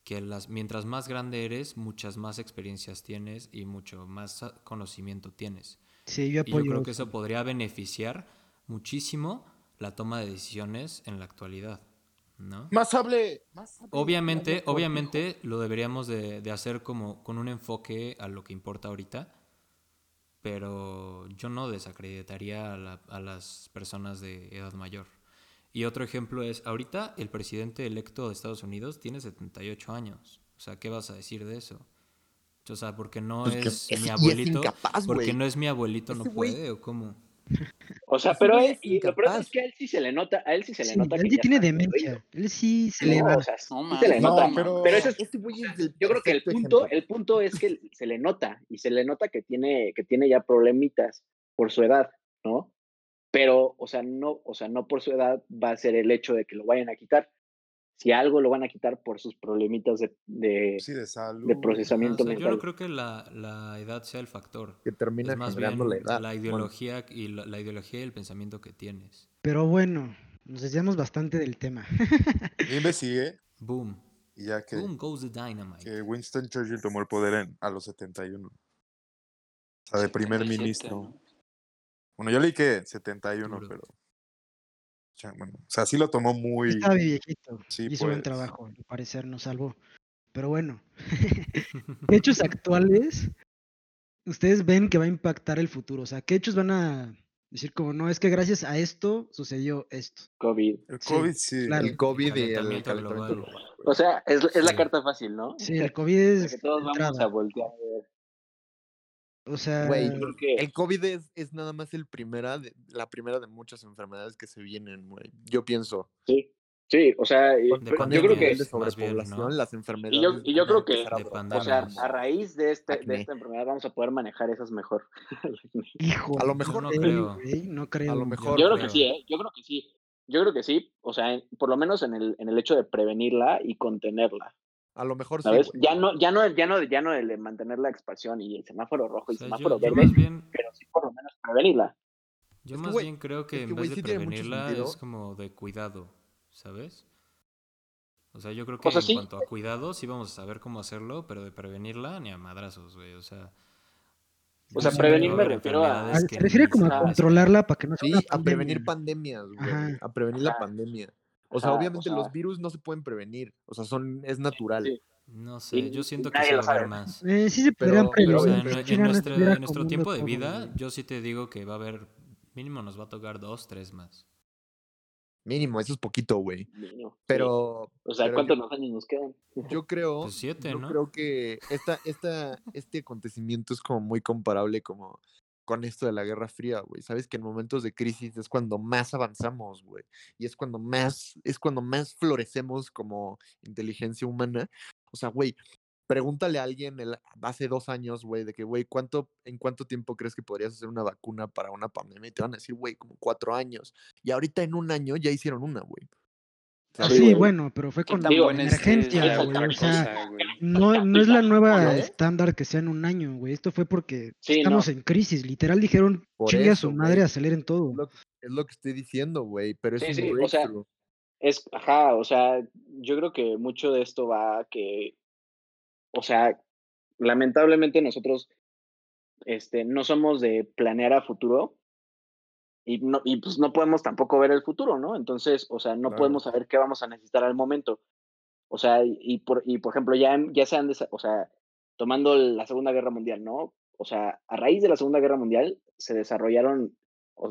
[SPEAKER 3] que las, mientras más grande eres, muchas más experiencias tienes y mucho más conocimiento tienes.
[SPEAKER 4] Sí, yo
[SPEAKER 3] Y yo
[SPEAKER 4] apoyo.
[SPEAKER 3] creo que eso podría beneficiar muchísimo la toma de decisiones en la actualidad, ¿no?
[SPEAKER 6] Más hable. Más hable.
[SPEAKER 3] Obviamente, obviamente lo deberíamos de, de hacer como con un enfoque a lo que importa ahorita, pero yo no desacreditaría a, la- a las personas de edad mayor. Y otro ejemplo es, ahorita el presidente electo de Estados Unidos tiene 78 años. O sea, ¿qué vas a decir de eso? O sea, porque no
[SPEAKER 2] Pues que-
[SPEAKER 3] es
[SPEAKER 2] es-
[SPEAKER 3] mi
[SPEAKER 2] es
[SPEAKER 3] abuelito,
[SPEAKER 2] incapaz,
[SPEAKER 3] porque no es mi abuelito, no
[SPEAKER 2] Ese
[SPEAKER 3] puede, o cómo.
[SPEAKER 5] O sea, pero él-
[SPEAKER 2] es
[SPEAKER 5] y lo peor es que a él sí se le nota, a él sí se le
[SPEAKER 4] Sí,
[SPEAKER 5] nota
[SPEAKER 4] él
[SPEAKER 5] que
[SPEAKER 4] tiene demencia. Él sí se
[SPEAKER 5] No,
[SPEAKER 4] le va.
[SPEAKER 5] o sea, sí
[SPEAKER 1] No
[SPEAKER 5] se le
[SPEAKER 1] mames,
[SPEAKER 5] nota.
[SPEAKER 6] No, pero-
[SPEAKER 5] pero eso es,
[SPEAKER 2] Este güey es el
[SPEAKER 5] yo creo que el punto,
[SPEAKER 2] ejemplo.
[SPEAKER 5] el punto es que se le nota y se le nota que tiene, que tiene ya problemitas por su edad, ¿no? Pero, o sea, no, o sea, no por su edad va a ser el hecho de que lo vayan a quitar. Si algo lo van a quitar por sus problemitas de, de,
[SPEAKER 6] Sí, de salud.
[SPEAKER 5] de
[SPEAKER 3] Ajá, o
[SPEAKER 5] procesamiento
[SPEAKER 3] sea, yo
[SPEAKER 5] mental.
[SPEAKER 3] no creo que la, la edad sea el factor.
[SPEAKER 2] Que termina
[SPEAKER 3] Es más bien
[SPEAKER 2] la edad.
[SPEAKER 3] la
[SPEAKER 2] Bueno,
[SPEAKER 3] ideología y la, la ideología y el pensamiento que tienes.
[SPEAKER 4] Pero bueno, nos desviamos bastante del tema.
[SPEAKER 6] Investigué
[SPEAKER 3] Boom.
[SPEAKER 6] y ya que,
[SPEAKER 3] Boom goes the dynamite.
[SPEAKER 6] que Winston Churchill tomó el poder en- a los 71. O sea, de primer
[SPEAKER 1] 77,
[SPEAKER 6] ministro.
[SPEAKER 1] ¿no?
[SPEAKER 6] Bueno, yo leí que 71,
[SPEAKER 3] Duro.
[SPEAKER 6] pero. Bueno, o sea, sí lo tomó muy.
[SPEAKER 4] Estaba viejito.
[SPEAKER 6] Sí,
[SPEAKER 4] hizo buen
[SPEAKER 6] pues.
[SPEAKER 4] trabajo, al parecer nos salvó. Pero bueno, ¿qué hechos actuales ustedes ven que va a impactar el futuro? O sea, ¿qué hechos van a decir como no, es que gracias a esto sucedió esto?
[SPEAKER 5] COVID.
[SPEAKER 6] El COVID sí.
[SPEAKER 4] claro.
[SPEAKER 2] el COVID y el
[SPEAKER 3] Calentamiento
[SPEAKER 2] calentamiento
[SPEAKER 3] global.
[SPEAKER 2] global.
[SPEAKER 5] O sea, es, es la
[SPEAKER 3] Sí.
[SPEAKER 5] carta fácil, ¿no?
[SPEAKER 4] Sí, el COVID es
[SPEAKER 5] que todos vamos a
[SPEAKER 4] entrada.
[SPEAKER 5] voltear a ver.
[SPEAKER 4] O sea,
[SPEAKER 2] Güey, El COVID es, es nada más el primera de, la primera de muchas enfermedades que se vienen, güey. Yo pienso.
[SPEAKER 5] sí, sí, o sea, yo creo que
[SPEAKER 2] de
[SPEAKER 3] más bien,
[SPEAKER 2] sobrepoblación,
[SPEAKER 3] ¿no?
[SPEAKER 2] las enfermedades.
[SPEAKER 5] y yo, y yo
[SPEAKER 2] a
[SPEAKER 5] creo que,
[SPEAKER 2] a
[SPEAKER 5] o sea, a raíz de este, de esta enfermedad vamos a poder manejar esas mejor.
[SPEAKER 4] hijo,
[SPEAKER 2] A lo mejor
[SPEAKER 3] no creo.
[SPEAKER 4] güey, no creo.
[SPEAKER 2] lo
[SPEAKER 4] güey.
[SPEAKER 2] mejor,
[SPEAKER 5] Yo
[SPEAKER 3] no
[SPEAKER 5] creo que sí, ¿eh? Yo creo que sí. Yo creo que sí, o sea, en- por lo menos en el, en el hecho de prevenirla y contenerla,
[SPEAKER 2] A lo mejor sí,
[SPEAKER 5] ya no, ya no, ya no, ya no el de mantener la expansión y el semáforo rojo y
[SPEAKER 3] O sea,
[SPEAKER 5] semáforo
[SPEAKER 3] yo, yo
[SPEAKER 5] verde,
[SPEAKER 3] bien,
[SPEAKER 5] pero sí por lo menos prevenirla.
[SPEAKER 3] yo
[SPEAKER 2] Es que,
[SPEAKER 3] más bien creo que
[SPEAKER 2] es
[SPEAKER 3] en
[SPEAKER 2] que,
[SPEAKER 3] vez de prevenirla es como de cuidado, ¿sabes? O sea, yo creo que
[SPEAKER 5] O sea,
[SPEAKER 3] en
[SPEAKER 5] sí.
[SPEAKER 3] cuanto a cuidado sí vamos a saber cómo hacerlo, pero de prevenirla ni a madrazos, güey. O sea,
[SPEAKER 5] O sea, prevenir me refiero a-
[SPEAKER 3] que
[SPEAKER 4] se refiere como a controlarla para que no sea
[SPEAKER 2] Sí, a prevenir
[SPEAKER 4] pandemia.
[SPEAKER 2] pandemias, güey. A prevenir la pandemia. O sea,
[SPEAKER 5] o
[SPEAKER 2] obviamente los virus no se pueden prevenir. O sea, son, es natural.
[SPEAKER 5] sí.
[SPEAKER 3] No sé, yo siento que
[SPEAKER 5] lo
[SPEAKER 3] va a haber
[SPEAKER 5] sabe.
[SPEAKER 3] más.
[SPEAKER 4] Eh, sí se podrían
[SPEAKER 2] Pero-
[SPEAKER 4] prevenir.
[SPEAKER 2] pero,
[SPEAKER 3] O sea,
[SPEAKER 2] güey,
[SPEAKER 3] en, nuestro tiempo de vida, yo sí te digo que va a haber, mínimo nos va a tocar dos, tres más.
[SPEAKER 2] Mínimo, eso es poquito, güey.
[SPEAKER 5] Sí.
[SPEAKER 2] Pero,
[SPEAKER 5] O sea,
[SPEAKER 2] pero
[SPEAKER 5] ¿cuántos
[SPEAKER 2] yo-
[SPEAKER 5] años nos quedan?
[SPEAKER 2] yo creo,
[SPEAKER 3] Pues siete,
[SPEAKER 2] yo
[SPEAKER 3] ¿no?
[SPEAKER 2] creo que esta, esta, este acontecimiento es como muy comparable como con esto de la Guerra Fría, güey. Sabes que en momentos de crisis es cuando más avanzamos, güey. Y es cuando más, es cuando más florecemos como inteligencia humana. O sea, güey, pregúntale a alguien hace dos años, güey, de que, güey, ¿cuánto, ¿en cuánto tiempo crees que podrías hacer una vacuna para una pandemia? Y te van a decir, güey, como cuatro años. Y ahorita en un año ya hicieron una, güey.
[SPEAKER 4] Ah,
[SPEAKER 5] Sí, güey.
[SPEAKER 4] bueno, pero fue
[SPEAKER 1] ¿Qué
[SPEAKER 4] con
[SPEAKER 1] tan
[SPEAKER 5] Digo,
[SPEAKER 1] buena es-
[SPEAKER 4] emergencia, güey. O sea,
[SPEAKER 1] güey?
[SPEAKER 4] no, no es la nueva
[SPEAKER 2] ¿Eh?
[SPEAKER 4] estándar que sea en un año, güey. Esto fue porque
[SPEAKER 5] Sí,
[SPEAKER 4] estamos
[SPEAKER 5] no.
[SPEAKER 4] en crisis. Literal dijeron,
[SPEAKER 2] Por
[SPEAKER 4] chingue a
[SPEAKER 2] eso,
[SPEAKER 4] su madre,
[SPEAKER 2] güey.
[SPEAKER 4] aceleren todo.
[SPEAKER 2] Es lo, que- es lo que estoy diciendo, güey, pero es
[SPEAKER 5] Sí,
[SPEAKER 2] un
[SPEAKER 5] sí, o sea. Es, ajá, o sea, yo creo que mucho de esto va a que, o sea, lamentablemente nosotros este, no somos de planear a futuro y, no, y pues no podemos tampoco ver el futuro, ¿no? Entonces, o sea, no
[SPEAKER 6] Claro.
[SPEAKER 5] podemos saber qué vamos a necesitar al momento. O sea, y, y por, y por ejemplo, ya, ya se han, o sea, tomando la Segunda Guerra Mundial, ¿no? O sea, a raíz de la Segunda Guerra Mundial se desarrollaron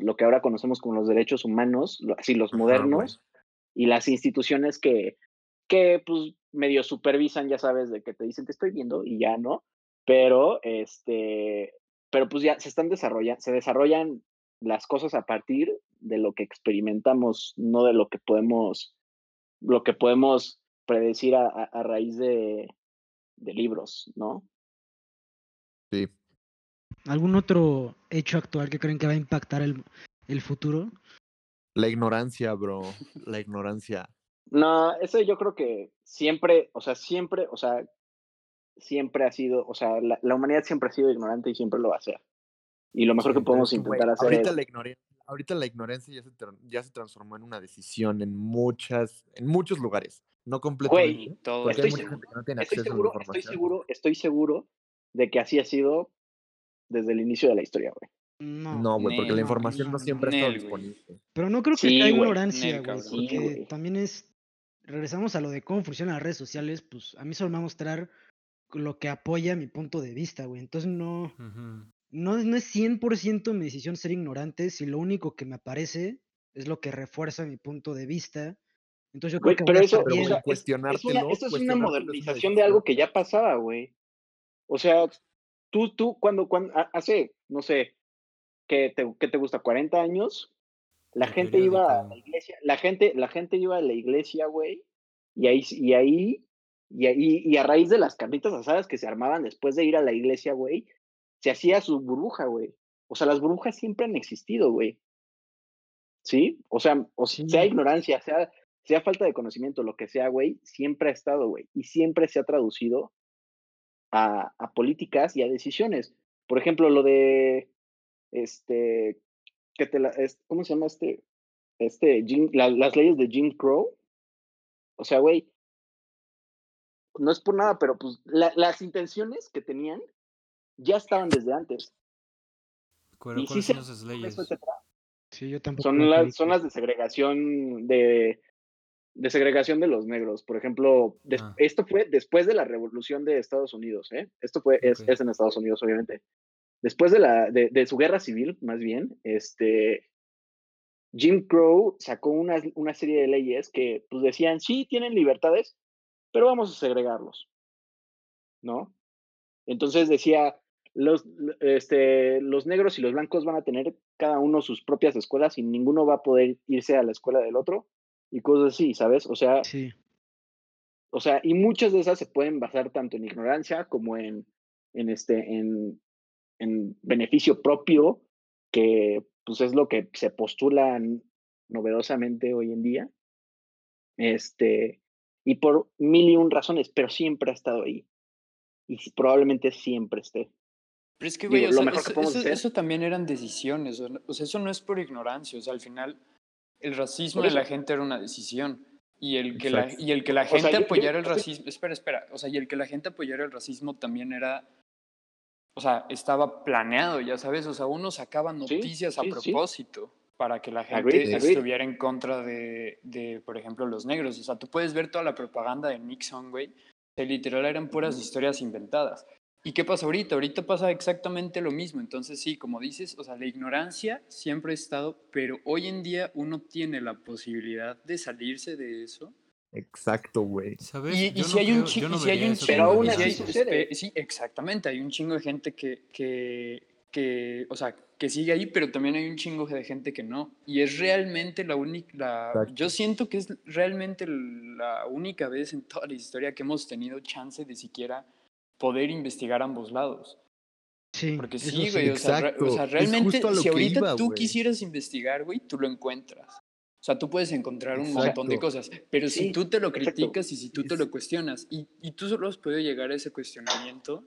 [SPEAKER 5] lo que ahora conocemos como los derechos humanos, así los
[SPEAKER 2] Ajá,
[SPEAKER 5] modernos, y las instituciones que, que pues medio supervisan, ya sabes, de que te dicen te estoy viendo y ya no, pero este, pero pues ya se están desarrollando, se desarrollan las cosas a partir de lo que experimentamos, no de lo que podemos, lo que podemos predecir a, a- a raíz de, de libros, ¿no?
[SPEAKER 2] Sí.
[SPEAKER 4] ¿Algún otro hecho actual que creen que va a impactar el, el futuro?
[SPEAKER 2] La ignorancia, bro. La ignorancia.
[SPEAKER 5] No, eso yo creo que siempre, o sea, siempre, o sea, siempre ha sido, o sea, la, la humanidad siempre ha sido ignorante y siempre lo va a ser. Y lo mejor
[SPEAKER 3] Sí,
[SPEAKER 5] que podemos intentar hacer
[SPEAKER 2] ahorita
[SPEAKER 5] es...
[SPEAKER 2] la ignorancia, ahorita la ignorancia ya se, ya se transformó en una decisión en muchas, en muchos lugares. No completamente.
[SPEAKER 5] Güey,
[SPEAKER 1] Todo
[SPEAKER 5] estoy seguro-
[SPEAKER 2] no
[SPEAKER 5] Estoy seguro, estoy seguro, estoy seguro de que así ha sido desde el inicio de la historia, güey.
[SPEAKER 4] No.
[SPEAKER 2] No, güey, porque la información
[SPEAKER 4] no,
[SPEAKER 2] no
[SPEAKER 4] no,
[SPEAKER 2] siempre ha estado disponible.
[SPEAKER 4] Pero no creo que
[SPEAKER 5] Sí,
[SPEAKER 4] sea ignorancia, güey.
[SPEAKER 5] Sí,
[SPEAKER 4] porque también es, regresamos a lo de cómo funcionan las redes sociales, pues a mí solo me va a mostrar lo que apoya mi punto de vista, güey. Entonces no,
[SPEAKER 3] Ujú.
[SPEAKER 4] No, no es 100% mi decisión ser ignorante si lo único que me aparece es lo que refuerza mi punto de vista. Entonces yo creo
[SPEAKER 5] Güey,
[SPEAKER 4] que
[SPEAKER 5] pero eso,
[SPEAKER 2] Pero,
[SPEAKER 5] o sea, es- una, esto es modernización de algo que ya pasaba, güey. O sea, tú, tú, cuando, cuando, ha- hace, no sé, ¿qué te, gusta? ¿40 años? La
[SPEAKER 3] El
[SPEAKER 5] gente iba a la iglesia, la gente, la gente iba a la iglesia, güey, y ahí, y ahí, y ahí, y a raíz de las carnitas asadas que se armaban después de ir a la iglesia, güey, se hacía su burbuja, güey. O sea, las burbujas siempre han existido, güey. ¿Sí? O sea, o
[SPEAKER 4] Sí.
[SPEAKER 5] sea ignorancia, sea, sea falta de conocimiento, lo que sea, güey, siempre ha estado, güey. Y siempre se ha traducido a, a políticas y a decisiones. Por ejemplo, lo de, este, que te la, es- ¿cómo se llama este? Este, Jim- la- las leyes de Jim Crow. O sea, güey, no es por nada, pero pues la- las intenciones que tenían ya estaban desde antes. Sí
[SPEAKER 3] ¿cuáles son esas
[SPEAKER 5] Eso,
[SPEAKER 3] leyes?
[SPEAKER 4] Sí, yo tampoco
[SPEAKER 5] son
[SPEAKER 4] las
[SPEAKER 5] son las de segregación de, de segregación de los negros. Por ejemplo, des-
[SPEAKER 3] Ah.
[SPEAKER 5] esto fue después de la revolución de Estados Unidos, ¿eh? Esto fue, es en Estados Unidos, obviamente. Después de, la, de, de su guerra civil, más bien, este, Jim Crow sacó una, una serie de leyes que pues, decían, sí, tienen libertades, pero vamos a segregarlos, ¿no? Entonces decía, los, este, los negros y los blancos van a tener cada uno sus propias escuelas y ninguno va a poder irse a la escuela del otro y cosas así, ¿sabes? O sea,
[SPEAKER 4] Sí.
[SPEAKER 5] o sea, y muchas de esas se pueden basar tanto en ignorancia como en, en este, en, en beneficio propio, que pues es lo que se postula n- novedosamente hoy en día. Este, y por mil y un razones, pero siempre ha estado ahí. Y probablemente siempre esté.
[SPEAKER 1] Pero es que,
[SPEAKER 5] Digo,
[SPEAKER 1] güey, o
[SPEAKER 5] lo
[SPEAKER 1] sea,
[SPEAKER 5] mejor que
[SPEAKER 1] eso, eso- eso también eran decisiones. O o sea, eso no es por ignorancia. O sea, al final, el racismo de la
[SPEAKER 5] eso.
[SPEAKER 1] gente era una decisión. Y el que la, y el que la
[SPEAKER 5] sea,
[SPEAKER 1] gente
[SPEAKER 5] yo- yo-
[SPEAKER 1] apoyara el
[SPEAKER 5] yo estoy-
[SPEAKER 1] racismo. Espera, espera. O sea, y el que la gente apoyara el racismo también era. O sea, estaba planeado, ya sabes. O sea, uno sacaba noticias a
[SPEAKER 5] sí, sí.
[SPEAKER 1] propósito para que la gente
[SPEAKER 5] Agreed, agreed.
[SPEAKER 1] estuviera en contra de, de, por ejemplo, los negros. O sea, tú puedes ver toda la propaganda de Nixon, güey. Que literal eran puras historias inventadas. ¿Y qué pasa ahorita? Ahorita pasa exactamente lo mismo. Entonces, sí, como dices, o sea, la ignorancia siempre ha estado, pero hoy en día uno tiene la posibilidad de salirse de eso.
[SPEAKER 2] Exacto, güey.
[SPEAKER 3] ¿Sabes?
[SPEAKER 1] Y, y si
[SPEAKER 3] no
[SPEAKER 1] hay un
[SPEAKER 3] creo-
[SPEAKER 1] chingo,
[SPEAKER 3] yo no
[SPEAKER 1] si hay un chingo,
[SPEAKER 5] Pero aún así sucede.
[SPEAKER 1] sí, exactamente, hay un chingo de gente que, que, que, o sea, que sigue ahí, pero también hay un chingo de gente que no. Y es realmente la única,
[SPEAKER 2] Exacto.
[SPEAKER 1] yo siento que es realmente la única vez en toda la historia que hemos tenido chance de siquiera poder investigar ambos lados.
[SPEAKER 4] Sí.
[SPEAKER 1] Porque sí, güey, o sea,
[SPEAKER 2] Exacto,
[SPEAKER 1] o sea, realmente, si ahorita
[SPEAKER 2] iba,
[SPEAKER 1] tú
[SPEAKER 2] güey.
[SPEAKER 1] quisieras investigar, güey, tú lo encuentras. O sea, tú puedes encontrar un montón de
[SPEAKER 2] Exacto.
[SPEAKER 1] cosas, pero si
[SPEAKER 5] Sí,
[SPEAKER 1] tú te lo
[SPEAKER 5] exacto.
[SPEAKER 1] criticas y si tú te lo cuestionas, y, y tú solo has podido llegar a ese cuestionamiento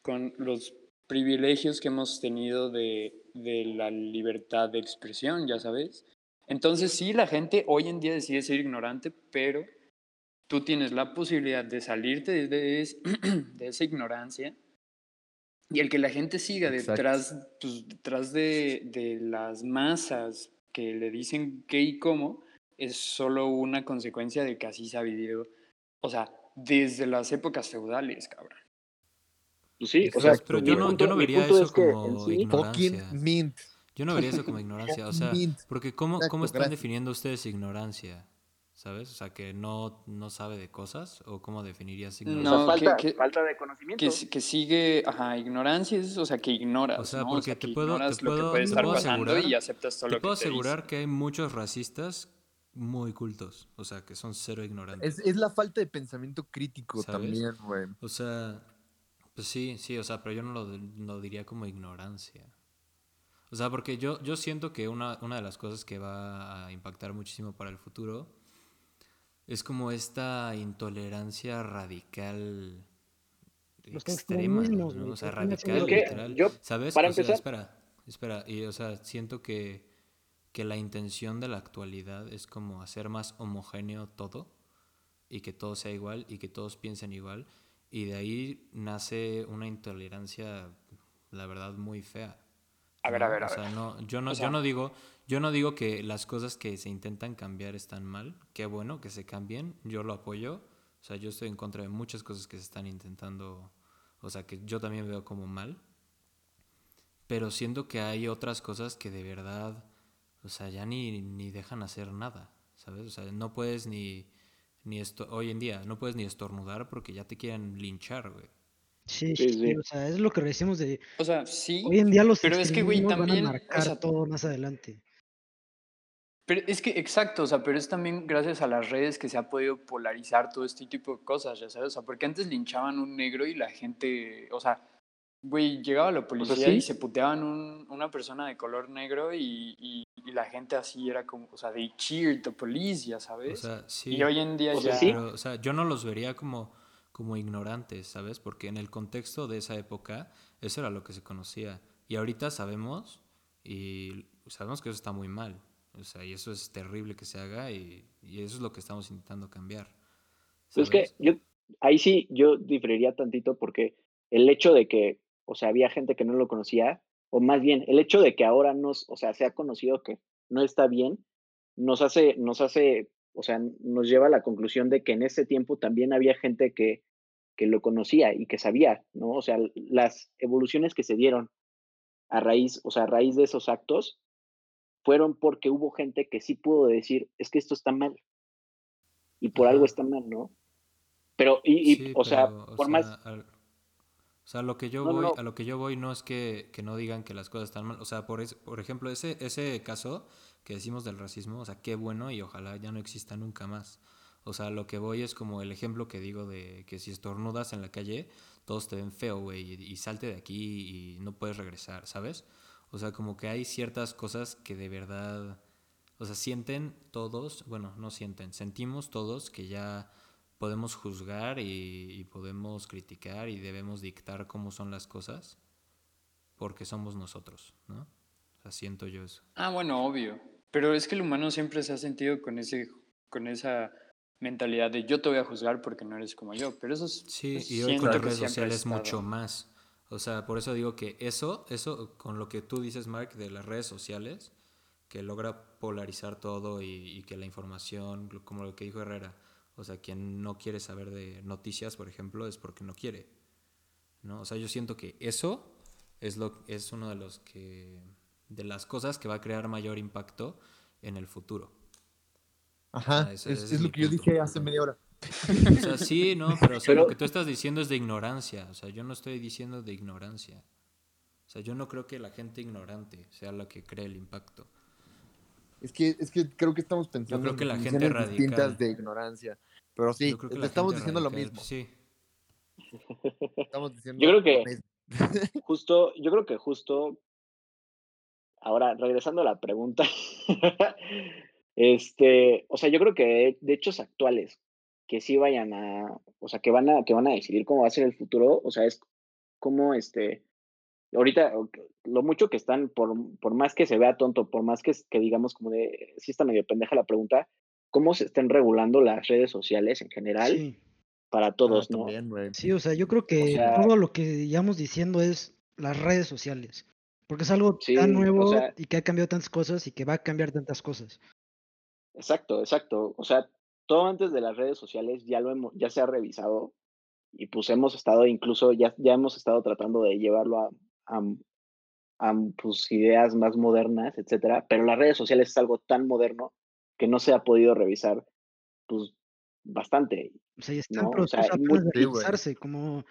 [SPEAKER 1] con los privilegios que hemos tenido de, de la libertad de expresión, ya sabes. Entonces sí, la gente hoy en día decide ser ignorante, pero tú tienes la posibilidad de salirte de, es- de esa ignorancia y el que la gente siga
[SPEAKER 2] Exacto.
[SPEAKER 1] detrás, pues, detrás de, de las masas que le dicen qué y cómo, es solo una consecuencia de que así se ha vivido, o sea, desde las épocas feudales, cabrón.
[SPEAKER 5] Pues sí, o sea,
[SPEAKER 3] Pero yo no,
[SPEAKER 5] punto-
[SPEAKER 3] yo no vería eso
[SPEAKER 5] es
[SPEAKER 3] como
[SPEAKER 5] sí-
[SPEAKER 3] ignorancia.
[SPEAKER 2] mint.
[SPEAKER 3] Yo no vería eso como ignorancia. O sea, porque ¿cómo,
[SPEAKER 2] Exacto,
[SPEAKER 3] cómo están
[SPEAKER 2] gracias.
[SPEAKER 3] definiendo ustedes ignorancia? ¿Sabes? O sea, que no, no sabe de cosas. ¿O cómo definirías
[SPEAKER 5] o sea,
[SPEAKER 3] ignorancia?
[SPEAKER 1] No,
[SPEAKER 5] falta,
[SPEAKER 1] que- que-
[SPEAKER 5] falta de conocimiento.
[SPEAKER 1] Que, sigue, ajá, ignorancia es, o sea, que ignoras,
[SPEAKER 3] O sea,
[SPEAKER 1] ¿no?
[SPEAKER 3] porque
[SPEAKER 1] o sea,
[SPEAKER 3] te puedo- te
[SPEAKER 1] lo
[SPEAKER 3] puedo- te
[SPEAKER 1] estar
[SPEAKER 3] puedo asegurar-
[SPEAKER 1] y aceptas todo
[SPEAKER 3] Te
[SPEAKER 1] lo que
[SPEAKER 3] puedo
[SPEAKER 1] te
[SPEAKER 3] asegurar que hay muchos racistas muy cultos. O sea, que son cero ignorantes.
[SPEAKER 2] Es, es la falta de pensamiento crítico
[SPEAKER 3] ¿Sabes?
[SPEAKER 2] también, güey.
[SPEAKER 3] O sea, pues sí, sí, o sea, pero yo no lo, lo diría como ignorancia. O sea, porque yo, yo siento que una, una de las cosas que va a impactar muchísimo para el futuro es como esta intolerancia radical
[SPEAKER 4] Los
[SPEAKER 3] extrema, ¿no? O sea, radical,
[SPEAKER 4] haciendo-
[SPEAKER 5] Es que
[SPEAKER 3] literal.
[SPEAKER 5] yo,
[SPEAKER 3] ¿Sabes?
[SPEAKER 5] para
[SPEAKER 3] o sea,
[SPEAKER 5] empezar-
[SPEAKER 3] espera. espera, y o sea, siento que, que la intención de la actualidad es como hacer más homogéneo todo y que todo sea igual y que todos piensen igual y de ahí nace una intolerancia, la verdad, muy fea.
[SPEAKER 1] A ver, a ver, a
[SPEAKER 3] O sea,
[SPEAKER 1] ver.
[SPEAKER 3] no, yo no,
[SPEAKER 1] O sea-
[SPEAKER 3] yo no digo, yo no digo que las cosas que se intentan cambiar están mal. Qué bueno que se cambien. Yo lo apoyo. O sea, yo estoy en contra de muchas cosas que se están intentando. O sea, que yo también veo como mal. Pero siento que hay otras cosas que de verdad, o sea, ya ni, ni dejan hacer nada, ¿sabes? O sea, no puedes ni, ni esto, hoy en día, no puedes ni estornudar porque ya te quieren linchar, güey.
[SPEAKER 4] Sí,
[SPEAKER 5] Sí,
[SPEAKER 4] sí, o sea, es lo que decimos de
[SPEAKER 1] O sea, sí.
[SPEAKER 4] hoy en día los
[SPEAKER 1] pero es que, güey,
[SPEAKER 4] extremismos van a
[SPEAKER 1] también, o
[SPEAKER 4] marcar
[SPEAKER 1] sea,
[SPEAKER 4] todo más adelante.
[SPEAKER 1] Pero es que, exacto, o sea, pero es también gracias a las redes que se ha podido polarizar todo este tipo de cosas, ya sabes, o sea, porque antes linchaban un negro y la gente, o sea, güey, llegaba la policía y
[SPEAKER 5] sí.
[SPEAKER 1] se puteaban un, una persona de color negro y, y, y la gente así era como, o sea, they cheered the police, ya
[SPEAKER 3] O
[SPEAKER 1] sabes.
[SPEAKER 3] sea, sí.
[SPEAKER 1] y hoy en día
[SPEAKER 5] O sea,
[SPEAKER 1] ya...
[SPEAKER 5] sí.
[SPEAKER 3] Pero, o sea, yo no los vería como, como ignorantes, ¿sabes? Porque en el contexto de esa época, eso era lo que se conocía. Y ahorita sabemos, y sabemos que eso está muy mal. O sea, y eso es terrible que se haga, y, y eso es lo que estamos intentando cambiar.
[SPEAKER 5] Pues es que
[SPEAKER 3] ¿sabes?
[SPEAKER 5] yo, ahí sí, yo diferiría tantito porque el hecho de que, o sea, había gente que no lo conocía, o más bien, el hecho de que ahora nos, o sea, se ha conocido que no está bien, nos hace, nos hace, o sea, nos lleva a la conclusión de que en ese tiempo también había gente que, que lo conocía y que sabía, ¿no? O sea, las evoluciones que se dieron a raíz, o sea, a raíz de esos actos, fueron porque hubo gente que sí pudo decir, es que esto está mal. Y por algo está mal, ¿no? Pero, y, y,
[SPEAKER 3] Sí,
[SPEAKER 5] o sea,
[SPEAKER 3] o
[SPEAKER 5] por
[SPEAKER 3] sea,
[SPEAKER 5] más,
[SPEAKER 3] al- o sea, lo que yo
[SPEAKER 5] No,
[SPEAKER 3] voy,
[SPEAKER 5] no.
[SPEAKER 3] a lo que yo voy no es que, que no digan que las cosas están mal. O sea, por, es- por ejemplo, ese, ese caso que decimos del racismo, o sea, qué bueno y ojalá ya no exista nunca más. O sea, lo que voy es como el ejemplo que digo de que si estornudas en la calle, todos te ven feo, güey, y, y salte de aquí y no puedes regresar, ¿sabes? O sea, como que hay ciertas cosas que de verdad, o sea, sienten todos, bueno, no sienten, sentimos todos que ya podemos juzgar y, y podemos criticar y debemos dictar cómo son las cosas porque somos nosotros, ¿no? O sea, siento yo eso.
[SPEAKER 1] Ah, bueno, obvio. Pero es que el humano siempre se ha sentido con ese, con esa mentalidad de yo te voy a juzgar porque no eres como yo. Pero eso es,
[SPEAKER 3] Sí,
[SPEAKER 1] pues,
[SPEAKER 3] y hoy con las redes sociales mucho más. O sea, por eso digo que eso, eso con lo que tú dices, Mark, de las redes sociales, que logra polarizar todo y, y que la información, como lo que dijo Herrera, o sea, quien no quiere saber de noticias, por ejemplo, es porque no quiere. ¿no? O sea, yo siento que eso es, lo, es uno de los que de las cosas que va a crear mayor impacto en el futuro.
[SPEAKER 2] Ajá,
[SPEAKER 3] ese-
[SPEAKER 2] es,
[SPEAKER 3] ese es
[SPEAKER 2] es lo que yo dije hace media hora.
[SPEAKER 3] O sea, sí, no, pero o sea, lo que tú estás diciendo es de ignorancia. O sea, yo no estoy diciendo de ignorancia. O sea, yo no creo que la gente ignorante sea la que cree el impacto.
[SPEAKER 2] Es que, es que creo que estamos pensando
[SPEAKER 3] creo que
[SPEAKER 2] en
[SPEAKER 3] la gente
[SPEAKER 2] definiciones
[SPEAKER 3] radical-
[SPEAKER 2] distintas de ignorancia. Pero sí,
[SPEAKER 3] Yo creo que
[SPEAKER 2] te
[SPEAKER 3] la
[SPEAKER 2] estamos
[SPEAKER 3] gente
[SPEAKER 2] diciendo lo mismo.
[SPEAKER 3] Sí.
[SPEAKER 2] Estamos diciendo
[SPEAKER 5] Yo creo
[SPEAKER 2] lo
[SPEAKER 5] que-
[SPEAKER 2] mismo.
[SPEAKER 5] justo, yo creo que justo, ahora, regresando a la pregunta, este, o sea, yo creo que de hechos actuales que sí vayan a, o sea, que van a, que van a decidir cómo va a ser el futuro, o sea, es como este, ahorita, lo mucho que están, por, por más que se vea tonto, por más que, que digamos como de, sí está medio pendeja la pregunta, cómo se estén regulando las redes sociales en general
[SPEAKER 4] Sí,
[SPEAKER 5] para
[SPEAKER 2] Ah,
[SPEAKER 5] todos, ¿no?
[SPEAKER 2] también,
[SPEAKER 4] sí, o sea, yo creo que
[SPEAKER 5] sea-
[SPEAKER 4] todo lo que llevamos diciendo es las redes sociales, porque es algo
[SPEAKER 5] Sí,
[SPEAKER 4] tan
[SPEAKER 5] o
[SPEAKER 4] nuevo
[SPEAKER 5] sea-
[SPEAKER 4] y que ha cambiado tantas cosas y que va a cambiar tantas cosas.
[SPEAKER 5] Exacto, exacto. O sea, todo antes de las redes sociales ya lo hemos, ya se ha revisado y pues hemos estado incluso, ya, ya hemos estado tratando de llevarlo a, a, a, pues, ideas más modernas, etcétera, pero las redes sociales es algo tan moderno que no se ha podido revisar, pues, bastante.
[SPEAKER 4] O sea, y está en
[SPEAKER 5] No, o sea, muy-
[SPEAKER 4] de revisarse, como,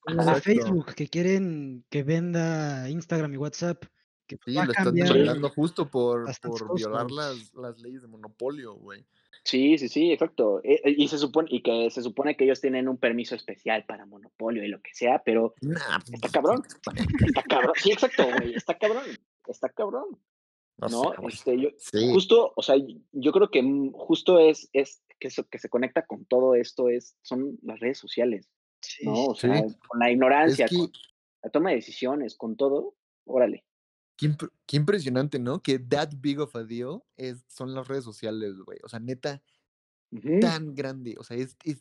[SPEAKER 4] como de. Facebook, que quieren que venda Instagram y WhatsApp, que
[SPEAKER 2] Sí, lo están demandando justo por, por violar las, las leyes de monopolio, güey.
[SPEAKER 5] Sí, sí, sí, exacto. E- e- Y se supone, y que se supone que ellos tienen un permiso especial para monopolio y lo que sea, pero
[SPEAKER 2] Nah,
[SPEAKER 5] Está cabrón. está cabrón. Sí, exacto, güey. Está cabrón. Está cabrón.
[SPEAKER 2] No,
[SPEAKER 5] ¿no?
[SPEAKER 2] sé,
[SPEAKER 5] este, yo,
[SPEAKER 2] Sí.
[SPEAKER 5] Justo, o sea, yo creo que mm, justo es, es que eso que se conecta con todo esto es, son las redes sociales,
[SPEAKER 4] Sí,
[SPEAKER 5] ¿no? O
[SPEAKER 2] Sí.
[SPEAKER 5] sea, con la ignorancia,
[SPEAKER 2] Es que-
[SPEAKER 5] con la toma de decisiones, con todo, órale.
[SPEAKER 2] Qué, impr- qué impresionante, ¿no? Que that big of a deal es, son las redes sociales, güey. O sea, neta, tan grande. O sea, es, es,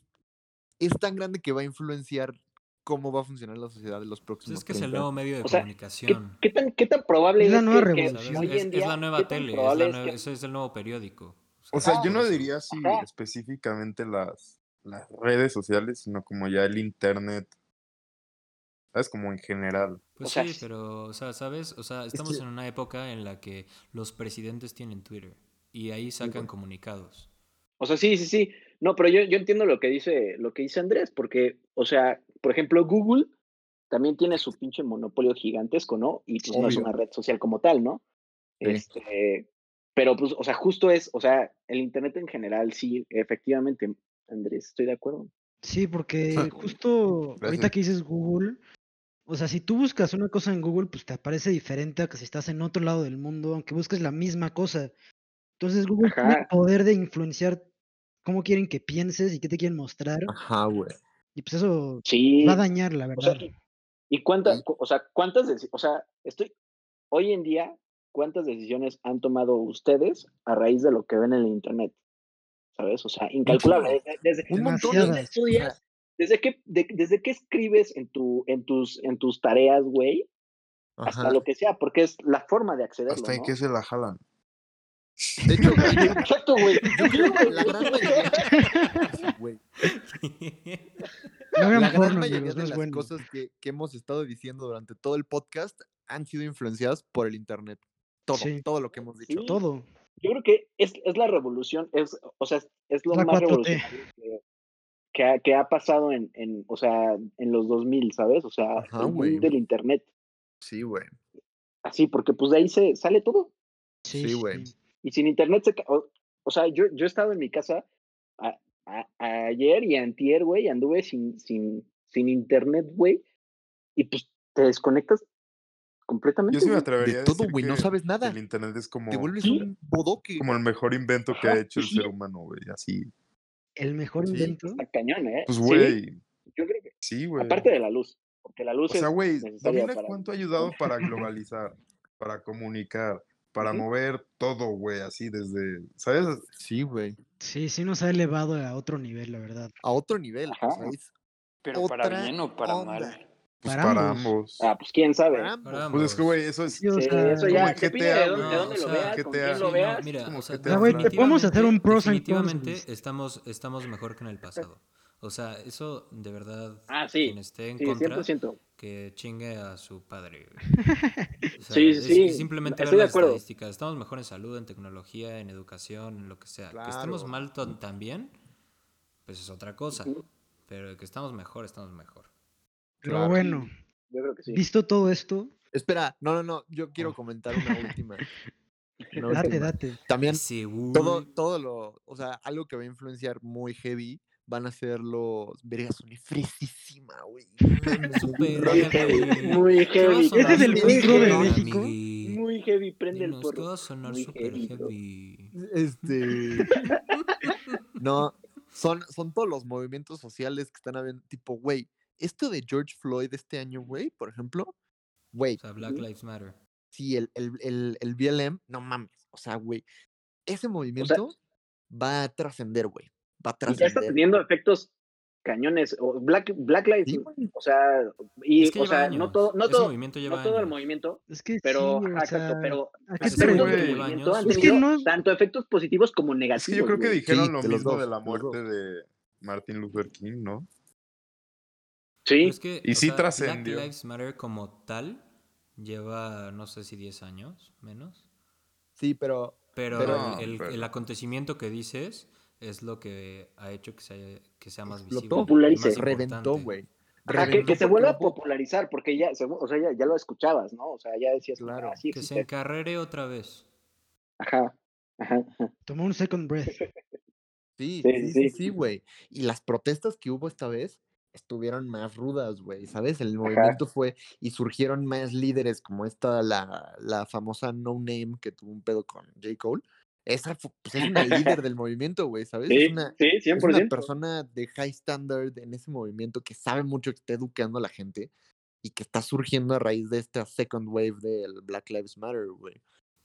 [SPEAKER 2] es tan grande que va a influenciar cómo va a funcionar la sociedad en los
[SPEAKER 3] Pues
[SPEAKER 2] próximos
[SPEAKER 3] es que es el
[SPEAKER 2] 30.
[SPEAKER 3] nuevo medio de
[SPEAKER 5] O sea, ¿Qué,
[SPEAKER 3] comunicación.
[SPEAKER 5] qué tan, qué tan probable
[SPEAKER 4] Es la nueva
[SPEAKER 5] que,
[SPEAKER 3] Es, la nueva tele, es, la
[SPEAKER 5] es
[SPEAKER 3] nueva-
[SPEAKER 5] que-
[SPEAKER 3] es el nuevo periódico.
[SPEAKER 6] O sea,
[SPEAKER 5] Ah,
[SPEAKER 6] yo no diría así
[SPEAKER 5] Ajá.
[SPEAKER 6] específicamente las, las redes sociales, sino como ya el internet. ¿Sabes? Como en general.
[SPEAKER 3] Pues
[SPEAKER 5] O sea,
[SPEAKER 3] sí, pero, o sea, ¿sabes? O sea, estamos
[SPEAKER 2] que-
[SPEAKER 3] en una época en la que los presidentes tienen Twitter y ahí sacan comunicados.
[SPEAKER 5] O sea, sí, sí, sí. No, pero yo, yo entiendo lo que dice, lo que dice Andrés, porque, o sea, por ejemplo, Google también tiene su pinche monopolio gigantesco, ¿no? Y pues no es una red social como tal, ¿no?
[SPEAKER 2] Sí.
[SPEAKER 5] Este, pero pues, o sea, justo es, o sea, el internet en general, sí, efectivamente, Andrés, estoy de acuerdo.
[SPEAKER 4] Sí, porque justo ahorita que dices Google, o sea, si tú buscas una cosa en Google, pues te aparece diferente a que si estás en otro lado del mundo, aunque busques la misma cosa. Entonces Google tiene el poder de influenciar cómo quieren que pienses y qué te quieren mostrar.
[SPEAKER 2] Ajá, güey.
[SPEAKER 4] Y pues eso
[SPEAKER 5] Sí.
[SPEAKER 4] va a dañar, la
[SPEAKER 5] O sea,
[SPEAKER 4] verdad.
[SPEAKER 5] y, cuántas, o sea, cuántas, o sea, estoy, hoy en día, ¿cuántas decisiones han tomado ustedes a raíz de lo que ven en el internet? ¿Sabes? O sea, incalculable. Desde, desde-
[SPEAKER 2] Un montón.
[SPEAKER 5] que estudias, desde que, de- desde que escribes en, tu, en, tus, en tus tareas, güey, hasta
[SPEAKER 2] Ajá.
[SPEAKER 5] lo que sea, porque es la forma de accederlo,
[SPEAKER 6] Hasta en
[SPEAKER 5] ¿no?
[SPEAKER 6] qué se la jalan.
[SPEAKER 2] De hecho, güey,
[SPEAKER 5] Exacto, güey.
[SPEAKER 2] yo creo que la gran mayoría. Sí, güey.
[SPEAKER 4] No
[SPEAKER 2] La gran
[SPEAKER 4] porno,
[SPEAKER 2] mayoría de las
[SPEAKER 4] bueno.
[SPEAKER 2] cosas que, que hemos estado diciendo durante todo el podcast han sido influenciadas por el internet. Todo,
[SPEAKER 4] Sí.
[SPEAKER 2] todo lo que hemos dicho.
[SPEAKER 5] Sí.
[SPEAKER 4] Todo.
[SPEAKER 5] Yo creo que es, es la revolución, es, o sea, es, es lo
[SPEAKER 4] La
[SPEAKER 5] más
[SPEAKER 4] 4T.
[SPEAKER 5] revolucionario que, que ha, que ha pasado en, en, o sea, en los 2000, ¿sabes? O sea,
[SPEAKER 2] Ajá,
[SPEAKER 5] el boom del internet.
[SPEAKER 2] Sí, güey.
[SPEAKER 5] Así, porque pues de ahí se sale todo.
[SPEAKER 4] Sí,
[SPEAKER 2] güey.
[SPEAKER 4] sí.
[SPEAKER 5] Y sin internet se... O, o sea, yo, yo he estado en mi casa a- a- ayer y antier, güey, anduve sin, sin, sin internet, güey, y pues te desconectas completamente.
[SPEAKER 6] Yo sí me atrevería
[SPEAKER 2] De
[SPEAKER 6] a
[SPEAKER 2] todo, güey, no sabes nada.
[SPEAKER 6] El internet es como,
[SPEAKER 2] Te vuelves
[SPEAKER 5] Sí.
[SPEAKER 2] un bodoque.
[SPEAKER 6] como el mejor invento que ha hecho el
[SPEAKER 5] sí.
[SPEAKER 6] ser humano, güey. Así.
[SPEAKER 4] El mejor
[SPEAKER 2] Sí,
[SPEAKER 4] invento.
[SPEAKER 5] Está cañón, ¿eh?
[SPEAKER 6] Pues,
[SPEAKER 5] Sí,
[SPEAKER 6] güey.
[SPEAKER 5] yo creo que,
[SPEAKER 6] Sí, güey.
[SPEAKER 5] aparte de la luz, porque la
[SPEAKER 6] O
[SPEAKER 5] luz
[SPEAKER 6] sea,
[SPEAKER 5] es
[SPEAKER 6] güey, Domina
[SPEAKER 5] para...
[SPEAKER 6] cuánto ha ayudado para globalizar, para comunicar, para mover todo, güey, así desde, ¿sabes?
[SPEAKER 2] Sí, güey.
[SPEAKER 4] Sí, sí nos ha elevado a otro nivel, la verdad.
[SPEAKER 2] A otro nivel.
[SPEAKER 5] Ajá.
[SPEAKER 2] O sea, es
[SPEAKER 1] Pero para bien o para
[SPEAKER 2] onda.
[SPEAKER 1] mal.
[SPEAKER 6] Pues
[SPEAKER 4] Para
[SPEAKER 6] para,
[SPEAKER 4] ambos.
[SPEAKER 6] ambos.
[SPEAKER 5] Ah, pues quién sabe.
[SPEAKER 2] para
[SPEAKER 6] Pues es que, güey, eso es
[SPEAKER 4] Sí, o sea,
[SPEAKER 5] eso ya
[SPEAKER 6] como
[SPEAKER 5] depende
[SPEAKER 6] GTA,
[SPEAKER 5] de dónde, de
[SPEAKER 3] No,
[SPEAKER 5] dónde
[SPEAKER 3] o
[SPEAKER 5] lo
[SPEAKER 3] sea,
[SPEAKER 5] veas, con
[SPEAKER 6] GTA.
[SPEAKER 5] quién
[SPEAKER 6] Sí,
[SPEAKER 5] lo
[SPEAKER 6] no,
[SPEAKER 5] veas.
[SPEAKER 3] mira,
[SPEAKER 6] como
[SPEAKER 3] o sea,
[SPEAKER 4] güey, te podemos hacer un pros and
[SPEAKER 3] definitivamente
[SPEAKER 4] list.
[SPEAKER 3] estamos, estamos mejor que en el pasado. O sea, eso de verdad,
[SPEAKER 5] Ah, sí.
[SPEAKER 3] quien esté en
[SPEAKER 5] Sí,
[SPEAKER 3] contra,
[SPEAKER 5] 100%.
[SPEAKER 3] que chingue a su padre. O sea,
[SPEAKER 5] Sí, sí,
[SPEAKER 3] es-
[SPEAKER 5] sí,
[SPEAKER 3] simplemente
[SPEAKER 5] estoy
[SPEAKER 3] ver
[SPEAKER 5] de
[SPEAKER 3] las
[SPEAKER 5] acuerdo.
[SPEAKER 3] estadísticas. Estamos mejor en salud, en tecnología, en educación, en lo que sea. Que estemos
[SPEAKER 2] Claro.
[SPEAKER 3] mal también, pues es otra cosa.
[SPEAKER 5] Ujú.
[SPEAKER 3] Pero que estamos mejor, estamos mejor.
[SPEAKER 4] Pero
[SPEAKER 6] Claro.
[SPEAKER 4] bueno,
[SPEAKER 5] Yo creo que sí.
[SPEAKER 4] visto todo esto,
[SPEAKER 2] Espera, no, no, no. Yo quiero
[SPEAKER 4] Oh.
[SPEAKER 2] comentar una última. una
[SPEAKER 4] date,
[SPEAKER 2] última.
[SPEAKER 4] date.
[SPEAKER 2] También todo, todo lo, o sea, algo que va a influenciar muy heavy van a ser los vergas son fresísima, güey.
[SPEAKER 5] Muy
[SPEAKER 3] heavy.
[SPEAKER 5] muy
[SPEAKER 3] ¿Qué va a
[SPEAKER 5] heavy.
[SPEAKER 4] Ese es el filtro de México.
[SPEAKER 3] amigui?
[SPEAKER 5] Muy heavy, prende el
[SPEAKER 3] Dinos, ¿qué
[SPEAKER 5] porro.
[SPEAKER 3] a sonar
[SPEAKER 5] Muy
[SPEAKER 3] súper
[SPEAKER 5] heavy, bro.
[SPEAKER 3] heavy?
[SPEAKER 2] Este. no, son, son todos los movimientos sociales que están habiendo. Tipo, güey, esto de George Floyd este año, güey, por ejemplo, güey,
[SPEAKER 3] O sea, Black Lives Matter.
[SPEAKER 2] sí, el, el, el, el BLM, no mames. O sea, güey, ese movimiento va a trascender, güey. Va a
[SPEAKER 5] Y ya está
[SPEAKER 2] trascender.
[SPEAKER 5] teniendo efectos cañones. O Black, Black Lives,
[SPEAKER 2] Sí,
[SPEAKER 5] o sea, y,
[SPEAKER 3] Es que
[SPEAKER 5] o sea,
[SPEAKER 3] años.
[SPEAKER 5] no todo, no
[SPEAKER 3] Ese
[SPEAKER 5] todo,
[SPEAKER 3] movimiento lleva
[SPEAKER 5] no todo el
[SPEAKER 3] años.
[SPEAKER 5] movimiento,
[SPEAKER 4] Es que
[SPEAKER 5] pero,
[SPEAKER 4] sí, o
[SPEAKER 5] exacto,
[SPEAKER 4] sea,
[SPEAKER 5] pero
[SPEAKER 4] ¿a qué
[SPEAKER 6] ese
[SPEAKER 4] te
[SPEAKER 5] efectos
[SPEAKER 6] güey
[SPEAKER 5] del
[SPEAKER 6] lleva
[SPEAKER 5] movimiento han
[SPEAKER 3] años.
[SPEAKER 4] Es que no-
[SPEAKER 5] tanto efectos positivos como negativos.
[SPEAKER 6] Es que yo creo que dijeron
[SPEAKER 2] Sí,
[SPEAKER 6] lo mismo
[SPEAKER 2] dos,
[SPEAKER 6] de la muerte de Martin Luther King, ¿no?
[SPEAKER 5] Sí,
[SPEAKER 3] es que,
[SPEAKER 6] Y sí
[SPEAKER 3] sea,
[SPEAKER 6] trascendió.
[SPEAKER 3] Black Lives Matter como tal lleva, no sé si 10 años, menos.
[SPEAKER 2] Sí, pero.
[SPEAKER 3] Pero,
[SPEAKER 2] Pero-
[SPEAKER 3] el, el-
[SPEAKER 6] pero-
[SPEAKER 3] el acontecimiento que dices es lo que ha hecho que sea, que sea más visible. y
[SPEAKER 5] Popularice.
[SPEAKER 3] más
[SPEAKER 2] Reventó, güey.
[SPEAKER 5] Ajá, que, se vuelva a popularizar, porque ya, o sea, ya, ya lo escuchabas, ¿no? O sea, ya decías,
[SPEAKER 2] Claro.
[SPEAKER 5] ah, sí
[SPEAKER 3] Que se encarrere otra vez.
[SPEAKER 5] Ajá, ajá, ajá.
[SPEAKER 4] tomó un second breath.
[SPEAKER 2] Sí,
[SPEAKER 5] Sí,
[SPEAKER 2] sí, sí,
[SPEAKER 5] sí.
[SPEAKER 2] sí, güey. Y las protestas que hubo esta vez estuvieron más rudas, güey, ¿sabes? El movimiento fue y surgieron más líderes como esta, la, la famosa No Name que tuvo un pedo con J. Cole. Esa pues, es una líder del movimiento, güey, ¿sabes?
[SPEAKER 5] Sí,
[SPEAKER 2] es una,
[SPEAKER 5] sí,
[SPEAKER 2] es
[SPEAKER 5] 100%.
[SPEAKER 2] una persona de high standard en ese movimiento que sabe mucho, que está educando a la gente. y que está surgiendo a raíz de esta second wave del Black Lives Matter, güey.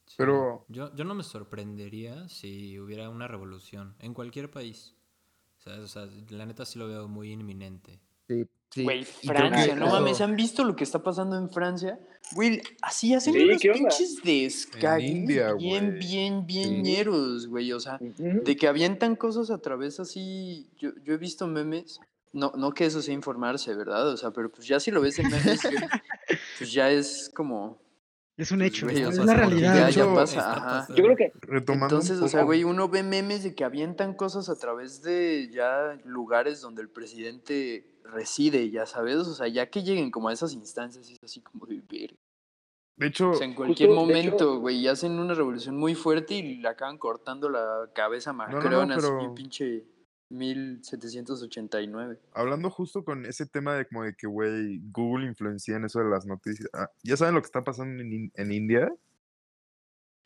[SPEAKER 3] Sí.
[SPEAKER 6] Pero-
[SPEAKER 3] Yo, yo no me sorprendería si hubiera una revolución en cualquier país. ¿Sabes? O sea, la neta sí lo veo muy inminente.
[SPEAKER 2] Sí, sí.
[SPEAKER 1] Güey, Francia, no mames, ¿han visto lo que está pasando en Francia? Güey, así hacen
[SPEAKER 5] Sí,
[SPEAKER 1] unos pinches descagues
[SPEAKER 6] India,
[SPEAKER 1] bien,
[SPEAKER 6] güey.
[SPEAKER 1] bien, bien
[SPEAKER 2] Sí.
[SPEAKER 1] ñeros, güey. O sea, de que avientan cosas a través así. Yo, yo he visto memes. No, no que eso sea informarse, ¿verdad? O sea, pero pues ya si lo ves en memes, pues ya es como.
[SPEAKER 4] Es un hecho,
[SPEAKER 1] güey, o
[SPEAKER 4] es
[SPEAKER 1] sea,
[SPEAKER 4] la realidad.
[SPEAKER 1] ya, ya pasa, ajá.
[SPEAKER 5] Yo creo que
[SPEAKER 6] Retomando
[SPEAKER 1] Entonces, o sea, güey, uno ve memes de que avientan cosas a través de ya lugares donde el presidente reside, ya sabes, o sea, ya que lleguen como a esas instancias, es así como de ver.
[SPEAKER 6] De hecho,
[SPEAKER 1] O sea, en cualquier
[SPEAKER 5] Justo,
[SPEAKER 1] momento, güey, hacen una revolución muy fuerte y le acaban cortando la cabeza a
[SPEAKER 6] no, no,
[SPEAKER 1] Macron así, pinche 1789.
[SPEAKER 6] hablando justo con ese tema de como de que, güey, Google influencia en eso de las noticias. Ah, ¿Ya saben lo que está pasando en, en India?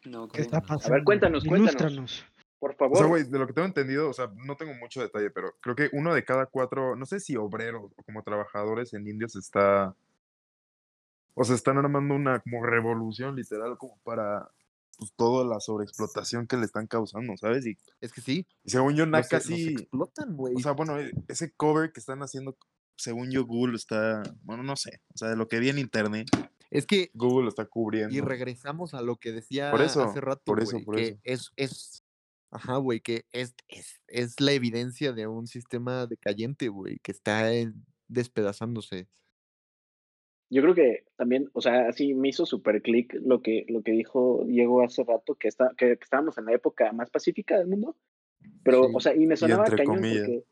[SPEAKER 1] No,
[SPEAKER 4] ¿Qué está
[SPEAKER 3] A ver,
[SPEAKER 4] pasando?
[SPEAKER 5] cuéntanos, cuéntanos.
[SPEAKER 4] Ilústranos.
[SPEAKER 5] por
[SPEAKER 6] O
[SPEAKER 5] favor.
[SPEAKER 6] sea, güey, de lo que tengo entendido, o sea, no tengo mucho detalle, pero creo que uno de cada cuatro, no sé si obreros o como trabajadores en India se está. O sea, están armando una como revolución literal como para pues, toda la sobreexplotación que le están causando, ¿sabes? Y,
[SPEAKER 2] Es que sí.
[SPEAKER 6] y según yo, Naka sí.
[SPEAKER 2] explotan, güey.
[SPEAKER 6] O sea, bueno, e- ese cover que están haciendo, según yo, Google está. Bueno, no sé. O sea, de lo que vi en internet,
[SPEAKER 2] es que
[SPEAKER 6] Google lo está cubriendo.
[SPEAKER 2] Y regresamos a lo que decía
[SPEAKER 6] Por eso,
[SPEAKER 2] hace rato,
[SPEAKER 6] por eso,
[SPEAKER 2] güey,
[SPEAKER 6] por
[SPEAKER 2] que
[SPEAKER 6] eso.
[SPEAKER 2] es, es, ajá, güey, que es, es, es la evidencia de un sistema decayente, güey, que está despedazándose.
[SPEAKER 5] Yo creo que también, o sea, así me hizo super clic lo que, lo que dijo Diego hace rato, que, está, que, estábamos en la época más pacífica del mundo. Pero,
[SPEAKER 2] Sí,
[SPEAKER 5] o sea, y me sonaba
[SPEAKER 6] entre
[SPEAKER 5] cañón
[SPEAKER 6] comillas.
[SPEAKER 5] porque.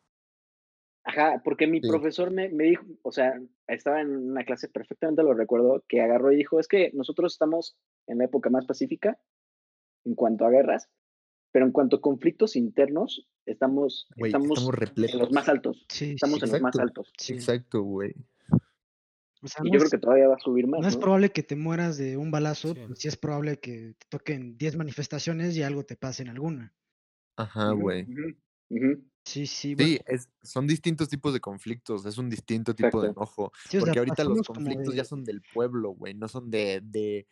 [SPEAKER 5] Ajá, porque mi
[SPEAKER 2] Sí.
[SPEAKER 5] profesor me, me dijo, o sea, estaba en una clase, perfectamente lo recuerdo, que agarró y dijo: Es que nosotros estamos en la época más pacífica en cuanto a guerras, pero en cuanto a conflictos internos, estamos,
[SPEAKER 2] Güey,
[SPEAKER 5] estamos,
[SPEAKER 2] estamos
[SPEAKER 5] en
[SPEAKER 2] repletos.
[SPEAKER 5] los más altos.
[SPEAKER 4] Sí,
[SPEAKER 5] Estamos
[SPEAKER 4] sí,
[SPEAKER 5] en los más
[SPEAKER 2] exacto.
[SPEAKER 5] altos.
[SPEAKER 4] sí.
[SPEAKER 2] Exacto, güey.
[SPEAKER 4] O sea,
[SPEAKER 5] Y
[SPEAKER 4] no
[SPEAKER 5] yo creo
[SPEAKER 4] es-
[SPEAKER 5] que todavía va a subir más.
[SPEAKER 4] No es probable que te mueras de un balazo,
[SPEAKER 3] Sí.
[SPEAKER 4] pues sí es probable que te toquen 10 manifestaciones y algo te pase en alguna.
[SPEAKER 2] Ajá, güey.
[SPEAKER 4] Sí, sí, bueno,
[SPEAKER 2] Sí, es, son distintos tipos de conflictos, es un distinto tipo de enojo.
[SPEAKER 4] sí, o sea,
[SPEAKER 2] Porque ahorita los conflictos ya son del pueblo, güey, no son de, de,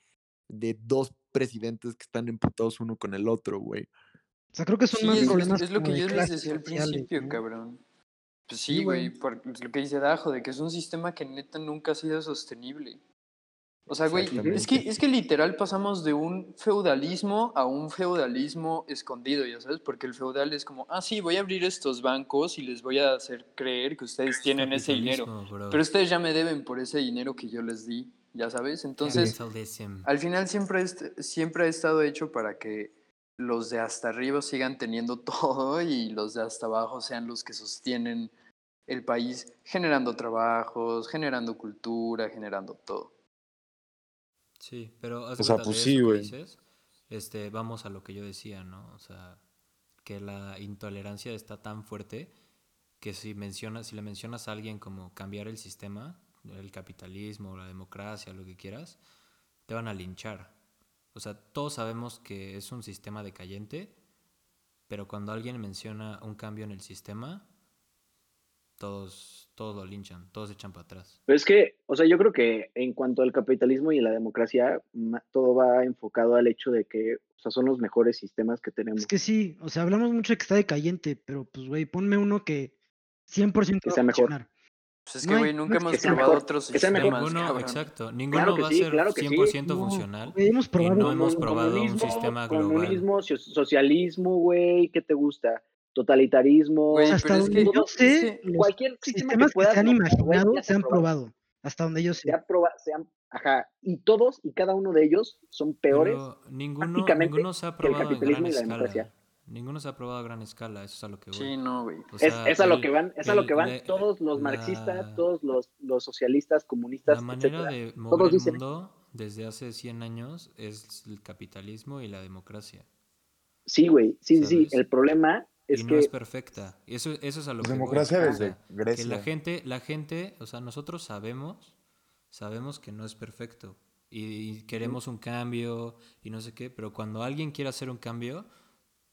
[SPEAKER 2] de dos presidentes que están emputados uno con el otro, güey.
[SPEAKER 4] O sea, creo que son
[SPEAKER 1] Sí,
[SPEAKER 4] más
[SPEAKER 1] es, es-
[SPEAKER 4] problemas
[SPEAKER 1] es lo que yo les decía al principio,
[SPEAKER 4] ¿no?
[SPEAKER 1] cabrón. Pues
[SPEAKER 2] Sí,
[SPEAKER 1] sí, güey,
[SPEAKER 2] güey.
[SPEAKER 1] por lo que dice Dajo, de que es un sistema que neta nunca ha sido sostenible. O sea, güey, es que, es que literal pasamos de un feudalismo a un feudalismo escondido, ya sabes, porque el feudal es como, ah, sí, voy a abrir estos bancos y les voy a hacer creer que ustedes tienen ese dinero.
[SPEAKER 3] Bro.
[SPEAKER 1] Pero ustedes ya me deben por ese dinero que yo les di, ya sabes. Entonces, al final siempre, siempre ha estado hecho para que los de hasta arriba sigan teniendo todo y los de hasta abajo sean los que sostienen el país generando trabajos, generando cultura, generando todo.
[SPEAKER 3] Sí, pero haz
[SPEAKER 6] O sea, pues sí, güey.
[SPEAKER 3] este, vamos a lo que yo decía, ¿no? O sea, que la intolerancia está tan fuerte que si mencionas, si le mencionas a alguien como cambiar el sistema, el capitalismo, la democracia, lo que quieras, te van a linchar. O sea, todos sabemos que es un sistema decayente, pero cuando alguien menciona un cambio en el sistema, todos, todos lo linchan, todos se echan para atrás.
[SPEAKER 5] Pero es que, o sea, yo creo que en cuanto al capitalismo y la democracia, todo va enfocado al hecho de que, o sea, son los mejores sistemas que tenemos.
[SPEAKER 4] Es que sí, o sea, hablamos mucho de que está decayente, pero pues, güey, ponme uno que 100%
[SPEAKER 5] Que sea mejor.
[SPEAKER 1] Pues es
[SPEAKER 4] No
[SPEAKER 1] que, güey,
[SPEAKER 4] no
[SPEAKER 1] nunca
[SPEAKER 4] es
[SPEAKER 1] hemos
[SPEAKER 5] que
[SPEAKER 1] probado
[SPEAKER 5] mejor,
[SPEAKER 1] otros
[SPEAKER 5] que sea mejor.
[SPEAKER 1] sistemas,
[SPEAKER 3] Ninguno, exacto, ninguno
[SPEAKER 5] que
[SPEAKER 3] va
[SPEAKER 5] sí,
[SPEAKER 3] a ser
[SPEAKER 5] claro que sí.
[SPEAKER 3] 100%
[SPEAKER 4] No,
[SPEAKER 3] funcional.
[SPEAKER 4] güey, hemos probado
[SPEAKER 3] no hemos probado un
[SPEAKER 5] comunismo,
[SPEAKER 3] sistema global.
[SPEAKER 5] Comunismo, so- socialismo, güey, ¿qué te gusta? Totalitarismo.
[SPEAKER 1] Güey,
[SPEAKER 4] hasta
[SPEAKER 1] pero es
[SPEAKER 4] donde
[SPEAKER 1] que-
[SPEAKER 4] yo
[SPEAKER 1] es
[SPEAKER 4] sé,
[SPEAKER 1] que
[SPEAKER 5] cualquier sistema
[SPEAKER 4] sistemas que,
[SPEAKER 5] puedas
[SPEAKER 4] se han imaginado se han
[SPEAKER 5] probado.
[SPEAKER 4] probado. Hasta donde yo sé.
[SPEAKER 5] Se han proba- se han- ajá, y todos y cada uno de ellos son peores.
[SPEAKER 3] Pero ninguno,
[SPEAKER 5] prácticamente
[SPEAKER 3] ninguno se ha
[SPEAKER 5] que el
[SPEAKER 3] probado en
[SPEAKER 5] capitalismo
[SPEAKER 3] gran
[SPEAKER 5] y la
[SPEAKER 3] escala. Ninguno se ha probado a gran escala, eso es a lo que voy.
[SPEAKER 1] Sí, no, güey.
[SPEAKER 3] O
[SPEAKER 5] es,
[SPEAKER 3] sea,
[SPEAKER 5] es a lo que van, es a lo que van
[SPEAKER 3] la-
[SPEAKER 5] todos los
[SPEAKER 3] la-
[SPEAKER 5] marxistas, todos los, los socialistas, comunistas,
[SPEAKER 3] La manera
[SPEAKER 5] etcétera.
[SPEAKER 3] de
[SPEAKER 5] Todos
[SPEAKER 3] mover el
[SPEAKER 5] dicen-
[SPEAKER 3] mundo desde hace 100 años es el capitalismo y la democracia.
[SPEAKER 5] Sí, güey, sí, sí. El problema es
[SPEAKER 3] y no
[SPEAKER 5] que
[SPEAKER 3] es perfecta. Eso, eso es a lo que
[SPEAKER 6] democracia desde
[SPEAKER 3] que
[SPEAKER 6] Grecia.
[SPEAKER 3] la gente, la gente, o sea, nosotros sabemos, sabemos que no es perfecto y, y queremos un cambio y no sé qué, pero cuando alguien quiere hacer un cambio,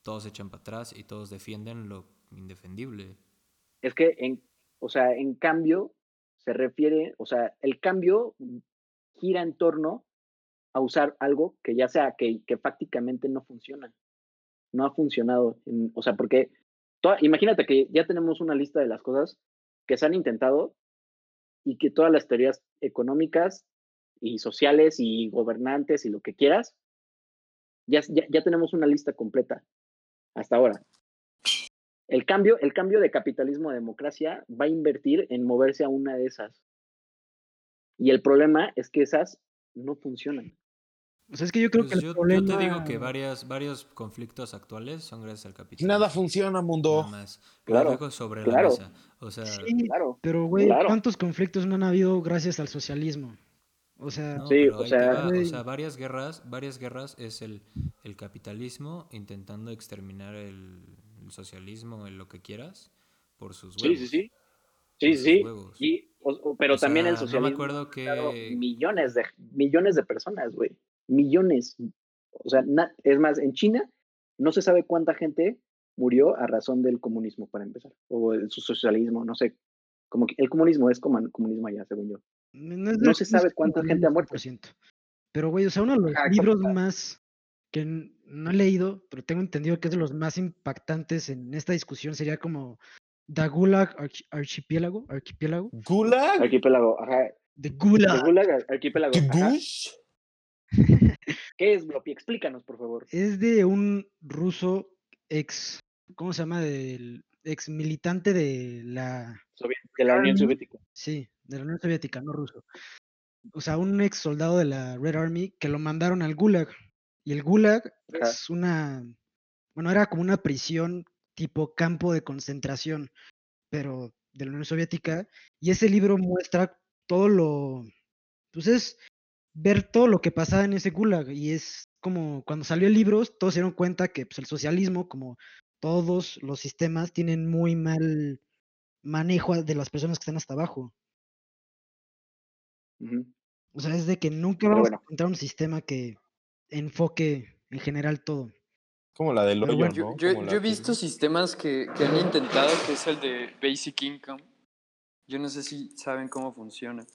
[SPEAKER 3] todos se echan para atrás y todos defienden lo indefendible.
[SPEAKER 5] es que en, o sea, en cambio, se refiere, o sea, el cambio gira en torno a usar algo que ya sea que, que prácticamente no funciona. No ha funcionado. o sea, porque imagínate que ya tenemos una lista de las cosas que se han intentado y que todas las teorías económicas y sociales y gobernantes y lo que quieras, ya, ya, ya tenemos una lista completa hasta ahora. El cambio, el cambio de capitalismo a democracia va a invertir en moverse a una de esas. Y el problema es que esas no funcionan.
[SPEAKER 4] O sea, es que yo creo
[SPEAKER 3] Pues
[SPEAKER 4] que el
[SPEAKER 3] yo, yo
[SPEAKER 4] problema...
[SPEAKER 3] te digo que varias, varios conflictos actuales son gracias al capitalismo.
[SPEAKER 6] Nada funciona, mundo.
[SPEAKER 3] Nada más.
[SPEAKER 5] Claro,
[SPEAKER 3] sobre
[SPEAKER 5] claro.
[SPEAKER 3] la mesa. O sea,
[SPEAKER 4] Sí,
[SPEAKER 5] Claro.
[SPEAKER 4] pero güey,
[SPEAKER 5] claro.
[SPEAKER 4] ¿cuántos conflictos no han habido gracias al socialismo? O sea,
[SPEAKER 3] no,
[SPEAKER 5] Sí, o sea-
[SPEAKER 3] va, o sea, varias guerras, varias guerras es el, el capitalismo intentando exterminar el, el socialismo, el lo que quieras, por sus
[SPEAKER 5] Sí,
[SPEAKER 3] huevos.
[SPEAKER 5] sí, sí. Sí, sí, sí. Y, o- o- pero
[SPEAKER 3] O
[SPEAKER 5] también el
[SPEAKER 3] sea, no me
[SPEAKER 5] socialismo
[SPEAKER 3] acuerdo que-
[SPEAKER 5] millones de millones de personas, güey. Millones. O sea, na- es más, en China no se sabe cuánta gente murió a razón del comunismo para empezar o el su socialismo, no sé. Como que el comunismo es como el comunismo allá, según yo.
[SPEAKER 4] No,
[SPEAKER 5] se sabe cuánta gente ha muerto.
[SPEAKER 4] 100%. Pero, güey, o sea, uno de los
[SPEAKER 5] Ajá,
[SPEAKER 4] libros más que no he leído, pero tengo entendido que es de los más impactantes en esta discusión sería como The Gulag Arch- Archipiélago, Archipiélago,
[SPEAKER 6] ¿Gulag?
[SPEAKER 5] Arquipélago, ajá.
[SPEAKER 4] The Gulag.
[SPEAKER 5] Gulag, ar- arquipélago. ajá.
[SPEAKER 6] ¿Gush?
[SPEAKER 5] ¿Qué es Bloppy? Explícanos, por favor.
[SPEAKER 4] Es de un ruso ex, ¿cómo se llama? Del ex militante de la
[SPEAKER 5] Soviet- De la Unión. Soviética.
[SPEAKER 4] Sí, de la Unión Soviética, no ruso. O sea, un ex soldado de la Red Army que lo mandaron al Gulag. Y el Gulag
[SPEAKER 5] Ajá.
[SPEAKER 4] es una, bueno, era como una prisión tipo campo de concentración, pero de la Unión Soviética. Y ese libro muestra todo lo, pues es ver todo lo que pasaba en ese Gulag. Y es como cuando salió el libro, todos se dieron cuenta que pues, el socialismo, como todos los sistemas, tienen muy mal manejo de las personas que están hasta abajo. O sea, es de que nunca
[SPEAKER 5] Pero
[SPEAKER 4] vamos
[SPEAKER 5] bueno.
[SPEAKER 4] a encontrar un sistema que enfoque en general todo.
[SPEAKER 6] Como la del hoyo,
[SPEAKER 4] bueno.
[SPEAKER 1] Yo,
[SPEAKER 6] ¿no?
[SPEAKER 1] yo- he
[SPEAKER 6] que-
[SPEAKER 1] visto sistemas que, que han intentado, que es el de Basic Income. Yo no sé si saben cómo funciona.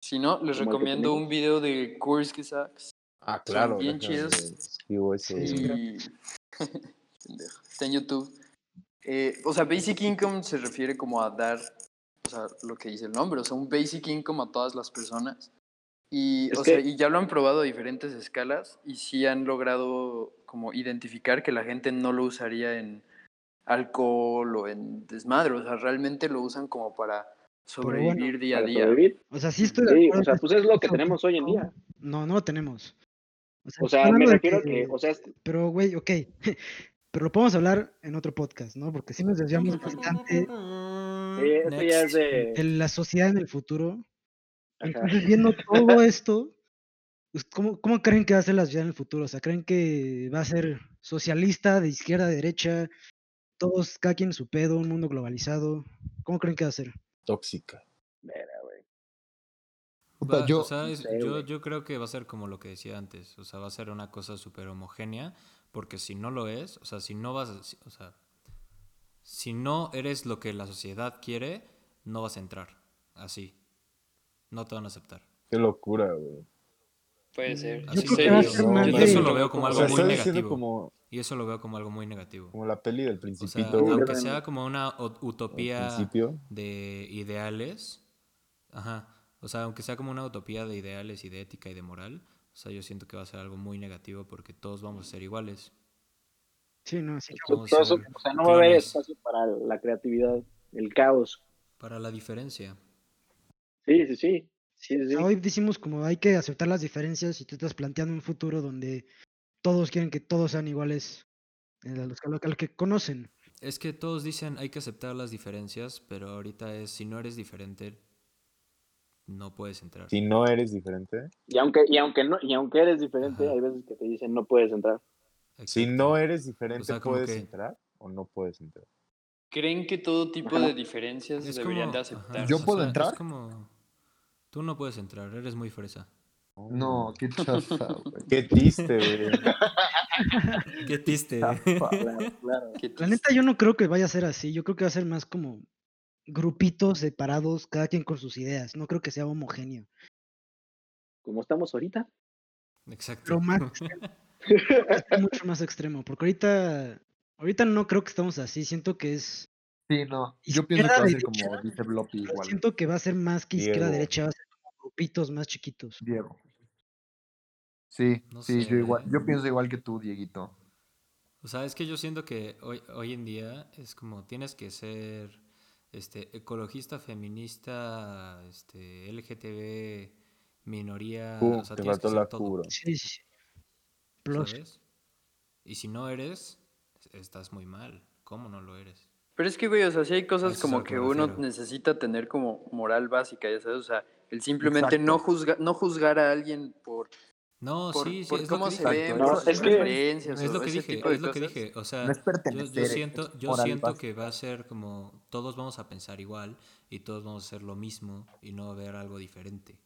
[SPEAKER 1] Si no, les
[SPEAKER 5] ¿Como el que
[SPEAKER 1] recomiendo un video de Kurski Sachs.
[SPEAKER 6] Ah,
[SPEAKER 1] Son
[SPEAKER 6] claro.
[SPEAKER 1] bien chidos. Y... Pendejo, Está en YouTube. Eh, o sea, Basic Income se refiere como a dar, sea, lo que dice el nombre, o sea, un Basic Income a todas las personas. Y, o sea,
[SPEAKER 5] que-
[SPEAKER 1] y ya lo han probado a diferentes escalas y sí han logrado como identificar que la gente no lo usaría en alcohol o en desmadre, o sea, realmente lo usan como para
[SPEAKER 4] bueno,
[SPEAKER 1] sobrevivir día a día.
[SPEAKER 5] sobrevivir.
[SPEAKER 4] O sea, sí estoy
[SPEAKER 5] Sí, o sea,
[SPEAKER 4] que
[SPEAKER 5] pues es lo que tenemos hoy en día.
[SPEAKER 4] No, no lo tenemos.
[SPEAKER 5] O sea, me
[SPEAKER 4] hablando de
[SPEAKER 5] refiero a que, o sea,
[SPEAKER 4] Pero, güey, ok. Pero lo podemos hablar en otro podcast, ¿no? Porque si nos desviamos bastante
[SPEAKER 5] eh, esto ya es
[SPEAKER 3] Next.
[SPEAKER 5] de...
[SPEAKER 4] de la sociedad en el futuro.
[SPEAKER 5] Ajá.
[SPEAKER 4] Entonces, viendo todo esto, pues, ¿cómo, ¿cómo creen que va a ser la sociedad en el futuro? O sea, ¿creen que va a ser socialista, de izquierda a derecha, todos, cada quien en su pedo, un mundo globalizado? ¿Cómo creen que va a ser?
[SPEAKER 6] Tóxica.
[SPEAKER 5] Verga, güey.
[SPEAKER 3] Va-
[SPEAKER 2] yo-
[SPEAKER 3] o sea,
[SPEAKER 5] no
[SPEAKER 3] es-
[SPEAKER 5] sé,
[SPEAKER 3] yo, creo que va a ser como lo que decía antes, o sea, va a ser una cosa súper homogénea, porque si no lo es, o sea, si no vas, o sea, si no eres lo que la sociedad quiere, no vas a entrar, así, no te van a aceptar.
[SPEAKER 6] Qué locura, güey.
[SPEAKER 1] Puede ser.
[SPEAKER 3] Así serio.
[SPEAKER 6] No,
[SPEAKER 3] y eso lo veo como
[SPEAKER 6] O
[SPEAKER 3] algo
[SPEAKER 6] sea,
[SPEAKER 3] muy negativo.
[SPEAKER 6] como,
[SPEAKER 3] Y eso lo veo como algo muy negativo.
[SPEAKER 6] como la peli del
[SPEAKER 3] O sea,
[SPEAKER 6] principito,
[SPEAKER 5] yo
[SPEAKER 6] güey.
[SPEAKER 3] aunque sea como una o- utopía de ideales, ajá, o sea, aunque sea como una utopía de ideales y de ética y de moral, o sea, yo siento que va a ser algo muy negativo porque todos vamos a ser iguales.
[SPEAKER 4] Sí, no, sí.
[SPEAKER 5] Eso- o sea, no va a haber espacio para la creatividad, el caos.
[SPEAKER 3] para la diferencia.
[SPEAKER 5] Sí, sí, sí. Sí.
[SPEAKER 4] Hoy decimos como hay que aceptar las diferencias y tú estás planteando un futuro donde todos quieren que todos sean iguales a a los- a los que conocen.
[SPEAKER 3] Es que todos dicen hay que aceptar las diferencias, pero ahorita es si no eres diferente, no puedes entrar.
[SPEAKER 6] Si no eres diferente.
[SPEAKER 5] Y aunque, y aunque no, y aunque eres diferente,
[SPEAKER 3] Ajá.
[SPEAKER 5] hay veces que te dicen no puedes entrar.
[SPEAKER 6] Si no eres diferente,
[SPEAKER 3] O sea, como
[SPEAKER 6] ¿puedes
[SPEAKER 3] que-
[SPEAKER 6] entrar o no puedes entrar?
[SPEAKER 1] ¿Creen que todo tipo de diferencias
[SPEAKER 3] Es
[SPEAKER 1] deberían
[SPEAKER 3] como-
[SPEAKER 1] de aceptar?
[SPEAKER 2] Yo
[SPEAKER 3] o
[SPEAKER 2] puedo
[SPEAKER 3] sea,
[SPEAKER 2] entrar.
[SPEAKER 3] Es como tú no puedes entrar, eres muy fresa.
[SPEAKER 2] No, qué chafa, güey.
[SPEAKER 6] Qué triste, güey.
[SPEAKER 3] Qué triste.
[SPEAKER 5] Claro, claro.
[SPEAKER 1] ¿Qué
[SPEAKER 4] La neta yo no creo que vaya a ser así, yo creo que va a ser más como grupitos separados, cada quien con sus ideas. No creo que sea homogéneo.
[SPEAKER 5] Como estamos ahorita.
[SPEAKER 3] Exacto.
[SPEAKER 4] Más mucho más extremo, porque ahorita, ahorita no creo que estamos así. Siento que es,
[SPEAKER 2] Sí, no. Yo pienso que va a ser
[SPEAKER 4] derecha,
[SPEAKER 2] como dice Bloppy igual.
[SPEAKER 4] siento que va a ser más que izquierda
[SPEAKER 6] Diego.
[SPEAKER 4] derecha, va a ser como grupitos más chiquitos.
[SPEAKER 2] Diego. Sí,
[SPEAKER 3] No
[SPEAKER 2] sí,
[SPEAKER 3] sé,
[SPEAKER 2] yo igual. Yo pienso igual que tú, Dieguito.
[SPEAKER 3] O sea, es que yo siento que hoy, hoy en día es como tienes que ser este ecologista, feminista, este LGTB, minoría,
[SPEAKER 6] Uh,
[SPEAKER 3] o sea,
[SPEAKER 6] te
[SPEAKER 3] tienes que
[SPEAKER 6] faltó
[SPEAKER 3] ser
[SPEAKER 6] la
[SPEAKER 3] todo.
[SPEAKER 4] Sí, sí.
[SPEAKER 3] ¿Sabes? Y si no eres, estás muy mal. ¿Cómo no lo eres?
[SPEAKER 1] Pero es que, güey, o sea, sí hay cosas
[SPEAKER 3] Eso a
[SPEAKER 1] como
[SPEAKER 3] que
[SPEAKER 1] uno
[SPEAKER 3] refiero.
[SPEAKER 1] necesita tener como moral básica, ya sabes, o sea, el simplemente
[SPEAKER 2] Exacto.
[SPEAKER 1] no juzgar, no juzgar a alguien por,
[SPEAKER 3] No,
[SPEAKER 1] por,
[SPEAKER 3] sí, sí,
[SPEAKER 1] por
[SPEAKER 3] es
[SPEAKER 1] cómo
[SPEAKER 3] lo que
[SPEAKER 1] se
[SPEAKER 3] dije.
[SPEAKER 1] ven,
[SPEAKER 5] No, es que-
[SPEAKER 3] Es
[SPEAKER 1] o
[SPEAKER 3] lo que dije, es lo que dije. O sea,
[SPEAKER 2] No
[SPEAKER 3] yo, yo siento, yo siento
[SPEAKER 2] básica.
[SPEAKER 3] que va a ser como todos vamos a pensar igual y todos vamos a hacer lo mismo y no ver algo diferente.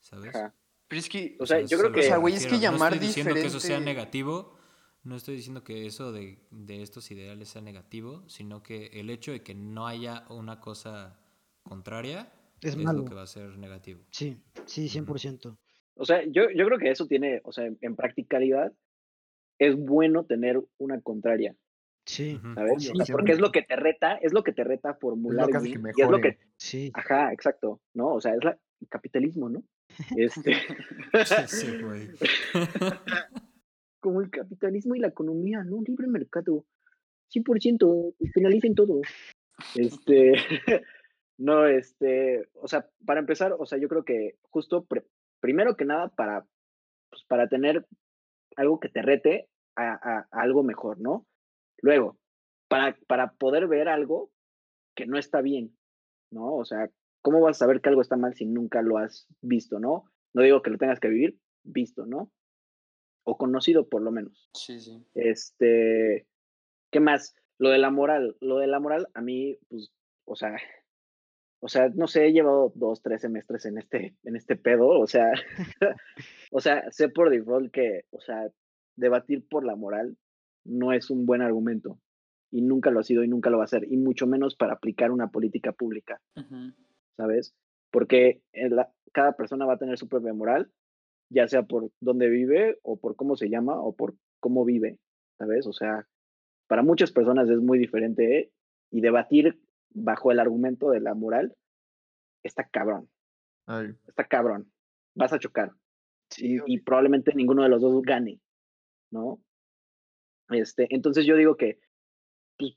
[SPEAKER 3] ¿Sabes?
[SPEAKER 5] Ajá.
[SPEAKER 1] Pero es que,
[SPEAKER 5] O sea, yo creo que-
[SPEAKER 1] o sea, güey, es que llamar
[SPEAKER 3] no estoy diciendo que eso sea negativo, no estoy diciendo que eso de, de estos ideales sea negativo, sino que el hecho de que no haya una cosa contraria
[SPEAKER 4] Es
[SPEAKER 3] es,
[SPEAKER 4] malo.
[SPEAKER 3] lo que va a ser negativo.
[SPEAKER 4] Sí, sí, 100%.
[SPEAKER 5] O sea, yo, yo creo que eso tiene, o sea, en, en practicalidad, es bueno tener una contraria,
[SPEAKER 4] Sí,
[SPEAKER 3] Ujú.
[SPEAKER 5] ¿sabes?
[SPEAKER 2] Obvio,
[SPEAKER 5] O sea,
[SPEAKER 2] sí,
[SPEAKER 5] porque es lo que te reta, es lo que te reta a formular
[SPEAKER 2] que hace que
[SPEAKER 5] bien, y es lo que,
[SPEAKER 4] sí.
[SPEAKER 5] ajá, exacto, ¿no? O sea, es la, el capitalismo, ¿no? Este,
[SPEAKER 3] Sí, güey.
[SPEAKER 5] como el capitalismo y la economía, ¿no? Libre mercado, 100%, y penalicen todo. Este, no, este, o sea, para empezar, o sea, yo creo que justo, pre- primero que nada, para, pues, para tener algo que te rete a, a- a algo mejor, ¿no? Luego, para, para poder ver algo que no está bien, ¿no? O sea, ¿cómo vas a saber que algo está mal si nunca lo has visto, ¿no? No digo que lo tengas que vivir, visto, ¿no? O conocido por lo menos.
[SPEAKER 1] Sí, sí.
[SPEAKER 5] Este, ¿qué más? Lo de la moral, lo de la moral a mí, pues, o sea, o sea, no sé, he llevado dos, tres semestres en este, en este pedo, o sea, o sea, sé por default que, o sea, debatir por la moral no es un buen argumento y nunca lo ha sido y nunca lo va a ser, y mucho menos para aplicar una política pública.
[SPEAKER 1] Ujú.
[SPEAKER 5] ¿Sabes? Porque en la- cada persona va a tener su propia moral, ya sea por dónde vive o por cómo se llama o por cómo vive, ¿sabes? O sea, para muchas personas es muy diferente ¿eh? y debatir bajo el argumento de la moral está cabrón,
[SPEAKER 2] Ay,
[SPEAKER 5] está cabrón, vas a chocar y, y probablemente ninguno de los dos gane, ¿no? Este, entonces yo digo que pues,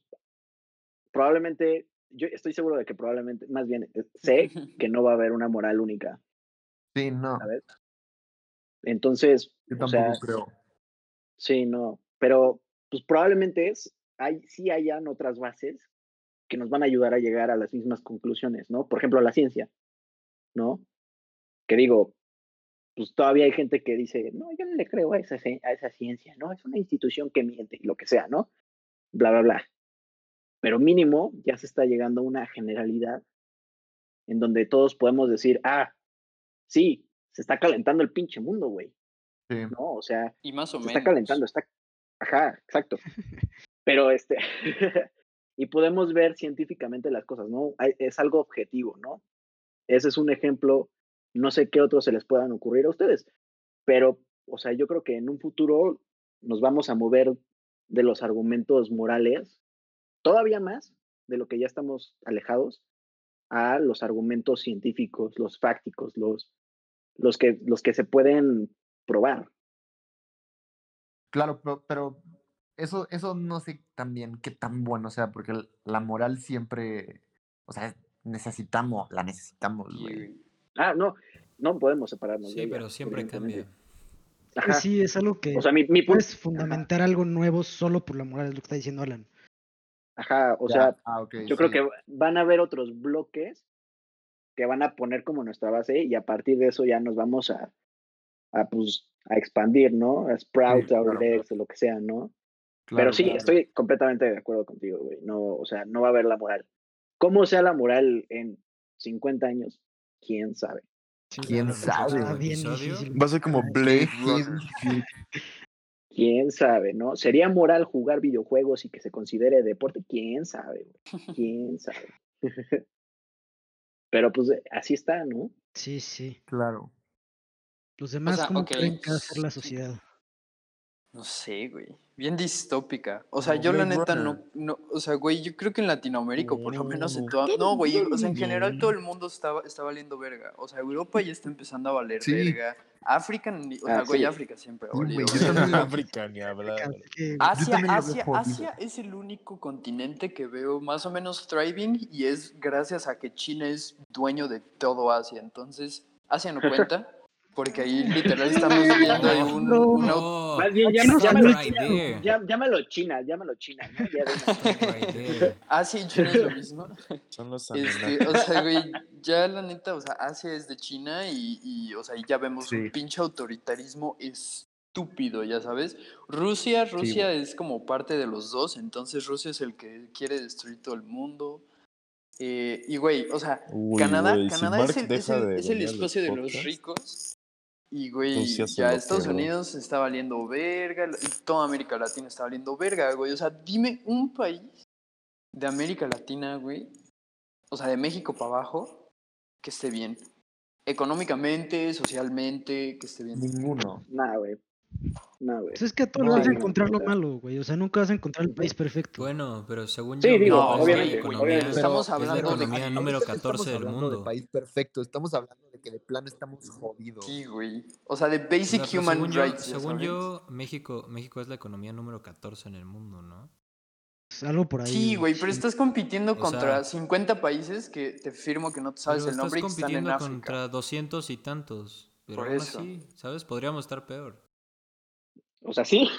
[SPEAKER 5] probablemente, yo estoy seguro de que probablemente, más bien, eh, sé que no va a haber una moral única,
[SPEAKER 2] sí, no.
[SPEAKER 5] ¿sabes? Entonces,
[SPEAKER 2] Yo
[SPEAKER 5] o
[SPEAKER 2] tampoco
[SPEAKER 5] sea,
[SPEAKER 2] creo.
[SPEAKER 5] sí, no, pero pues probablemente es, hay, sí hayan otras bases que nos van a ayudar a llegar a las mismas conclusiones, ¿no? Por ejemplo, la ciencia, ¿no? Que digo, pues todavía hay gente que dice, no, yo no le creo a esa, a esa ciencia, ¿no? Es una institución que miente y lo que sea, ¿no? Bla, bla, bla. Pero mínimo ya se está llegando a una generalidad en donde todos podemos decir, ah, sí, se está calentando el pinche mundo, güey,
[SPEAKER 2] Sí.
[SPEAKER 5] ¿no? O sea,
[SPEAKER 1] Y más o
[SPEAKER 5] se
[SPEAKER 1] menos.
[SPEAKER 5] está calentando, está, ajá, exacto. Pero este, y podemos ver científicamente las cosas, ¿no? Hay- Es algo objetivo, ¿no? Ese es un ejemplo, no sé qué otros se les puedan ocurrir a ustedes, pero, o sea, yo creo que en un futuro nos vamos a mover de los argumentos morales todavía más de lo que ya estamos alejados a los argumentos científicos, los fácticos, los, los, que, los que se pueden probar.
[SPEAKER 2] Claro, pero, pero eso, eso no sé también qué tan bueno sea, porque la moral siempre, o sea, necesitamos, la necesitamos,
[SPEAKER 1] Sí,
[SPEAKER 2] güey.
[SPEAKER 5] Ah, no, no podemos separarnos. de
[SPEAKER 3] Sí,
[SPEAKER 5] ella,
[SPEAKER 3] pero siempre cambia.
[SPEAKER 5] Ajá.
[SPEAKER 4] Sí, es algo que
[SPEAKER 5] O sea, mi, mi
[SPEAKER 4] puedes fundamentar algo nuevo solo por la moral, es lo que está diciendo Alan.
[SPEAKER 5] Ajá, o
[SPEAKER 2] Ya,
[SPEAKER 5] sea,
[SPEAKER 2] ah, ok,
[SPEAKER 5] yo creo
[SPEAKER 2] sí.
[SPEAKER 5] que van a haber otros bloques que van a poner como nuestra base y a partir de eso ya nos vamos a, a pues, a expandir, ¿no? A sprout,
[SPEAKER 2] Sí,
[SPEAKER 5] a
[SPEAKER 2] claro.
[SPEAKER 5] Lex, o lo que sea, ¿no?
[SPEAKER 2] Claro,
[SPEAKER 5] Pero sí,
[SPEAKER 2] claro.
[SPEAKER 5] estoy completamente de acuerdo contigo, güey. No, o sea, no va a haber la moral. ¿Cómo sea la moral en 50 años? ¿Quién sabe?
[SPEAKER 2] ¿Quién
[SPEAKER 4] claro,
[SPEAKER 2] sabe?
[SPEAKER 4] Bien.
[SPEAKER 6] Va a ser como Blade.
[SPEAKER 5] ¿Quién sabe, no? ¿Sería moral jugar videojuegos y que se considere deporte? ¿Quién sabe, güey? ¿Quién sabe? Pero pues así está, ¿no?
[SPEAKER 4] Sí, sí.
[SPEAKER 2] Claro.
[SPEAKER 4] Los demás,
[SPEAKER 1] sea,
[SPEAKER 4] ¿cómo
[SPEAKER 1] ok,
[SPEAKER 4] creen que va a ser la sociedad?
[SPEAKER 1] No sé, güey. Bien distópica. O sea, yo la neta no, no, o sea, güey, yo creo que en Latinoamérica, por lo menos en toda, no, güey, o sea, en general todo el mundo está, está valiendo verga. O sea, Europa ya está empezando a valer
[SPEAKER 2] Sí.
[SPEAKER 1] verga. África, ni- o sea,
[SPEAKER 5] Ah,
[SPEAKER 1] güey,
[SPEAKER 5] sí.
[SPEAKER 1] África siempre ha valido
[SPEAKER 6] África ni hablar.
[SPEAKER 1] Asia, Asia. Asia es el único continente que veo más o menos thriving y es gracias a que China es dueño de todo Asia. Entonces, Asia no cuenta porque ahí literal estamos viendo ahí un,
[SPEAKER 4] No.
[SPEAKER 1] un au-
[SPEAKER 3] Oh,
[SPEAKER 5] Más bien, llámalo,
[SPEAKER 4] habla-
[SPEAKER 3] right
[SPEAKER 5] China, llá- llámalo China, llámalo China, ¿no?
[SPEAKER 3] Right.
[SPEAKER 1] Asia y China es lo mismo.
[SPEAKER 6] Son los
[SPEAKER 1] Este, o sea, güey, ya la neta, o sea, Asia es de China y, y, o sea, y ya vemos
[SPEAKER 2] Sí.
[SPEAKER 1] un pinche autoritarismo estúpido, ya sabes. Rusia, Rusia es como parte de los dos, entonces Rusia es el que quiere destruir todo el mundo. Eh, y güey, o sea,
[SPEAKER 6] Uy,
[SPEAKER 1] Canadá, Canadá es el, es el-
[SPEAKER 6] de
[SPEAKER 1] es el espacio de los ricos. Y güey, ya Estados. Unidos está valiendo verga, y toda América Latina está valiendo verga, güey. O sea, dime un país de América Latina, güey, o sea, de México para abajo, que esté bien. Económicamente, socialmente, que esté bien.
[SPEAKER 2] Ninguno.
[SPEAKER 5] Nah, güey. Nah, güey.
[SPEAKER 4] Pues es que a todos
[SPEAKER 5] No,
[SPEAKER 4] vas a
[SPEAKER 5] no,
[SPEAKER 4] encontrar lo malo, güey. O sea, nunca vas a encontrar el país perfecto.
[SPEAKER 3] Bueno, pero según
[SPEAKER 5] Sí,
[SPEAKER 3] yo,
[SPEAKER 5] digo,
[SPEAKER 3] la
[SPEAKER 1] obviamente,
[SPEAKER 3] economía-
[SPEAKER 1] obviamente, estamos
[SPEAKER 3] es la
[SPEAKER 1] hablando de-
[SPEAKER 3] economía número
[SPEAKER 2] Ahorita no
[SPEAKER 3] 14
[SPEAKER 2] estamos
[SPEAKER 3] del
[SPEAKER 2] hablando de
[SPEAKER 3] mundo.
[SPEAKER 2] país perfecto, estamos hablando de que de plano estamos jodidos.
[SPEAKER 1] Sí, güey. O sea, de basic
[SPEAKER 3] pero
[SPEAKER 1] human
[SPEAKER 3] según yo,
[SPEAKER 1] rights. ya
[SPEAKER 3] según yo, México, México es la economía número 14 en el mundo, ¿no?
[SPEAKER 4] Es algo por ahí.
[SPEAKER 1] Sí, güey, pero estás compitiendo
[SPEAKER 3] O
[SPEAKER 1] contra
[SPEAKER 3] sea-
[SPEAKER 1] 50 países que te firmo que no te sabes el
[SPEAKER 3] estás
[SPEAKER 1] nombre y que están en
[SPEAKER 3] compitiendo contra 200 y tantos. Pero
[SPEAKER 1] Por
[SPEAKER 3] aún
[SPEAKER 1] eso.
[SPEAKER 3] así, ¿sabes? Podríamos estar peor.
[SPEAKER 5] O sea, sí.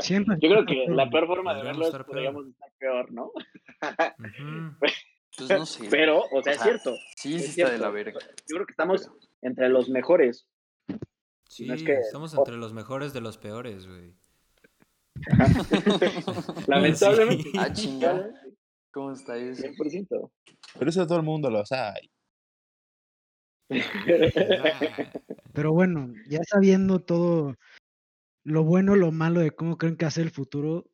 [SPEAKER 4] Siempre.
[SPEAKER 5] Yo creo que la peor forma de verlo es
[SPEAKER 3] estar
[SPEAKER 5] que
[SPEAKER 3] peor.
[SPEAKER 5] podríamos estar peor, ¿no?
[SPEAKER 3] Ujú.
[SPEAKER 1] Pues no sé.
[SPEAKER 5] Pero, o sea, es
[SPEAKER 1] sea,
[SPEAKER 5] cierto.
[SPEAKER 1] sí,
[SPEAKER 5] es
[SPEAKER 1] sí está de
[SPEAKER 5] cierto.
[SPEAKER 1] la verga.
[SPEAKER 5] Yo creo que estamos entre los mejores.
[SPEAKER 3] Sí,
[SPEAKER 5] No es que-
[SPEAKER 3] estamos entre los mejores de los peores, güey.
[SPEAKER 5] Lamentablemente.
[SPEAKER 3] Sí.
[SPEAKER 1] Ah, chinga. ¿Cómo está eso?
[SPEAKER 5] 100%.
[SPEAKER 6] Pero eso todo el mundo lo sabe.
[SPEAKER 4] Pero bueno, ya sabiendo todo lo bueno, lo malo de cómo creen que va a ser el futuro,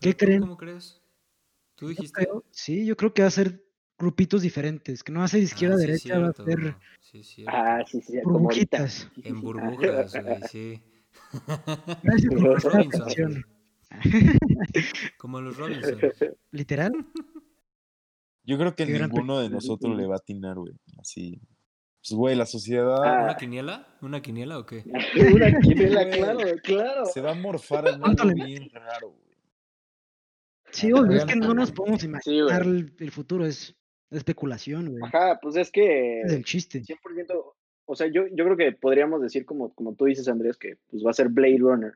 [SPEAKER 4] ¿qué
[SPEAKER 3] ¿Pero tú
[SPEAKER 4] creen?
[SPEAKER 3] ¿Cómo crees? ¿Tú
[SPEAKER 4] Yo
[SPEAKER 3] dijiste?
[SPEAKER 4] creo- sí, yo creo que va a ser grupitos diferentes, que no va a ser izquierda,
[SPEAKER 3] Ah, sí,
[SPEAKER 4] derecha, va a
[SPEAKER 3] cierto,
[SPEAKER 4] ser
[SPEAKER 3] Sí, cierto.
[SPEAKER 5] Ah, sí, sí,
[SPEAKER 4] burbujitas.
[SPEAKER 3] En burbujas, güey, sí.
[SPEAKER 4] Gracias por
[SPEAKER 3] Los
[SPEAKER 4] prestar
[SPEAKER 3] Robinson. Como los Robinson.
[SPEAKER 4] ¿Literal?
[SPEAKER 6] Yo creo que ninguno de nosotros le va a atinar, güey. Así. Pues, güey, la sociedad
[SPEAKER 5] Ah.
[SPEAKER 3] ¿Una quiniela? ¿Una quiniela o qué?
[SPEAKER 5] Una quiniela, claro, claro.
[SPEAKER 6] se va a morfar en
[SPEAKER 4] ¿Cuánto
[SPEAKER 6] algo bien raro, güey.
[SPEAKER 4] Sí, obvio, es que no nos podemos imaginar el futuro, es especulación, güey.
[SPEAKER 5] Ajá, pues es que
[SPEAKER 4] Es el chiste.
[SPEAKER 5] 100%, o sea, yo, yo creo que podríamos decir, como, como tú dices, Andrés, que pues, va a ser Blade Runner,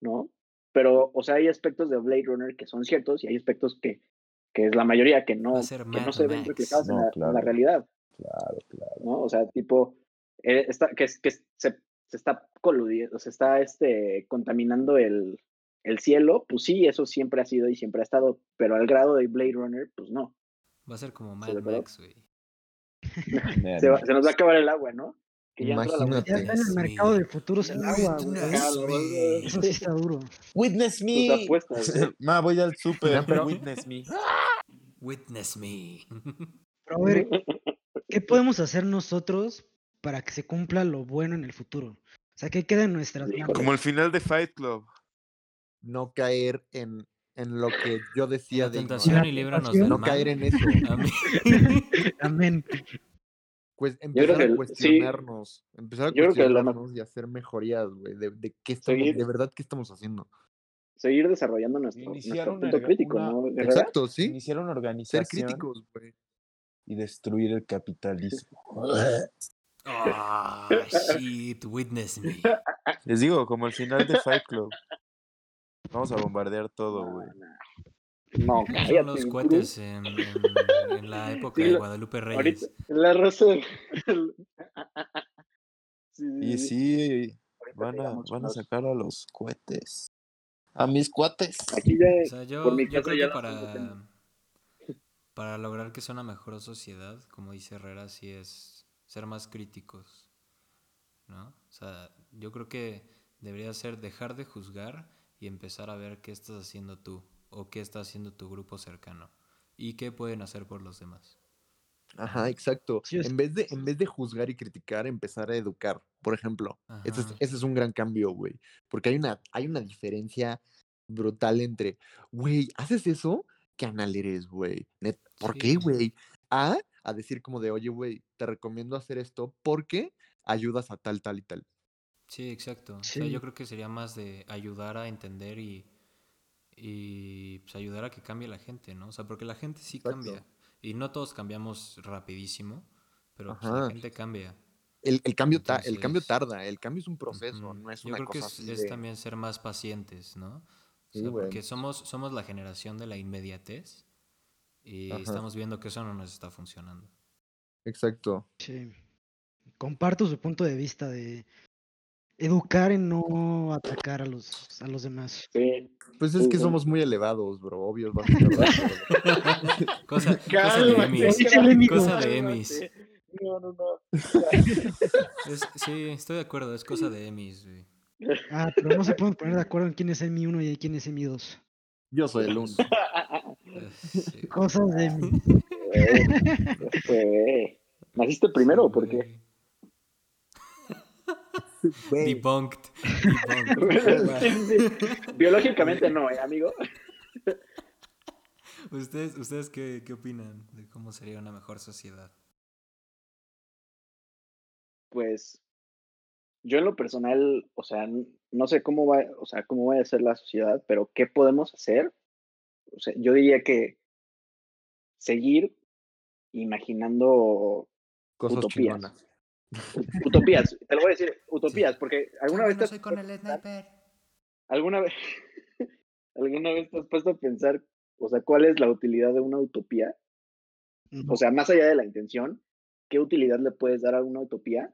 [SPEAKER 5] ¿no? Pero, o sea, hay aspectos de Blade Runner que son ciertos y hay aspectos que, que es la mayoría que no, que no se ven reflejados en, la, en
[SPEAKER 6] claro.
[SPEAKER 5] la realidad,
[SPEAKER 6] Claro, claro.
[SPEAKER 5] ¿no? O sea, tipo, eh, está, que, es- que se, se está coludiendo, se está este, contaminando el, el cielo, pues sí, eso siempre ha sido y siempre ha estado, pero al grado de Blade Runner, pues no.
[SPEAKER 3] Va a ser como
[SPEAKER 5] ¿de
[SPEAKER 3] Mad
[SPEAKER 5] acuerdo?
[SPEAKER 3] Max, güey.
[SPEAKER 5] Se, va- se nos va a acabar el agua, ¿no? Que ya entró la
[SPEAKER 2] Imagínate.
[SPEAKER 4] Ya está en el mercado de futuros el agua, güey.
[SPEAKER 3] Witness me.
[SPEAKER 4] Eso sí está duro.
[SPEAKER 6] Witness me. Ma, voy al
[SPEAKER 2] pero-
[SPEAKER 6] Witness me.
[SPEAKER 3] Witness me.
[SPEAKER 4] Pero a ver, ¿qué podemos hacer nosotros para que se cumpla lo bueno en el futuro? O sea, ¿qué queda en nuestras manos?
[SPEAKER 6] Como el final de Fight Club.
[SPEAKER 2] No caer en, en lo que yo decía
[SPEAKER 3] La
[SPEAKER 2] de
[SPEAKER 3] tentación y líbranos del
[SPEAKER 2] No
[SPEAKER 3] mal.
[SPEAKER 2] caer en eso.
[SPEAKER 3] Amén.
[SPEAKER 4] Amén.
[SPEAKER 2] Pues empezar
[SPEAKER 5] que
[SPEAKER 2] a
[SPEAKER 5] sí.
[SPEAKER 2] cuestionarnos. Empezar a cuestionarnos y hacer mejorías, güey. De, de qué estamos,
[SPEAKER 5] Seguir-
[SPEAKER 2] de verdad qué estamos haciendo.
[SPEAKER 5] Seguir desarrollando nuestro, nuestro punto crítico,
[SPEAKER 6] una-
[SPEAKER 5] ¿no?
[SPEAKER 2] Exacto, sí.
[SPEAKER 6] Iniciar una
[SPEAKER 2] Ser
[SPEAKER 6] organización
[SPEAKER 2] críticos, güey.
[SPEAKER 6] y destruir el capitalismo.
[SPEAKER 3] Ah, shit, witness me.
[SPEAKER 6] Les digo, como el final de Fight Club. Vamos a bombardear todo, güey.
[SPEAKER 5] no.
[SPEAKER 3] Son
[SPEAKER 5] cállate.
[SPEAKER 3] los cohetes en, en- en la época
[SPEAKER 5] Sí,
[SPEAKER 3] de Guadalupe Reyes.
[SPEAKER 5] Ahorita, la sí,
[SPEAKER 6] Y sí, van a, van a sacar a los cohetes. A mis cuates.
[SPEAKER 5] Aquí ya.
[SPEAKER 3] O sea, yo,
[SPEAKER 5] por mi
[SPEAKER 3] yo creo
[SPEAKER 5] ya
[SPEAKER 3] que para, para lograr que sea una mejor sociedad, como dice Herrera, sí es ser más críticos, ¿no? O sea, yo creo que debería ser dejar de juzgar y empezar a ver qué estás haciendo tú o qué está haciendo tu grupo cercano y qué pueden hacer por los demás.
[SPEAKER 2] Ajá, exacto.
[SPEAKER 4] Sí,
[SPEAKER 2] En vez de, en vez de juzgar y criticar, empezar a educar, por ejemplo. Ese es,
[SPEAKER 3] Ajá.
[SPEAKER 2] ese es un gran cambio, güey. Porque hay una, hay una diferencia brutal entre, güey, ¿haces eso? ¿Qué anal eres, güey? ¿Por qué, güey? A, a decir como de, oye, güey, te recomiendo hacer esto porque ayudas a tal, tal y tal.
[SPEAKER 3] Sí, exacto. O sea, yo creo que sería más de ayudar a entender y, y pues, ayudar a que cambie la gente, ¿no? O sea, porque la gente sí
[SPEAKER 2] Exacto.
[SPEAKER 3] cambia. Y no todos cambiamos rapidísimo, pero pues, la gente cambia.
[SPEAKER 2] El, el cambio ta- el cambio tarda, el cambio es un proceso, no es
[SPEAKER 3] Yo
[SPEAKER 2] una
[SPEAKER 3] creo que
[SPEAKER 2] cosa
[SPEAKER 3] es,
[SPEAKER 2] así
[SPEAKER 3] es
[SPEAKER 2] de-
[SPEAKER 3] también ser más pacientes, ¿no? O
[SPEAKER 2] Sí,
[SPEAKER 3] sea, porque somos, somos la generación de la inmediatez y
[SPEAKER 2] Ajá.
[SPEAKER 3] estamos viendo que eso no nos está funcionando.
[SPEAKER 2] Exacto.
[SPEAKER 4] Sí. Comparto su punto de vista de educar y no atacar a los, a los demás.
[SPEAKER 5] Sí.
[SPEAKER 2] Pues es
[SPEAKER 5] Sí,
[SPEAKER 2] que
[SPEAKER 5] sí.
[SPEAKER 2] somos muy elevados, bro, obvio vas a
[SPEAKER 3] Cosa, cosa de Emis. Cosa de. Emis.
[SPEAKER 5] No, no, no.
[SPEAKER 3] Es- sí, estoy de acuerdo, es cosa de Emis, güey.
[SPEAKER 4] Ah, pero no se pueden poner de acuerdo en quién es mi 1 y quién es mi 2.
[SPEAKER 2] Yo soy el uno.
[SPEAKER 3] Eh, sí.
[SPEAKER 4] Cosas de.
[SPEAKER 5] Eh, fue- ¿Naciste primero o por qué?
[SPEAKER 3] Debunked.
[SPEAKER 5] Biológicamente no, ¿eh, amigo?
[SPEAKER 3] ¿Ustedes, ustedes qué, qué opinan de cómo sería una mejor sociedad?
[SPEAKER 5] Pues yo en lo personal, o sea, no sé cómo va, o sea, cómo va a ser la sociedad, pero ¿qué podemos hacer? O sea, yo diría que seguir imaginando
[SPEAKER 2] cosas
[SPEAKER 5] utopías.
[SPEAKER 2] chingonas.
[SPEAKER 5] Ut- utopías, te lo voy a decir, utopías, porque alguna vez has
[SPEAKER 3] soy con el sniper.
[SPEAKER 5] alguna vez alguna vez te has puesto a pensar, o sea, cuál es la utilidad de una utopía?
[SPEAKER 4] No,
[SPEAKER 5] O sea, más allá de la intención, ¿qué utilidad le puedes dar a una utopía?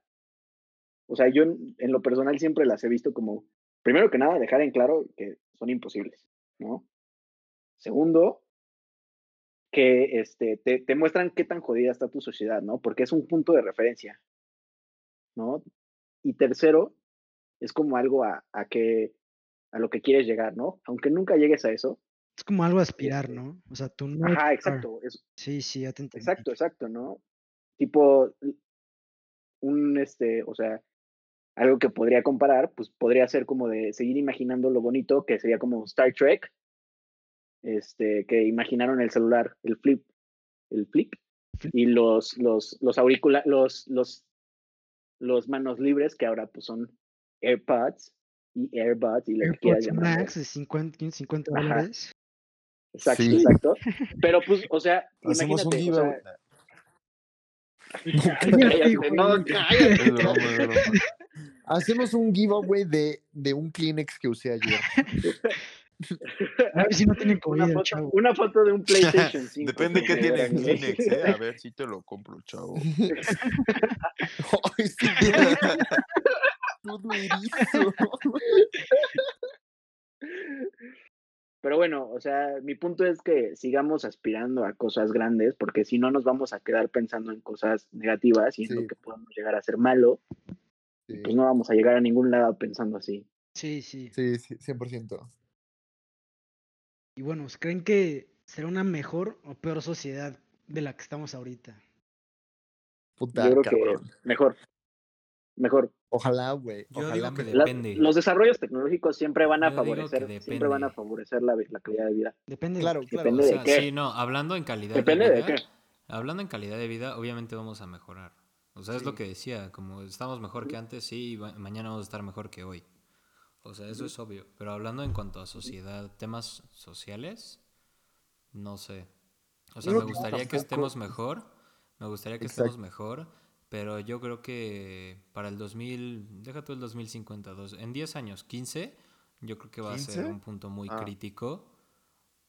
[SPEAKER 5] O sea, yo en, en lo personal siempre las he visto como, primero que nada, dejar en claro que son imposibles, ¿no? Segundo, que este, te, te muestran qué tan jodida está tu sociedad, ¿no? Porque es un punto de referencia, ¿no? Y tercero, es como algo a, a que, a lo que quieres llegar, ¿no? Aunque nunca llegues a eso.
[SPEAKER 4] es como algo a aspirar, ¿no? O sea, tú no.
[SPEAKER 5] Ajá, exacto. Es,
[SPEAKER 4] Sí, sí, ya te entendí.
[SPEAKER 5] Exacto, exacto, ¿no? Tipo, un, este, o sea, algo que podría comparar, pues podría ser como de seguir imaginando lo bonito, que sería como Star Trek, este, que imaginaron el celular, el flip, el flip,
[SPEAKER 4] Flip.
[SPEAKER 5] y los, los, los auriculares, los, los, los manos libres, que ahora pues son AirPods y AirBuds y lo que quieras
[SPEAKER 4] AirPods
[SPEAKER 5] llamarlo.
[SPEAKER 4] Max de 50, 50
[SPEAKER 5] Ajá.
[SPEAKER 4] dólares.
[SPEAKER 5] Exacto,
[SPEAKER 2] Sí.
[SPEAKER 5] exacto. Pero pues, o sea,
[SPEAKER 6] Hacemos un
[SPEAKER 5] imagínate, o sea,
[SPEAKER 6] giveaway.
[SPEAKER 5] cállate, no, cállate.
[SPEAKER 6] Es broma.
[SPEAKER 2] Hacemos un giveaway de, de un Kleenex que usé ayer.
[SPEAKER 4] A ver si no tienen COVID
[SPEAKER 5] Una foto,
[SPEAKER 4] chavo.
[SPEAKER 5] una foto de un PlayStation 5.
[SPEAKER 6] Depende
[SPEAKER 5] que
[SPEAKER 6] qué tiene. Kleenex, ¿eh? A ver si te lo compro, chavo.
[SPEAKER 2] Ay, sí, Todo erizo.
[SPEAKER 5] Pero bueno, o sea, mi punto es que sigamos aspirando a cosas grandes, porque si no nos vamos a quedar pensando en cosas negativas y en
[SPEAKER 2] Sí.
[SPEAKER 5] lo que podemos llegar a ser malo,
[SPEAKER 2] Sí,
[SPEAKER 5] pues no vamos a llegar a ningún lado pensando así.
[SPEAKER 4] Sí, sí.
[SPEAKER 2] sí, sí, 100%.
[SPEAKER 4] Y bueno, ¿creen que será una mejor o peor sociedad de la que estamos ahorita?
[SPEAKER 2] Puta,
[SPEAKER 5] Yo creo
[SPEAKER 2] cabrón.
[SPEAKER 5] que mejor, mejor.
[SPEAKER 2] Ojalá, güey.
[SPEAKER 3] Yo
[SPEAKER 2] Ojalá
[SPEAKER 3] digo que
[SPEAKER 2] me-
[SPEAKER 5] La-
[SPEAKER 3] Depende.
[SPEAKER 5] los desarrollos tecnológicos siempre van a
[SPEAKER 3] Yo
[SPEAKER 5] favorecer, siempre van a favorecer la, la calidad de vida.
[SPEAKER 4] Depende. de-
[SPEAKER 2] Claro, claro.
[SPEAKER 5] Depende
[SPEAKER 3] O
[SPEAKER 5] de qué.
[SPEAKER 3] sí, no, hablando en calidad
[SPEAKER 5] Depende
[SPEAKER 3] de
[SPEAKER 5] de
[SPEAKER 3] vida.
[SPEAKER 5] qué.
[SPEAKER 3] Hablando en calidad de vida, obviamente vamos a mejorar. O sea, es lo que decía, como estamos mejor que antes, sí, mañana vamos a estar mejor que hoy. O sea, eso es obvio. Pero hablando en cuanto a sociedad, temas sociales, no sé. O sea, me gustaría que estemos mejor, me gustaría que
[SPEAKER 2] Exacto.
[SPEAKER 3] estemos mejor, pero yo creo que para el 2000, deja tú el 2052, en 10 años, 15, yo creo que va a ser
[SPEAKER 6] ¿15?
[SPEAKER 3] un punto muy
[SPEAKER 6] Ah.
[SPEAKER 3] crítico.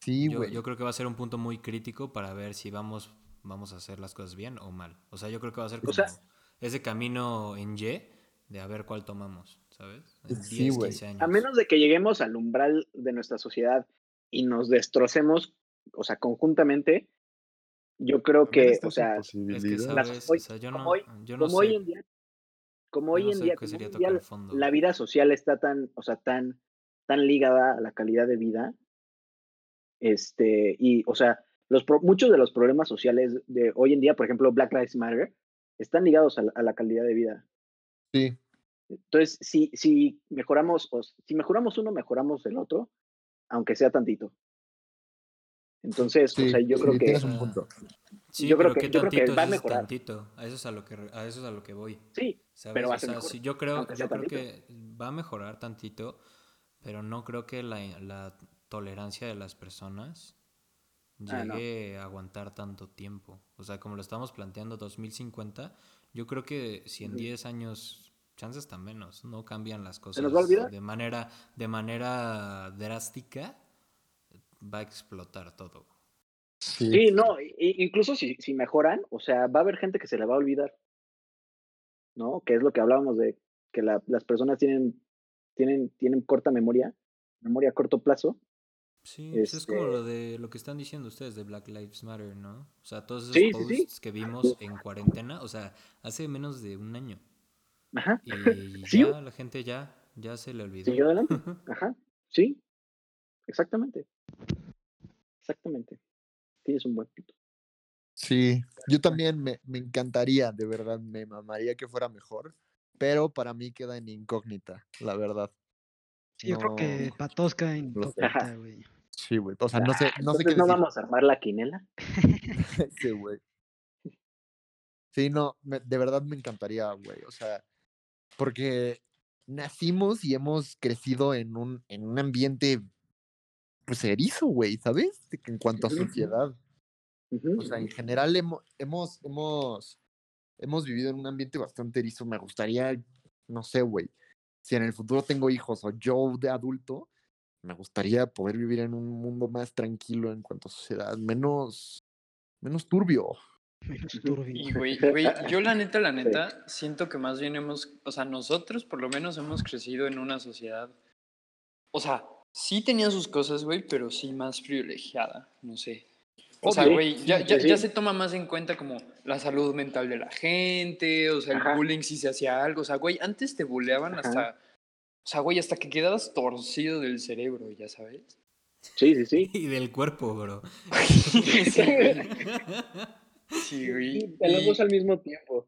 [SPEAKER 2] Sí,
[SPEAKER 3] Yo, yo creo que va a ser un punto muy crítico para ver si vamos, vamos a hacer las cosas bien o mal. O sea, yo creo que va a ser como
[SPEAKER 5] sea-
[SPEAKER 3] ese camino en Y de a ver cuál tomamos, ¿sabes? En
[SPEAKER 2] Sí,
[SPEAKER 3] 10,
[SPEAKER 2] güey.
[SPEAKER 3] 15 años.
[SPEAKER 5] A menos de que lleguemos al umbral de nuestra sociedad y nos destrocemos, o sea, conjuntamente, yo creo que, o sea,
[SPEAKER 3] Es que,
[SPEAKER 6] posibilidad.
[SPEAKER 5] las-
[SPEAKER 3] ¿sabes?
[SPEAKER 5] hoy-
[SPEAKER 3] o sea, yo
[SPEAKER 5] como
[SPEAKER 3] no,
[SPEAKER 5] hoy-
[SPEAKER 3] yo no
[SPEAKER 5] como
[SPEAKER 3] sé.
[SPEAKER 5] hoy en día, como hoy
[SPEAKER 3] no
[SPEAKER 5] en día, como hoy la vida social está tan, o sea, tan, tan ligada a la calidad de vida, este, y, o sea, los pro- muchos de los problemas sociales de hoy en día, por ejemplo, Black Lives Matter, están ligados a la calidad de vida.
[SPEAKER 2] Sí,
[SPEAKER 5] Entonces, si, si mejoramos, o si mejoramos uno, mejoramos el otro, aunque sea tantito. Entonces,
[SPEAKER 2] sí,
[SPEAKER 5] o sea, yo
[SPEAKER 2] sí,
[SPEAKER 5] creo que
[SPEAKER 2] tienes un punto.
[SPEAKER 3] Sí,
[SPEAKER 5] Yo creo
[SPEAKER 3] pero
[SPEAKER 5] que-
[SPEAKER 3] qué
[SPEAKER 5] yo creo que
[SPEAKER 3] tantito
[SPEAKER 5] va a mejorar.
[SPEAKER 3] tantito. A eso es a lo que a eso es a lo que voy.
[SPEAKER 5] sí,
[SPEAKER 3] ¿sabes?
[SPEAKER 5] Pero va a
[SPEAKER 3] O
[SPEAKER 5] ser
[SPEAKER 3] sea,
[SPEAKER 5] mejor,
[SPEAKER 3] yo creo, yo que va a mejorar tantito, pero no creo que la, la tolerancia de las personas
[SPEAKER 5] Ah, no.
[SPEAKER 3] llegue a aguantar tanto tiempo. O sea, como lo estamos planteando 2050, yo creo que si en
[SPEAKER 5] Ujú.
[SPEAKER 3] 10 años, chances tan menos, no cambian las cosas
[SPEAKER 5] ¿Se nos va a olvidar?
[SPEAKER 3] de manera de manera drástica, va a explotar todo.
[SPEAKER 2] Sí,
[SPEAKER 5] sí, no, incluso si, si mejoran, o sea, va a haber gente que se le va a olvidar, ¿no? Que es lo que hablábamos de que la- las personas tienen, tienen, tienen corta memoria, memoria a corto plazo.
[SPEAKER 3] Sí, pues es como lo
[SPEAKER 5] Este
[SPEAKER 3] de lo que están diciendo ustedes de Black Lives Matter, ¿no? O sea, todos esos
[SPEAKER 5] Sí, sí, sí.
[SPEAKER 3] posts que vimos en cuarentena, o sea, hace menos de un año.
[SPEAKER 5] Ajá.
[SPEAKER 3] Y
[SPEAKER 5] Sí.
[SPEAKER 3] ya la gente ya, ya se le olvidó.
[SPEAKER 5] Siguió adelante. Ajá. Sí. Exactamente. Exactamente. Tienes un buen punto.
[SPEAKER 2] sí. Yo también me, me encantaría, de verdad, me mamaría que fuera mejor, pero para mí queda en incógnita, la verdad.
[SPEAKER 4] Sí, yo creo que para todos queda
[SPEAKER 2] sé.
[SPEAKER 4] incógnita, güey.
[SPEAKER 2] Sí, güey. O sea, no sé, no sé qué
[SPEAKER 5] Entonces no
[SPEAKER 2] decir.
[SPEAKER 5] vamos a armar la quinela.
[SPEAKER 2] Sí, güey. Sí, no, me- de verdad me encantaría, güey. O sea, porque nacimos y hemos crecido en un, en un ambiente, pues, erizo, güey, ¿sabes? En cuanto a sociedad. O sea, en general hemo- hemos, hemos, hemos vivido en un ambiente bastante erizo. Me gustaría, no sé, güey, si en el futuro tengo hijos o yo de adulto, me gustaría poder vivir en un mundo más tranquilo en cuanto a sociedad, menos, menos turbio.
[SPEAKER 1] Y güey, güey, yo la neta, la neta, siento que más bien hemos, o sea, nosotros por lo menos hemos crecido en una sociedad, o sea, sí tenía sus cosas, güey, pero sí más privilegiada, no sé. O sea, güey, ya, ya, ya se toma más en cuenta como la salud mental de la gente, o sea, el
[SPEAKER 5] Ajá.
[SPEAKER 1] bullying si se hacía algo, o sea, güey, antes te bulleaban
[SPEAKER 5] Ajá.
[SPEAKER 1] hasta, o sea, güey, hasta que quedabas torcido del cerebro, ya sabes.
[SPEAKER 5] Sí, sí, sí.
[SPEAKER 3] Y del cuerpo, bro.
[SPEAKER 1] Sí, güey. Sí, güey.
[SPEAKER 5] Los dos al mismo tiempo.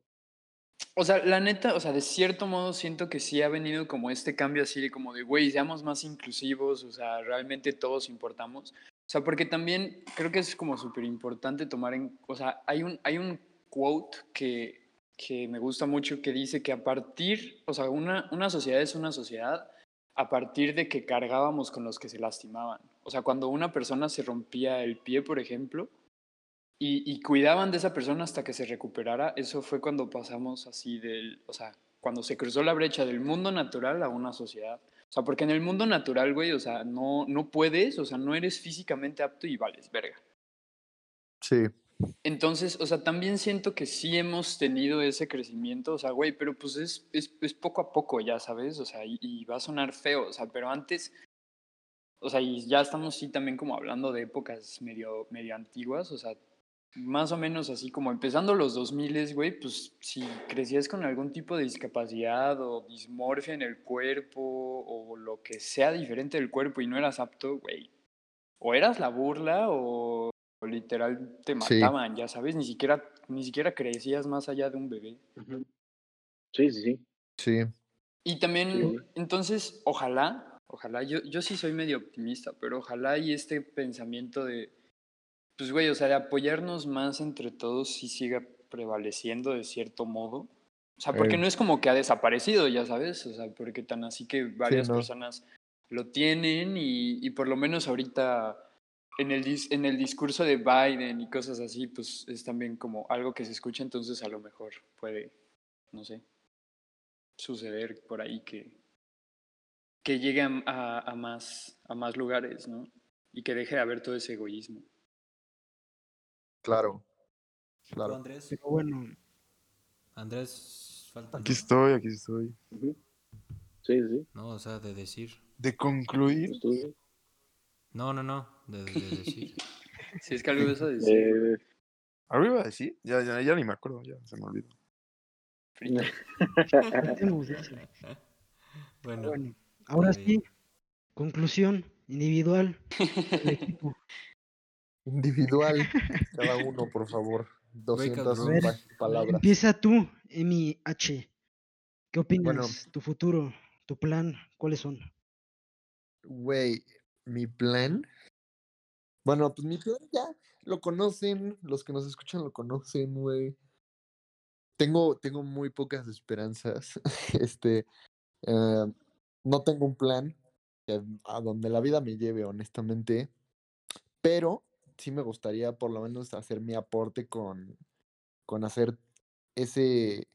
[SPEAKER 1] O sea, la neta, o sea, de cierto modo siento que sí ha venido como este cambio así de como de, güey, seamos más inclusivos, o sea, realmente todos importamos. O sea, porque también creo que es como súper importante tomar en, o sea, hay un, hay un quote que, que me gusta mucho que dice que a partir, o sea, una, una sociedad es una sociedad a partir de que cargábamos con los que se lastimaban. O sea, cuando una persona se rompía el pie, por ejemplo, y, y cuidaban de esa persona hasta que se recuperara, eso fue cuando pasamos así del, o sea, cuando se cruzó la brecha del mundo natural a una sociedad. O sea, porque en el mundo natural, güey, o sea, no, no puedes, o sea, no eres físicamente apto y vales, verga.
[SPEAKER 2] Sí.
[SPEAKER 1] Entonces, o sea, también siento que sí hemos tenido ese crecimiento, o sea, güey, pero pues es, es, es poco a poco, ya sabes, o sea, y, y va a sonar feo, o sea, pero antes, o sea, y ya estamos sí también como hablando de épocas medio, medio antiguas, o sea, más o menos así como empezando los 2000, güey, pues si crecías con algún tipo de discapacidad o dismorfia en el cuerpo o lo que sea diferente del cuerpo y no eras apto, güey, o eras la burla o, o literal te
[SPEAKER 2] Sí.
[SPEAKER 1] mataban, ya sabes, ni siquiera, ni siquiera crecías más allá de un bebé.
[SPEAKER 5] Sí, sí, sí.
[SPEAKER 2] Sí.
[SPEAKER 1] Y también,
[SPEAKER 5] Sí.
[SPEAKER 1] entonces, ojalá, ojalá, yo, yo sí soy medio optimista, pero ojalá y este pensamiento de, pues güey, o sea, de apoyarnos más entre todos sí siga prevaleciendo de cierto modo. O sea, porque
[SPEAKER 2] Eh.
[SPEAKER 1] no es como que ha desaparecido, ya sabes, o sea, porque tan así que varias
[SPEAKER 2] no.
[SPEAKER 1] personas lo tienen y, y por lo menos ahorita en el, dis- en el discurso de Biden y cosas así, pues es también como algo que se escucha, entonces a lo mejor puede, no sé, suceder por ahí que, que llegue a, a- a más, a más lugares, ¿no? Y que deje de haber todo ese egoísmo.
[SPEAKER 2] Claro.
[SPEAKER 3] ¿Tú,
[SPEAKER 2] Claro.
[SPEAKER 3] Andrés?
[SPEAKER 4] Pero bueno,
[SPEAKER 3] Andrés, falta.
[SPEAKER 6] Aquí estoy, aquí estoy.
[SPEAKER 5] Sí, sí.
[SPEAKER 3] No, o sea, de decir.
[SPEAKER 6] De concluir,
[SPEAKER 3] No, no, no, de, de decir.
[SPEAKER 1] Si es que algo de eso decir,
[SPEAKER 5] eh,
[SPEAKER 6] ¿algo iba a decir? Ya, ya, ya ni me acuerdo, ya se me olvidó.
[SPEAKER 3] Bueno,
[SPEAKER 4] Bueno, ahora sí, conclusión individual del equipo.
[SPEAKER 2] Individual, cada uno, por favor.
[SPEAKER 3] Wake up,
[SPEAKER 2] 200
[SPEAKER 3] bro.
[SPEAKER 4] ver,
[SPEAKER 2] pa- palabras.
[SPEAKER 4] Empieza tú, Emi H. ¿Qué opinas? tu futuro, tu plan, ¿cuáles son?
[SPEAKER 2] Güey, mi plan. Bueno, pues mi plan ya lo conocen, los que nos escuchan lo conocen, güey. Tengo, tengo muy pocas esperanzas. Este, eh, no tengo un plan a donde la vida me lleve, honestamente. Pero sí me gustaría por lo menos hacer mi aporte con, con hacer ese,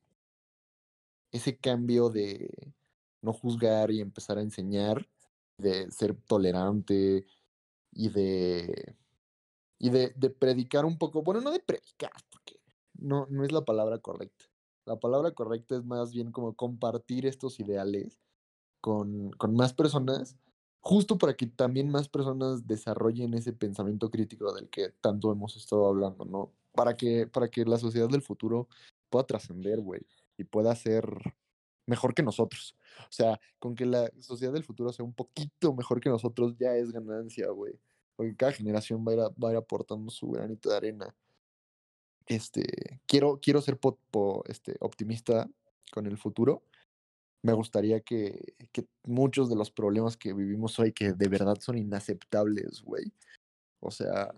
[SPEAKER 2] ese cambio de no juzgar y empezar a enseñar, de ser tolerante y de y de, predicar un poco, bueno, no de predicar, porque no, no es la palabra correcta. La palabra correcta es más bien como compartir estos ideales con, con más personas, justo para que también más personas desarrollen ese pensamiento crítico del que tanto hemos estado hablando, ¿no? Para que, para que la sociedad del futuro pueda trascender, güey, y pueda ser mejor que nosotros. O sea, con que la sociedad del futuro sea un poquito mejor que nosotros ya es ganancia, güey. Porque cada generación va a ir, va a aportando su granito de arena. Este, quiero, quiero ser po- po- este, optimista con el futuro. Me gustaría que, que muchos de los problemas que vivimos hoy, que de verdad son inaceptables, güey. O sea,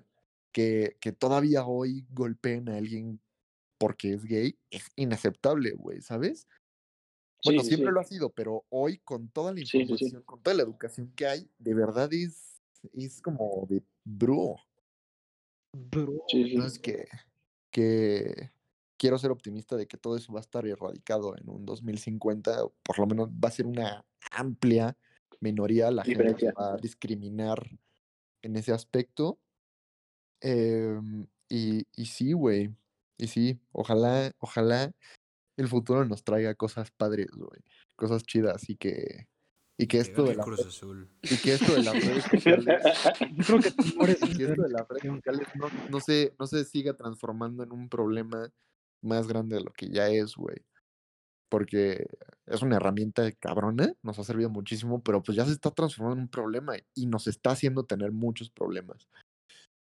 [SPEAKER 2] que, que todavía hoy golpeen a alguien porque es gay, es inaceptable, güey, ¿sabes? Bueno,
[SPEAKER 5] Sí,
[SPEAKER 2] siempre
[SPEAKER 5] sí.
[SPEAKER 2] lo ha sido, pero hoy con toda la
[SPEAKER 5] Sí, sí, sí.
[SPEAKER 2] información, con toda la educación que hay, de verdad es, es como de bro.
[SPEAKER 4] Bro,
[SPEAKER 5] Sí, sí.
[SPEAKER 2] Entonces que, que quiero ser optimista de que todo eso va a estar erradicado en un 2050, o por lo menos va a ser una amplia minoría, la gente
[SPEAKER 5] Diferencia.
[SPEAKER 2] se va a discriminar en ese aspecto. Em, y, y sí, güey, y sí, ojalá, ojalá el futuro nos traiga cosas padres, güey, cosas chidas y que, y que esto de la
[SPEAKER 3] Cruz Azul.
[SPEAKER 2] y que esto de las redes sociales
[SPEAKER 4] yo creo que
[SPEAKER 2] y que esto de las redes sociales no, no se, no se siga transformando en un problema más grande de lo que ya es, güey. Porque es una herramienta cabrona, nos ha servido muchísimo, pero pues ya se está transformando en un problema y nos está haciendo tener muchos problemas.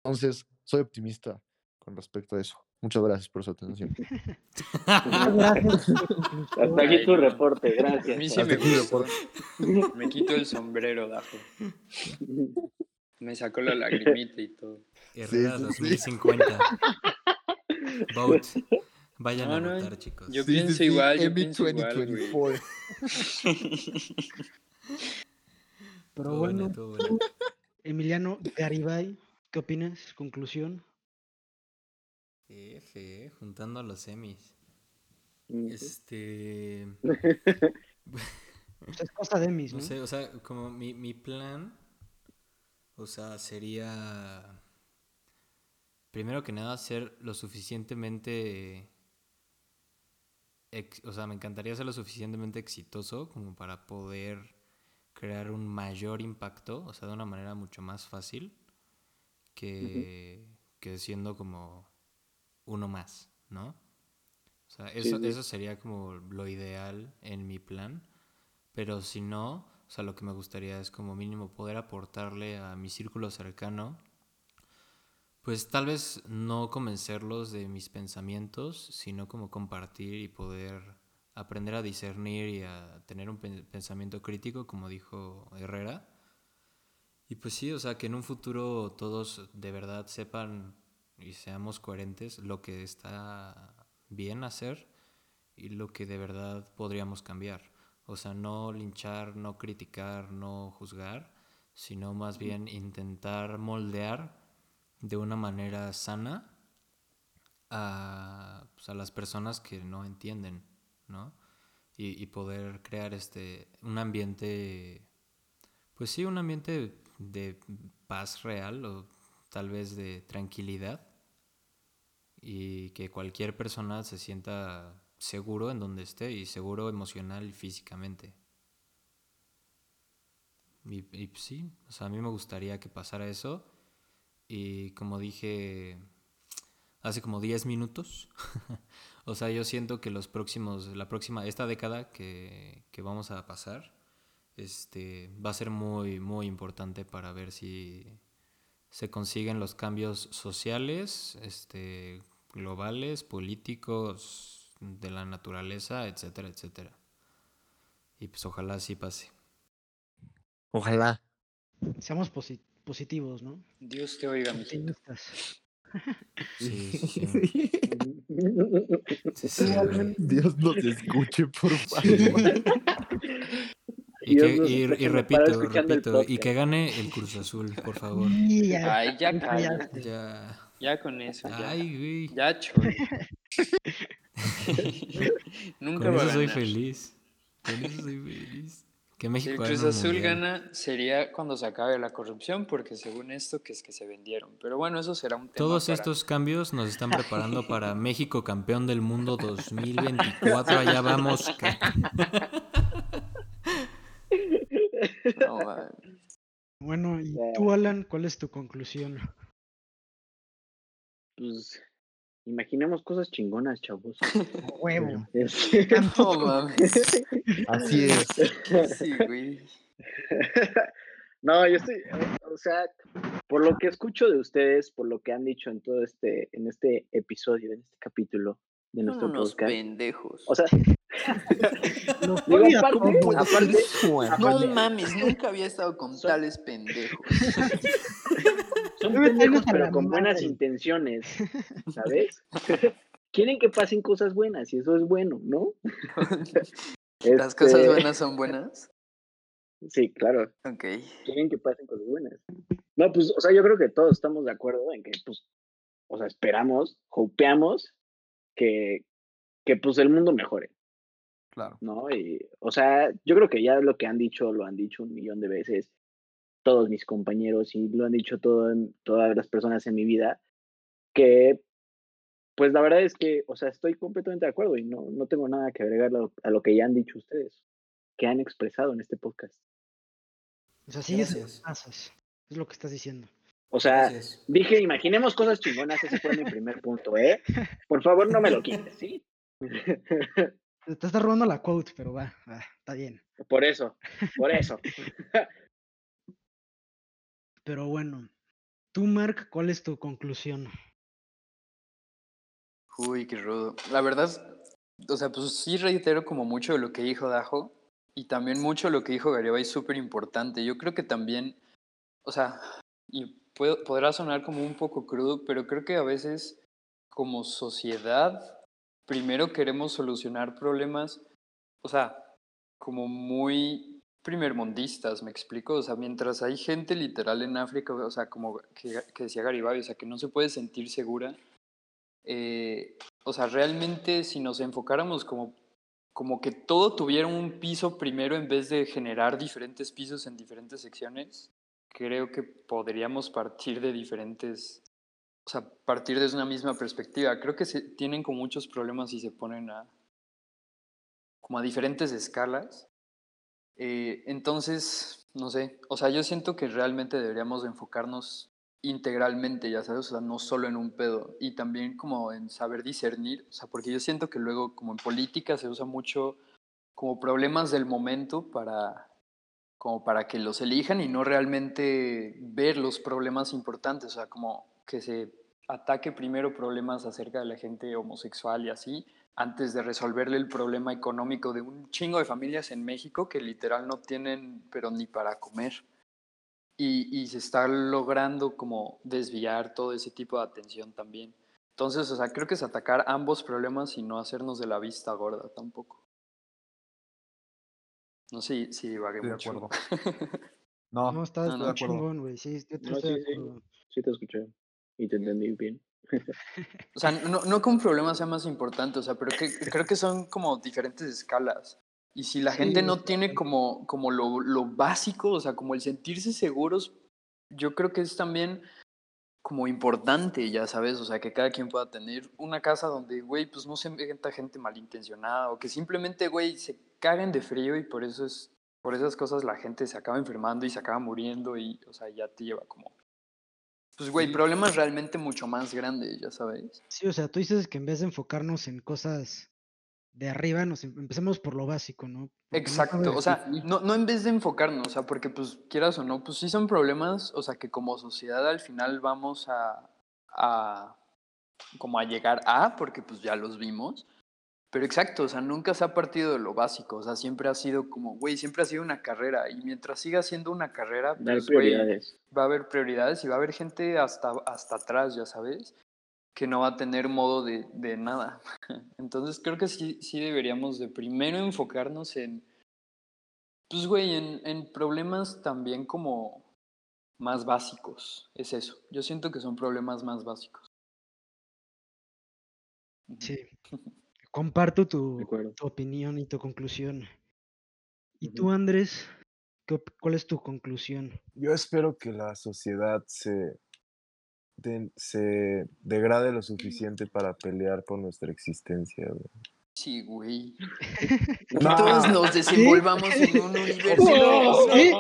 [SPEAKER 2] Entonces, soy optimista con respecto a eso. Muchas gracias por su atención.
[SPEAKER 5] Hasta aquí tu reporte,
[SPEAKER 1] A
[SPEAKER 5] gracias.
[SPEAKER 1] mí sí me gustó.
[SPEAKER 2] reporte.
[SPEAKER 1] Me quito el sombrero, Dajo. Me sacó la lagrimita y todo.
[SPEAKER 3] Herrera
[SPEAKER 2] sí, sí.
[SPEAKER 3] 2050. Vote. Vayan
[SPEAKER 1] No,
[SPEAKER 3] a
[SPEAKER 1] no,
[SPEAKER 3] votar, chicos.
[SPEAKER 1] yo-
[SPEAKER 2] Sí,
[SPEAKER 1] pienso
[SPEAKER 2] sí,
[SPEAKER 1] igual, yo pienso igual, güey.
[SPEAKER 2] 2024.
[SPEAKER 4] Pero bueno. Emiliano Garibay, ¿qué opinas? Conclusión.
[SPEAKER 3] F, juntando a los semis. Este.
[SPEAKER 4] Pues es cosa de Emis, ¿no?
[SPEAKER 3] No sé, o sea, como mi, mi plan, o sea, sería, primero que nada, ser lo suficientemente, ex- o sea, me encantaría ser lo suficientemente exitoso como para poder crear un mayor impacto, o sea, de una manera mucho más fácil que, que siendo como uno más, ¿no? O sea, eso,
[SPEAKER 5] sí.
[SPEAKER 3] eso sería como lo ideal en mi plan. Pero si no, o sea, lo que me gustaría es como mínimo poder aportarle a mi círculo cercano, pues tal vez no convencerlos de mis pensamientos, sino como compartir y poder aprender a discernir y a tener un pen- pensamiento crítico, como dijo Herrera. Y pues sí, o sea, que en un futuro todos de verdad sepan y seamos coherentes lo que está bien hacer y lo que de verdad podríamos cambiar. O sea, no linchar, no criticar, no juzgar, sino más bien intentar moldear de una manera sana a, pues, a las personas que no entienden, ¿no? Y, y poder crear este un ambiente, pues sí, un ambiente de paz real o tal vez de tranquilidad y que cualquier persona se sienta seguro en donde esté y seguro emocional y físicamente. Y, y pues sí, o sea, a mí me gustaría que pasara eso y como dije hace como 10 minutos, o sea, yo siento que los próximos, la próxima, esta década que, que vamos a pasar, este, va a ser muy, muy importante para ver si, se consiguen los cambios sociales, este, globales, políticos, de la naturaleza, etcétera, etcétera. Y pues ojalá así pase.
[SPEAKER 2] Ojalá.
[SPEAKER 4] Seamos posi- positivos, ¿no?
[SPEAKER 1] Dios te oiga, mijito.
[SPEAKER 4] Optimistas.
[SPEAKER 3] Sí, sí, sí.
[SPEAKER 2] Dios nos escuche, por favor.
[SPEAKER 3] Y, que- repito, repito, y que gane el Cruz Azul, por favor.
[SPEAKER 4] Ya,
[SPEAKER 1] Ay, ya
[SPEAKER 4] ya
[SPEAKER 1] cállate.
[SPEAKER 3] Ya.
[SPEAKER 1] Ya con eso, ya.
[SPEAKER 3] Ay, güey.
[SPEAKER 1] Ya, chole. Nunca
[SPEAKER 3] Con eso soy feliz. Con eso soy feliz. Que
[SPEAKER 1] Si el
[SPEAKER 3] México
[SPEAKER 1] Cruz Azul
[SPEAKER 3] mundial.
[SPEAKER 1] gana sería cuando se acabe la corrupción, porque según esto que es que se vendieron. Pero bueno, eso será un tema
[SPEAKER 3] Todos
[SPEAKER 1] para-
[SPEAKER 3] estos cambios nos están preparando para México campeón del mundo 2024. Allá vamos. ca-
[SPEAKER 1] No, man.
[SPEAKER 4] Bueno, y tú, Alan, ¿cuál es tu conclusión?
[SPEAKER 5] Pues imaginemos cosas chingonas, chavos.
[SPEAKER 4] Huevo.
[SPEAKER 5] Este,
[SPEAKER 1] No mames.
[SPEAKER 2] Así es.
[SPEAKER 1] Sí, güey.
[SPEAKER 5] no, yo estoy, o sea, por lo que escucho de ustedes, por lo que han dicho en todo este, en este episodio, en este capítulo de
[SPEAKER 1] Son
[SPEAKER 5] nuestro
[SPEAKER 1] unos
[SPEAKER 5] podcast.
[SPEAKER 1] pendejos.
[SPEAKER 5] O sea,
[SPEAKER 4] Lo
[SPEAKER 5] digo, aparte,
[SPEAKER 4] todo.
[SPEAKER 5] aparte,
[SPEAKER 1] no
[SPEAKER 5] aparte,
[SPEAKER 1] mames, nunca había estado con
[SPEAKER 5] Son-
[SPEAKER 1] tales pendejos.
[SPEAKER 5] Son pendejos, pero con buenas
[SPEAKER 4] madre.
[SPEAKER 5] intenciones, ¿sabes? Quieren que pasen cosas buenas y eso es bueno, ¿no?
[SPEAKER 1] ¿Las cosas
[SPEAKER 5] Este,
[SPEAKER 1] buenas son buenas?
[SPEAKER 5] Sí, claro.
[SPEAKER 1] Ok.
[SPEAKER 5] quieren que pasen cosas buenas. No, pues, o sea, yo creo que todos estamos de acuerdo en que, pues, o sea, esperamos, hopeamos que, que pues el mundo mejore,
[SPEAKER 2] Claro.
[SPEAKER 5] ¿no? Y, o sea, yo creo que ya lo que han dicho, lo han dicho un millón de veces todos mis compañeros y lo han dicho todo, todas las personas en mi vida, que, pues, la verdad es que, o sea, estoy completamente de acuerdo y no, no tengo nada que agregar a lo, a lo que ya han dicho ustedes, que han expresado en este podcast.
[SPEAKER 4] O sea, sigues los pasos. Es lo que estás diciendo.
[SPEAKER 5] O sea,
[SPEAKER 3] Gracias.
[SPEAKER 5] Dije, imaginemos cosas chingonas, ese fue mi primer punto, ¿eh? Por favor, no me lo quites, ¿sí?
[SPEAKER 4] Te te estás robando la quote, pero va, va, está bien.
[SPEAKER 5] Por eso, por eso.
[SPEAKER 4] Pero bueno, tú, Mark, ¿cuál es tu conclusión?
[SPEAKER 1] Uy, qué rudo. La verdad, o sea, pues sí reitero como mucho de lo que dijo Dajo y también mucho de lo que dijo Garibay súper importante. Yo creo que también, o sea, y puedo- podrá sonar como un poco crudo, pero creo que a veces como sociedad primero queremos solucionar problemas, o sea, como muy primermundistas, me explico, o sea, mientras hay gente literal en África, o sea, como que, que decía Garibay, o sea, que no se puede sentir segura, eh, o sea, realmente si nos enfocáramos como, como que todo tuviera un piso primero en vez de generar diferentes pisos en diferentes secciones, creo que podríamos partir de diferentes, o sea, partir desde una misma perspectiva. Creo que se tienen como muchos problemas y se ponen a como a diferentes escalas. Eh, entonces, no sé, o sea, yo siento que realmente deberíamos de enfocarnos integralmente, ya sabes, o sea, no solo en un pedo, y también como en saber discernir, o sea, porque yo siento que luego como en política se usa mucho como problemas del momento para como para que los elijan y no realmente ver los problemas importantes, o sea, como que se ataque primero problemas acerca de la gente homosexual y así, antes de resolverle el problema económico de un chingo de familias en México que literal no tienen, pero ni para comer. Y, y se está logrando como desviar todo ese tipo de atención también. Entonces, o sea, creo que es atacar ambos problemas y no hacernos de la vista gorda tampoco. No sé si, si divagué
[SPEAKER 2] Estoy de
[SPEAKER 1] mucho.
[SPEAKER 2] acuerdo. No,
[SPEAKER 4] No, está
[SPEAKER 1] no, no,
[SPEAKER 2] de acuerdo.
[SPEAKER 4] chingón, güey. Sí, yo te
[SPEAKER 5] No,
[SPEAKER 4] estoy
[SPEAKER 5] sí, sí.
[SPEAKER 4] acuerdo.
[SPEAKER 5] Sí te escuché y te entendí bien.
[SPEAKER 1] O sea, no, no que un problema sea más importante, o sea, pero que, creo que son como diferentes escalas. Y si la
[SPEAKER 4] Sí,
[SPEAKER 1] gente no tiene como, como lo, lo básico, o sea, como el sentirse seguros, yo creo que es también como importante, ya sabes, o sea, que cada quien pueda tener una casa donde, güey, pues no se meta gente malintencionada o que simplemente, güey, se caguen de frío y por eso es, por esas cosas la gente se acaba enfermando y se acaba muriendo y, o sea, ya te lleva como, pues, güey,
[SPEAKER 2] Sí.
[SPEAKER 1] problemas realmente mucho más grandes, ya sabes.
[SPEAKER 4] Sí, o sea, tú dices que en vez de enfocarnos en cosas de arriba, nos em- empecemos por lo básico, ¿no? Porque
[SPEAKER 1] Exacto, o sea, no, no en vez de enfocarnos, o sea, porque pues quieras o no, pues sí son problemas, o sea, que como sociedad al final vamos a, a como a llegar a, porque pues ya los vimos, pero exacto, o sea, nunca se ha partido de lo básico, o sea, siempre ha sido como, güey, siempre ha sido una carrera, y mientras siga siendo una carrera, pues, güey,
[SPEAKER 5] prioridades.
[SPEAKER 1] va a haber prioridades y va a haber gente hasta, hasta atrás, ya sabes, que no va a tener modo de, de nada. Entonces creo que sí, sí deberíamos de primero enfocarnos en, pues güey, en, en problemas también como más básicos. Es eso. Yo siento que son problemas más básicos.
[SPEAKER 4] Sí. Comparto tu, opinión y tu conclusión. ¿Y tú, Andrés? ¿Qué ¿Cuál es tu conclusión?
[SPEAKER 6] Yo espero que la sociedad se, de- se degrade lo suficiente para pelear por nuestra existencia. güey.
[SPEAKER 1] Sí, güey.
[SPEAKER 6] No.
[SPEAKER 1] todos nos desenvolvamos en un universo
[SPEAKER 5] No.
[SPEAKER 4] ¿Sí?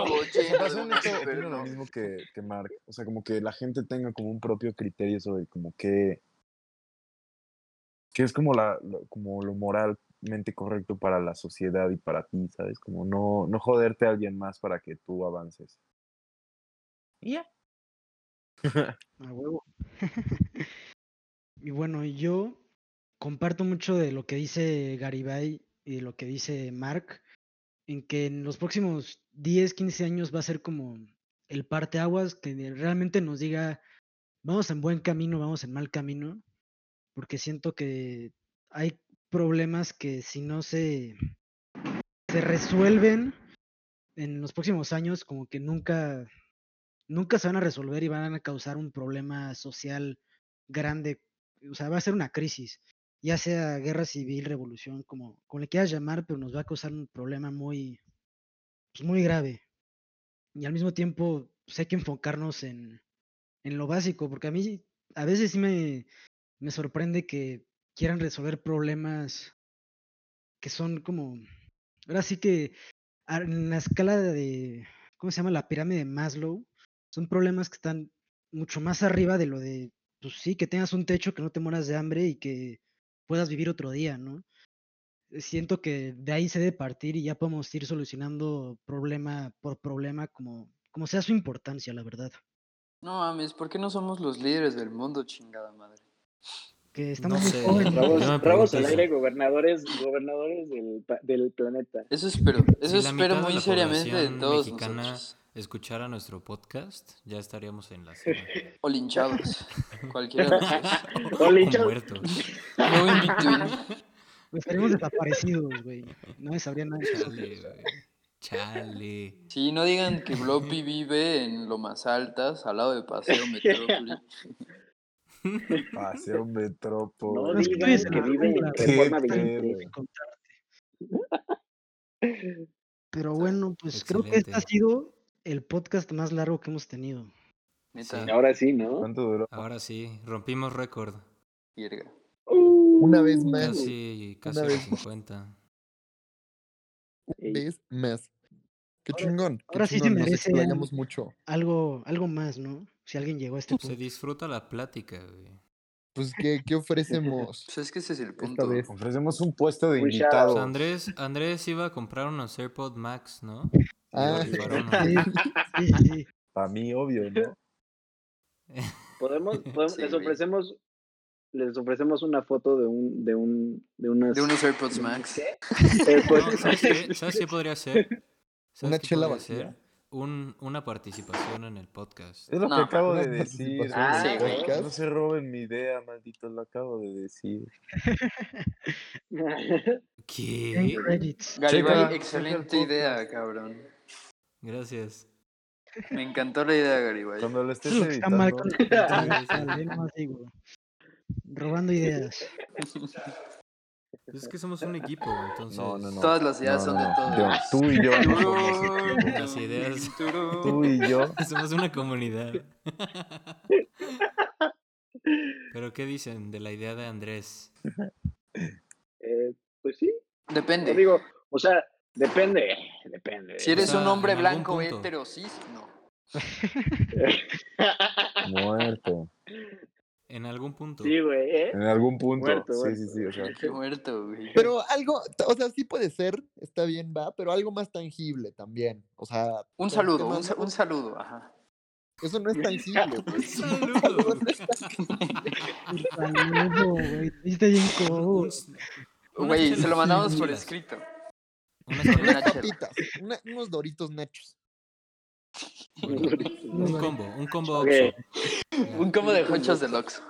[SPEAKER 6] lo mismo que, que Mark. O sea, como que la gente tenga como un propio criterio sobre como que, que es como, la, lo- como lo moralmente correcto para la sociedad y para ti, ¿sabes? Como no, no joderte a alguien más para que tú avances. Y ya.
[SPEAKER 4] A huevo. y bueno, yo comparto mucho de lo que dice Garibay y de lo que dice Mark, en que en los próximos 10, 15 años va a ser como el parteaguas que realmente nos diga, vamos en buen camino, vamos en mal camino, porque siento que hay problemas que si no se, se resuelven en los próximos años, como que nunca, nunca se van a resolver y van a causar un problema social grande. O sea, va a ser una crisis, ya sea guerra civil, revolución, como, como le quieras llamar, pero nos va a causar un problema muy, pues, muy grave. Y al mismo tiempo, pues, hay que enfocarnos en, en lo básico, porque a mí a veces me, me sorprende que quieran resolver problemas que son como, ahora sí que a- en la escala de, ¿cómo se llama? La pirámide de Maslow, son problemas que están mucho más arriba de lo de, pues sí, que tengas un techo, que no te mueras de hambre y que puedas vivir otro día, ¿no? Eh, Siento que de ahí se debe partir y ya podemos ir solucionando problema por problema como, como sea su importancia, la verdad.
[SPEAKER 1] No mames, ¿por qué no somos los líderes del mundo, chingada madre?
[SPEAKER 4] Que estamos muy
[SPEAKER 3] sé,
[SPEAKER 5] Rabos, Rabos al aire, gobernadores, gobernadores del, del planeta.
[SPEAKER 1] Eso espero, eso
[SPEAKER 3] Si
[SPEAKER 1] espero
[SPEAKER 3] de
[SPEAKER 1] muy seriamente de todos
[SPEAKER 3] mexicana
[SPEAKER 1] nosotros.
[SPEAKER 3] escuchara nuestro podcast, ya estaríamos en la cima.
[SPEAKER 1] O linchados, cualquiera de los dos.
[SPEAKER 5] O
[SPEAKER 3] O
[SPEAKER 5] linchados.
[SPEAKER 3] muertos.
[SPEAKER 1] No in between.
[SPEAKER 4] Estaríamos desaparecidos, güey. No me sabría nada.
[SPEAKER 3] Chale. Chale.
[SPEAKER 1] Sí, no digan que Bloppy vive en Lomas Altas, al lado de Paseo Metrópoli.
[SPEAKER 6] Paseo
[SPEAKER 5] No
[SPEAKER 6] Metrópoli.
[SPEAKER 4] es que vives en
[SPEAKER 5] que
[SPEAKER 4] la
[SPEAKER 5] viven
[SPEAKER 4] jungla,
[SPEAKER 5] en
[SPEAKER 6] güey.
[SPEAKER 5] Reforma
[SPEAKER 6] Qué
[SPEAKER 5] 23.
[SPEAKER 6] pedo.
[SPEAKER 4] contarte. Pero bueno, pues creo que este ha sido el podcast más largo que hemos tenido.
[SPEAKER 3] Sí.
[SPEAKER 5] Ahora sí, ¿no?
[SPEAKER 6] ¿Cuánto duró?
[SPEAKER 3] Ahora sí, rompimos récord.
[SPEAKER 2] Una vez más.
[SPEAKER 3] Casi, casi
[SPEAKER 2] Una
[SPEAKER 3] los
[SPEAKER 2] vez.
[SPEAKER 3] 50.
[SPEAKER 5] Ey.
[SPEAKER 2] vez más. Qué
[SPEAKER 4] Ahora-
[SPEAKER 2] chingón. qué
[SPEAKER 4] ahora sí se merece
[SPEAKER 2] explayamos mucho.
[SPEAKER 4] Algo, algo más, ¿no? Si alguien llegó a este
[SPEAKER 3] Se
[SPEAKER 4] punto.
[SPEAKER 3] disfruta la plática, güey.
[SPEAKER 2] Pues, ¿qué, qué ofrecemos
[SPEAKER 1] Pues es que ese es el punto.
[SPEAKER 2] vez?
[SPEAKER 6] Ofrecemos un puesto de
[SPEAKER 5] out.
[SPEAKER 6] invitado.
[SPEAKER 3] Pues Andrés, Andrés iba a comprar unos AirPod Max, ¿no?
[SPEAKER 2] Ah.
[SPEAKER 4] Sí, sí, sí, sí.
[SPEAKER 6] Para mí, obvio, ¿no?
[SPEAKER 5] Podemos, podemos-
[SPEAKER 1] Sí,
[SPEAKER 5] les
[SPEAKER 1] güey.
[SPEAKER 5] ofrecemos, les ofrecemos una foto de un, de un, de unas.
[SPEAKER 1] De unos AirPods Max.
[SPEAKER 5] ¿Qué?
[SPEAKER 3] No,
[SPEAKER 5] AirPods.
[SPEAKER 3] ¿sabes, qué? ¿Sabes qué podría ser? ¿Sabes
[SPEAKER 2] Una
[SPEAKER 3] qué
[SPEAKER 2] chela
[SPEAKER 3] podría
[SPEAKER 2] vacía.
[SPEAKER 3] ser? Un, una participación en el podcast.
[SPEAKER 6] Es lo
[SPEAKER 1] No.
[SPEAKER 6] que acabo de decir.
[SPEAKER 5] Ah,
[SPEAKER 6] no,
[SPEAKER 5] sí,
[SPEAKER 6] se- no se roben mi idea, maldito, lo acabo de decir.
[SPEAKER 3] ¿Qué?
[SPEAKER 1] Garibay, excelente idea, cabrón.
[SPEAKER 3] Gracias.
[SPEAKER 1] Me encantó la idea, Garibay.
[SPEAKER 6] Cuando lo estés
[SPEAKER 4] que está mal
[SPEAKER 6] editando,
[SPEAKER 4] con. Robando ideas.
[SPEAKER 3] Es que somos un equipo, entonces.
[SPEAKER 6] No, no, no.
[SPEAKER 1] Todas las ideas
[SPEAKER 6] No,
[SPEAKER 1] son de
[SPEAKER 6] no.
[SPEAKER 1] todos.
[SPEAKER 6] Yo- Tú y yo no somos equipo.
[SPEAKER 3] Las ideas.
[SPEAKER 6] Tú y yo.
[SPEAKER 3] Somos una comunidad. Pero ¿qué dicen de la idea de Andrés?
[SPEAKER 5] Eh, pues sí, yo
[SPEAKER 1] Depende.
[SPEAKER 5] digo, o sea, depende, depende.
[SPEAKER 1] Si eres
[SPEAKER 3] O sea,
[SPEAKER 1] un hombre blanco hetero no.
[SPEAKER 6] Muerto.
[SPEAKER 3] En algún punto.
[SPEAKER 5] Sí, güey, ¿eh?
[SPEAKER 6] En algún punto.
[SPEAKER 5] Muerto,
[SPEAKER 6] sí,
[SPEAKER 5] muerto.
[SPEAKER 6] sí, sí. O sea,
[SPEAKER 1] Qué muerto, güey.
[SPEAKER 2] Pero algo, o sea, sí puede ser, está bien, va, pero algo más tangible también. O sea,
[SPEAKER 1] Un saludo, un, un saludo, ajá.
[SPEAKER 2] eso no es tangible.
[SPEAKER 3] Un
[SPEAKER 2] güey.
[SPEAKER 3] saludo.
[SPEAKER 4] Saludo, güey. bien codo.
[SPEAKER 3] Un-
[SPEAKER 1] Güey, se lo mandamos por escrito.
[SPEAKER 3] Unas
[SPEAKER 2] Unas papitas, una- unos doritos nachos.
[SPEAKER 3] Un combo, un combo
[SPEAKER 5] Ok.
[SPEAKER 3] Oxxo.
[SPEAKER 1] Un combo de honchos del Oxxo.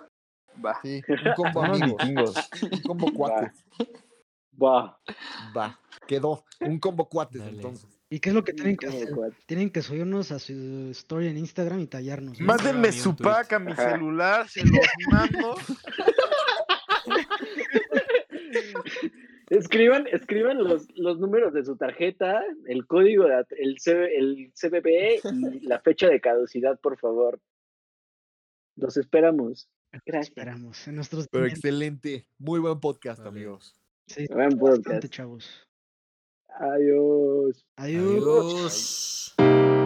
[SPEAKER 1] Va.
[SPEAKER 2] Sí, un combo
[SPEAKER 6] vikingos.
[SPEAKER 2] un combo cuates.
[SPEAKER 5] Va.
[SPEAKER 2] Va, quedó. Un combo cuates
[SPEAKER 3] Dale.
[SPEAKER 2] entonces.
[SPEAKER 4] ¿Y qué es lo que tienen que hacer? Tienen que subirnos a su story en Instagram y tallarnos. ¿no?
[SPEAKER 6] Mándenme su pack a mi
[SPEAKER 5] Ajá.
[SPEAKER 6] celular, se los mando.
[SPEAKER 5] Escriban, escriban los, los números de su tarjeta, el código, de, el, C- el CBB y la fecha de caducidad, por favor. Los esperamos. Gracias.
[SPEAKER 4] Esperamos. En nuestros
[SPEAKER 2] Pero excelente. Muy buen podcast,
[SPEAKER 3] Vale.
[SPEAKER 2] amigos.
[SPEAKER 4] Sí,
[SPEAKER 5] Buen
[SPEAKER 4] bastante,
[SPEAKER 5] podcast.
[SPEAKER 4] chavos.
[SPEAKER 5] Adiós.
[SPEAKER 4] Adiós.
[SPEAKER 3] Adiós.